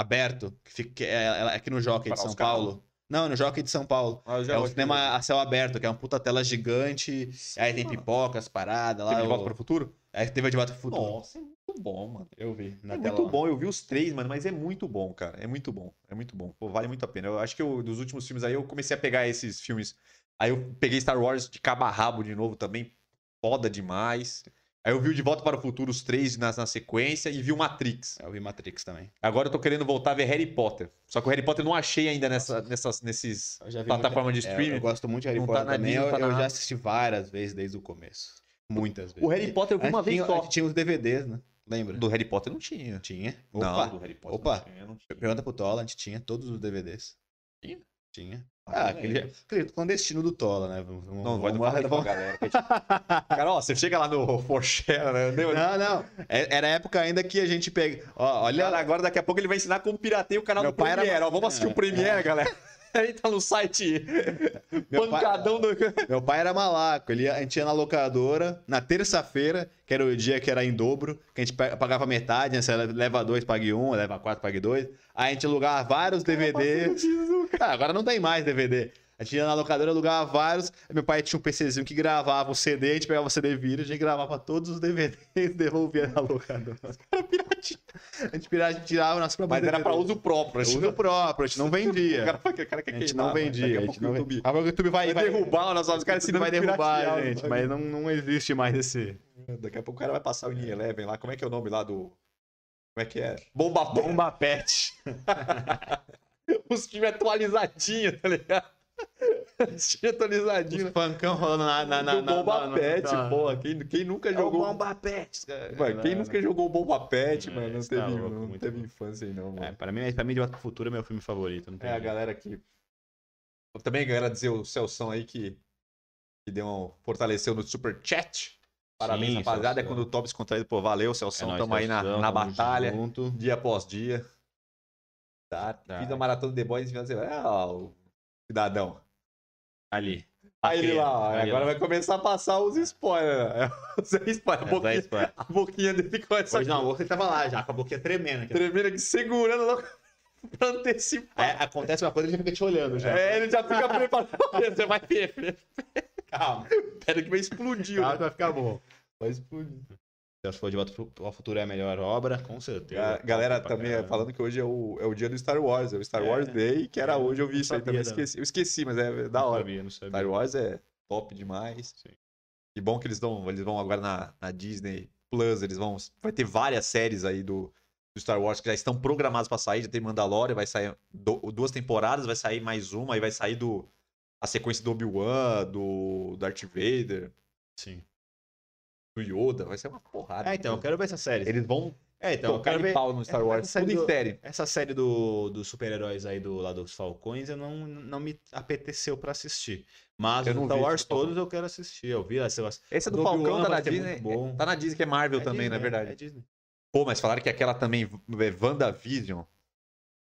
aberto, que fica que é, é aqui no Jockey de São? Paulo. Não, no Jockey de São Paulo. Ah, É o cinema a céu aberto, que é uma puta tela gigante. Aí tem pipocas, paradas lá. Teve de volta o- para o futuro? Aí teve a de volta pro futuro. Nossa, é muito bom, mano. Eu vi. Na é muito lá. bom, eu vi os três, mano, mas é muito bom, cara. É muito bom, é muito bom. Pô, vale muito a pena. Eu acho que eu, dos últimos filmes aí eu comecei a pegar esses filmes. Aí eu peguei Star Wars de cabo a rabo de novo também. Foda demais. Aí eu vi o De Volta para o Futuro, os três na, na sequência, e vi o Matrix. Eu vi Matrix também. Agora eu tô querendo voltar a ver Harry Potter. Só que o Harry Potter eu não achei ainda nessa, nessas, nesses Eu já vi plataformas de muito- é, streaming. eu gosto muito de Harry Não tá Potter na também. Disney, Eu, não tá eu já assisti várias vezes desde o começo. Muitas vezes. O Harry Potter eu vi uma Antes vez tinha, só. tinha os DVDs, né? Lembra? Do Harry Potter não tinha. Tinha. Não, Opa. do Harry Potter Opa. não tinha. Não tinha. Pergunta pro Tola, a gente tinha todos os DVDs. Tinha? Tinha. Ah, Ah, aquele, aquele clandestino do Tola, né? Vamos, vamos- Não, vai vamos- isso pra vamos- galera. a gente- Cara, ó, você chega lá no Forshare, né? Não, não. É- Era a época ainda que a gente pega. Ó, olha. Cara, agora daqui a pouco ele vai ensinar como pirateia o canal Meu do pai era- Premiere. Ó, vamos assistir o Premiere, galera. Ele tá no site Meu pai- pancadão do... Meu pai era malaco. Ele a gente ia na locadora na terça-feira, que era o dia que era em dobro, que a gente pa- pagava metade, né? Você leva dois, pague um, leva quatro, pague dois. Aí a gente alugava vários DVDs. Ah, agora não tem mais DVD. A gente ia na locadora, alugava vários. Meu pai tinha um PCzinho que gravava o CD, a gente pegava o CD vírus, a gente gravava todos os DVDs devolvia na locadora. A gente a gente tirava nas próprias Mas era pra uso próprio. a gente uso próprio, a gente não O vendia. cara, o cara quer A gente não mano. vendia. A a gente não vendia. YouTube Agora o YouTube vai, vai derrubar, nós os caras o YouTube vai derrubar a gente, mas não... não, não existe mais esse. Daqui a pouco o cara vai passar o In Eleven lá. Como é que é o nome lá do... Como é que é? Bomba Bomba. Bomba Pet. Os times atualizadinhos, tá ligado? Atualizadinhos. Os funkão rolando na, na, na, na- Bomba na- Pet, na- porra. Quem, quem nunca É jogou... Bomba Pet. Mano, quem nunca jogou o Bomba Pet, É, mano, não teve, tá louco, não muito teve bom. infância aí, não, mano. É, pra mim, pra mim, De Volta pro Futuro é meu filme favorito. É, a galera que. Também quero dizer o Celção aí que, que deu um, fortaleceu no super chat. Parabéns, Sim, rapaziada. É quando o top descontraído, pô, valeu, É Celção. nóis, Tamo aí na, na batalha, junto. dia após dia. Tá, Tá. Fiz a maratona de The Boys e semana. É, o cidadão. Ali. Aí ele lá, ó, agora lá. vai começar a passar os spoilers. né? Os spoilers. A É, boquinha, spoiler. a boquinha dele começa Hoje não, você tava lá já, com a boquinha tremendo. aqui. tremendo aqui, segurando logo pra antecipar. Aí acontece uma coisa, ele já fica te olhando já. É, ele já fica preparado. Você vai ver. Calma. Pera que vai explodir. Calma né? vai ficar bom. Vai explodir. Se for De Volta ao Futuro é a melhor obra, com certeza. A galera também caramba. falando que hoje é o, é o dia do Star Wars, é o Star É. Wars Day, que era É, hoje, eu vi isso aí também, esqueci. Eu esqueci, mas é da Não hora. sabia, não sabia. Star Wars é top demais. Sim. Que bom que eles, dão, eles vão agora na, na Disney Plus, eles vão. Vai ter várias séries aí do, do Star Wars que já estão programadas pra sair. Já tem Mandalorian, vai sair do- duas temporadas, vai sair mais uma, aí vai sair do. A sequência do Obi-Wan, do Darth Vader, Sim. Do Yoda, vai ser uma porrada. É, então, eu quero ver essa série. Eles vão É, então, eu quero ver. pau no Star essa Wars, série tudo em do- série. Essa série do, dos super-heróis aí do lado dos Falcões, eu não, não me apeteceu pra assistir. Mas Eu os Star Wars todos eu quero assistir. Eu vi essa. Esse é do do Falcão, tá na Disney. bom. Tá na Disney, que é Marvel É também, Disney, na verdade. É Disney. Pô, mas falaram que aquela também, é WandaVision,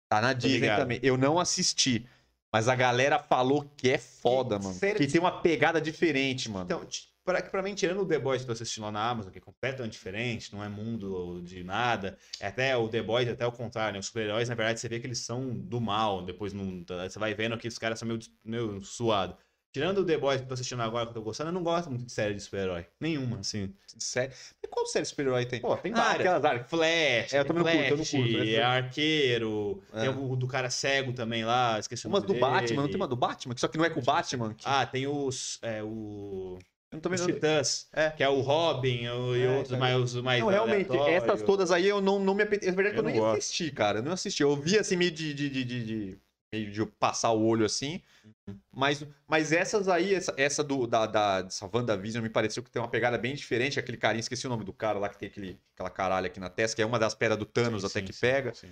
tá na Disney também. Eu não assisti. Mas a galera falou que é foda, Que mano. série Que tem uma pegada diferente, mano. Então, t- pra, pra mim, tirando o The Boys que eu tô assistindo lá na Amazon, que é completamente diferente, não é mundo de nada, é até o The Boys, até o contrário, né? Os super-heróis, na verdade, você vê que eles são do mal, depois não, tá- você vai vendo que os caras são meio, meio suados. Tirando o The Boys que eu tô assistindo agora, que eu tô gostando, eu não gosto muito de série de super-herói. Nenhuma, assim. Sério. Mas qual série de super-herói tem? Pô, tem ah, várias. aquelas áreas. Flash, É, eu também não curto, eu não Flash, curto, né? é arqueiro, É. tem o do cara cego também lá, esqueci o Umas nome do Batman, não dele. tem uma do Batman? Que Só que não é com o Batman. Que... Ah, tem os. É, o. eu não tô vendo. Titãs, É. que é o Robin o- e É, outros cara. mais, os mais Não, realmente, essas todas aí eu não, não me apetece. É verdade que eu, não gosto. assisti, cara. Eu não assisti. Eu vi assim, meio de. de, de, de, de- meio de eu passar o olho assim. Uhum. Mas, mas essas aí, essa, essa do, da, da, dessa WandaVision me pareceu que tem uma pegada bem diferente. Aquele carinha, esqueci o nome do cara lá que tem aquele, aquela caralho aqui na testa, que é uma das pedras do Thanos Sim, até sim, que sim, pega. sim.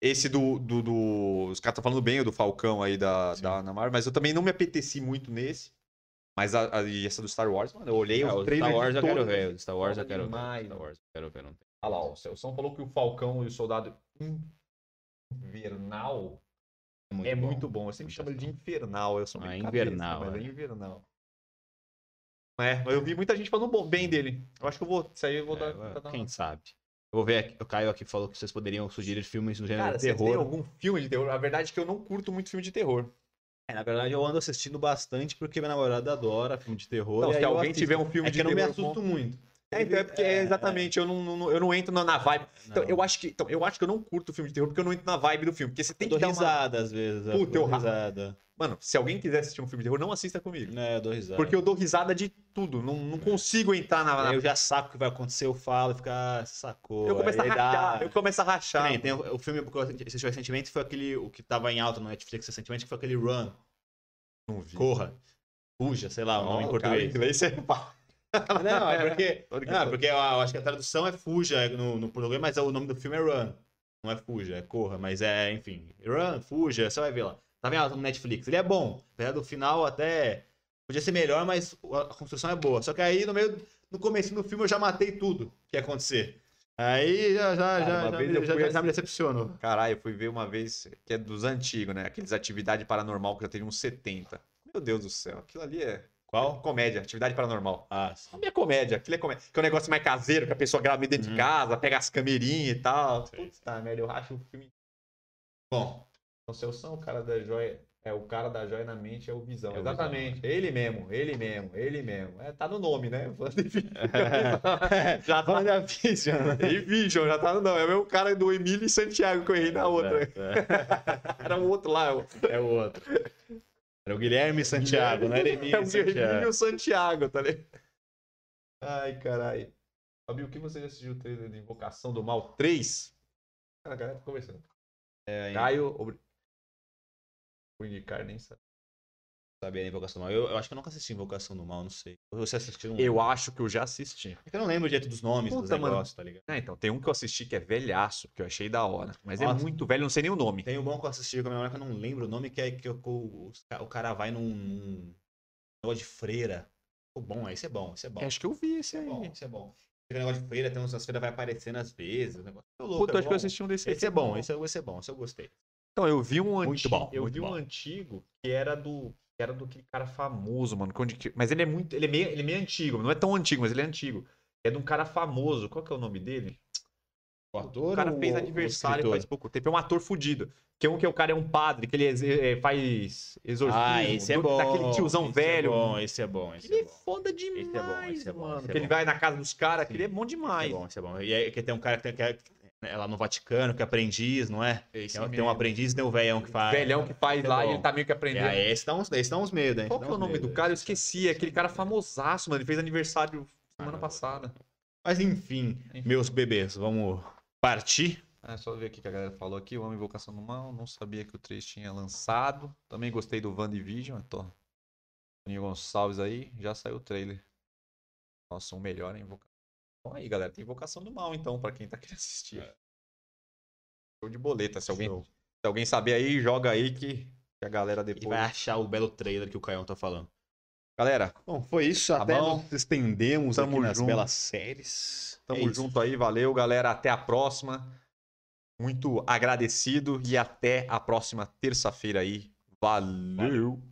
Esse do. do, do- Os caras estão falando bem do Falcão aí da, da Ana Marvel, mas eu também não me apeteci muito nesse. Mas a, a- e essa do Star Wars, mano, eu olhei É, o trailers. Star Wars de eu quero ver. o Star Wars eu quero ver. Star. Wars eu quero ver. Não tem. Olha lá, o Celson falou que o Falcão e o Soldado Invernal É é muito bom. Eu sempre chamo ele de Infernal. Eu sou Ah, meio Invernal, cabeça, mas é. é Invernal. É, mas eu vi muita gente falando bom- bem dele. Eu acho que eu vou. Isso aí eu vou É, dar. dar uma- quem sabe? Eu vou ver aqui. O Caio aqui falou que vocês poderiam sugerir filmes no gênero Cara, de você tem terror. algum filme de terror? A verdade é que eu não curto muito filme de terror. É, na verdade, eu ando assistindo bastante porque minha namorada adora filme de terror. E se eu alguém tiver um filme é de que eu não me terror assusto muito. É, então é porque é, exatamente, eu não, não- eu não entro na, vibe. Então, Não. eu acho que, então, eu acho que eu não curto filme de terror porque eu não entro na vibe do filme. Porque você tem Eu que dar uma... risada às vezes. eu Puta, eu ra- risada. Mano, se alguém quiser assistir um filme de terror, não assista comigo. É, eu dou risada. Porque eu dou risada de tudo. Não, não consigo entrar na. na- eu já saco o que vai acontecer, eu falo e fica, ah, sacou. Eu começo a Aí dá- rachar. Eu começo a rachar. tem o, o filme que eu assisti recentemente foi aquele, o que tava em alta no Netflix recentemente, que foi aquele Run, Não vi. Corra, Fuja, sei lá o nome em português. Cara, em inglês é. Não, é porque, não, é porque eu, eu acho que a tradução é Fuja no, no português, mas o nome do filme é Run. Não é Fuja, é Corra, mas é, enfim. Run, Fuja, você vai ver lá. Tá vendo alta no Netflix. Ele é bom. Apesar do final até. Podia ser melhor, mas a construção é boa. Só que aí no meio. No começo do filme eu já matei tudo que ia acontecer. Aí já, já, Cara, já, já, já, fui já me assim- decepcionou. Caralho, eu fui ver uma vez, que é dos antigos, né? Aqueles atividade paranormal que já teve uns 70. Meu Deus do céu, aquilo ali é. Qual? Comédia, atividade paranormal. Ah, sim. A minha comédia, aquilo é comédia. Que é um negócio mais caseiro, que a pessoa grava dentro de Uhum. casa, pega as camerinhas e tal. Puta merda, eu racho o filme. Bom, O Celção, o cara da joia. É, o cara da joia na mente é o Visão. É o Exatamente. Ele mesmo, ele mesmo, ele mesmo. É, tá no nome, né? já falando da Vision. né? E Vision, já tá no nome. É o mesmo cara do Emílio e Santiago que eu errei na outra. Era o outro lá. É o outro. Era o Guilherme Santiago, não era É Emílio o Santiago. Santiago, tá ligado? Ai, caralho. Fabio, o que você já assistiu o trailer de Invocação do Mal 3? Ah, a galera tá conversando. É? Caio, indicar, nem sabe. Sabia Invocação do Mal. Eu, eu acho que eu nunca assisti Invocação do Mal, não sei. Você assistiu? Não Eu acho que eu já assisti. É que eu não lembro o jeito dos nomes dos Puta, mano. negócios, tá ligado? É, então, tem um que eu assisti que é velhaço, que eu achei da hora. Mas é Nossa. muito velho, não sei nem o nome. Tem um bom que eu assisti com a minha hora que eu não lembro o nome, que é que o, o, o cara vai num, num negócio de freira. Pô, bom, esse é bom, esse é bom. Acho que eu vi esse Esse é aí. bom, esse é bom. Esse negócio de freira, tem uns, as freiras vai aparecendo às vezes. O negócio é louco, Puta, é acho que eu bom. assisti um desse aí. Esse é bom, esse é, esse é bom, esse eu gostei. Então, eu vi um Muito antigo. bom, eu vi um bom. antigo que era do. Que era do aquele cara famoso, mano. que Mas ele é muito. Ele é, meio, ele é meio antigo. Não é tão antigo, mas ele é antigo. É de um cara famoso. Qual que é o nome dele? O ator O cara fez o aniversário escritor? faz pouco tempo. É um ator fudido. Que é um que é o cara é um padre, que ele é, faz exorcismo. Ah, esse é bom. Daquele tiozão esse velho. É bom, esse é bom, esse Ele é é bom. foda demais, Esse é bom, esse é bom, mano. esse é que ele bom. vai na casa dos caras, que ele é bom demais. Esse é bom, esse é bom. E aí que tem um cara que tem que é, é lá no Vaticano, que é aprendiz, não é? Esse Tem, tem mesmo. um aprendiz e tem o velhão que faz. Velhão que faz é lá e bom. ele tá meio que aprendendo. É, esse dá uns, esse dá uns medo, hein? Qual que é o nome medo, do cara? Eu esqueci. É aquele cara famosaço, mano. Ele fez aniversário semana Ah, passada. Mas enfim, Enfim. meus bebês, vamos partir? É só ver aqui que a galera falou aqui. O Homem Invocação do Mal. Não sabia que o 3 tinha lançado. Também gostei do WandaVision. Tô. Toninho Gonçalves aí. Já saiu o trailer. Nossa, um melhor, hein? Invocação. Então aí, galera. Tem Invocação do Mal, então, pra quem tá querendo assistir. Show de boleta. Se alguém, Show. se alguém saber aí, joga aí que, que a galera E depois. vai achar o belo trailer que o Caião tá falando. Galera, Bom, foi isso. Tá Até bom. nos estendemos Tamo aqui nas junto. belas séries. Tamo É junto aí, valeu, galera. Até a próxima. Muito agradecido e até a próxima terça-feira aí. Valeu.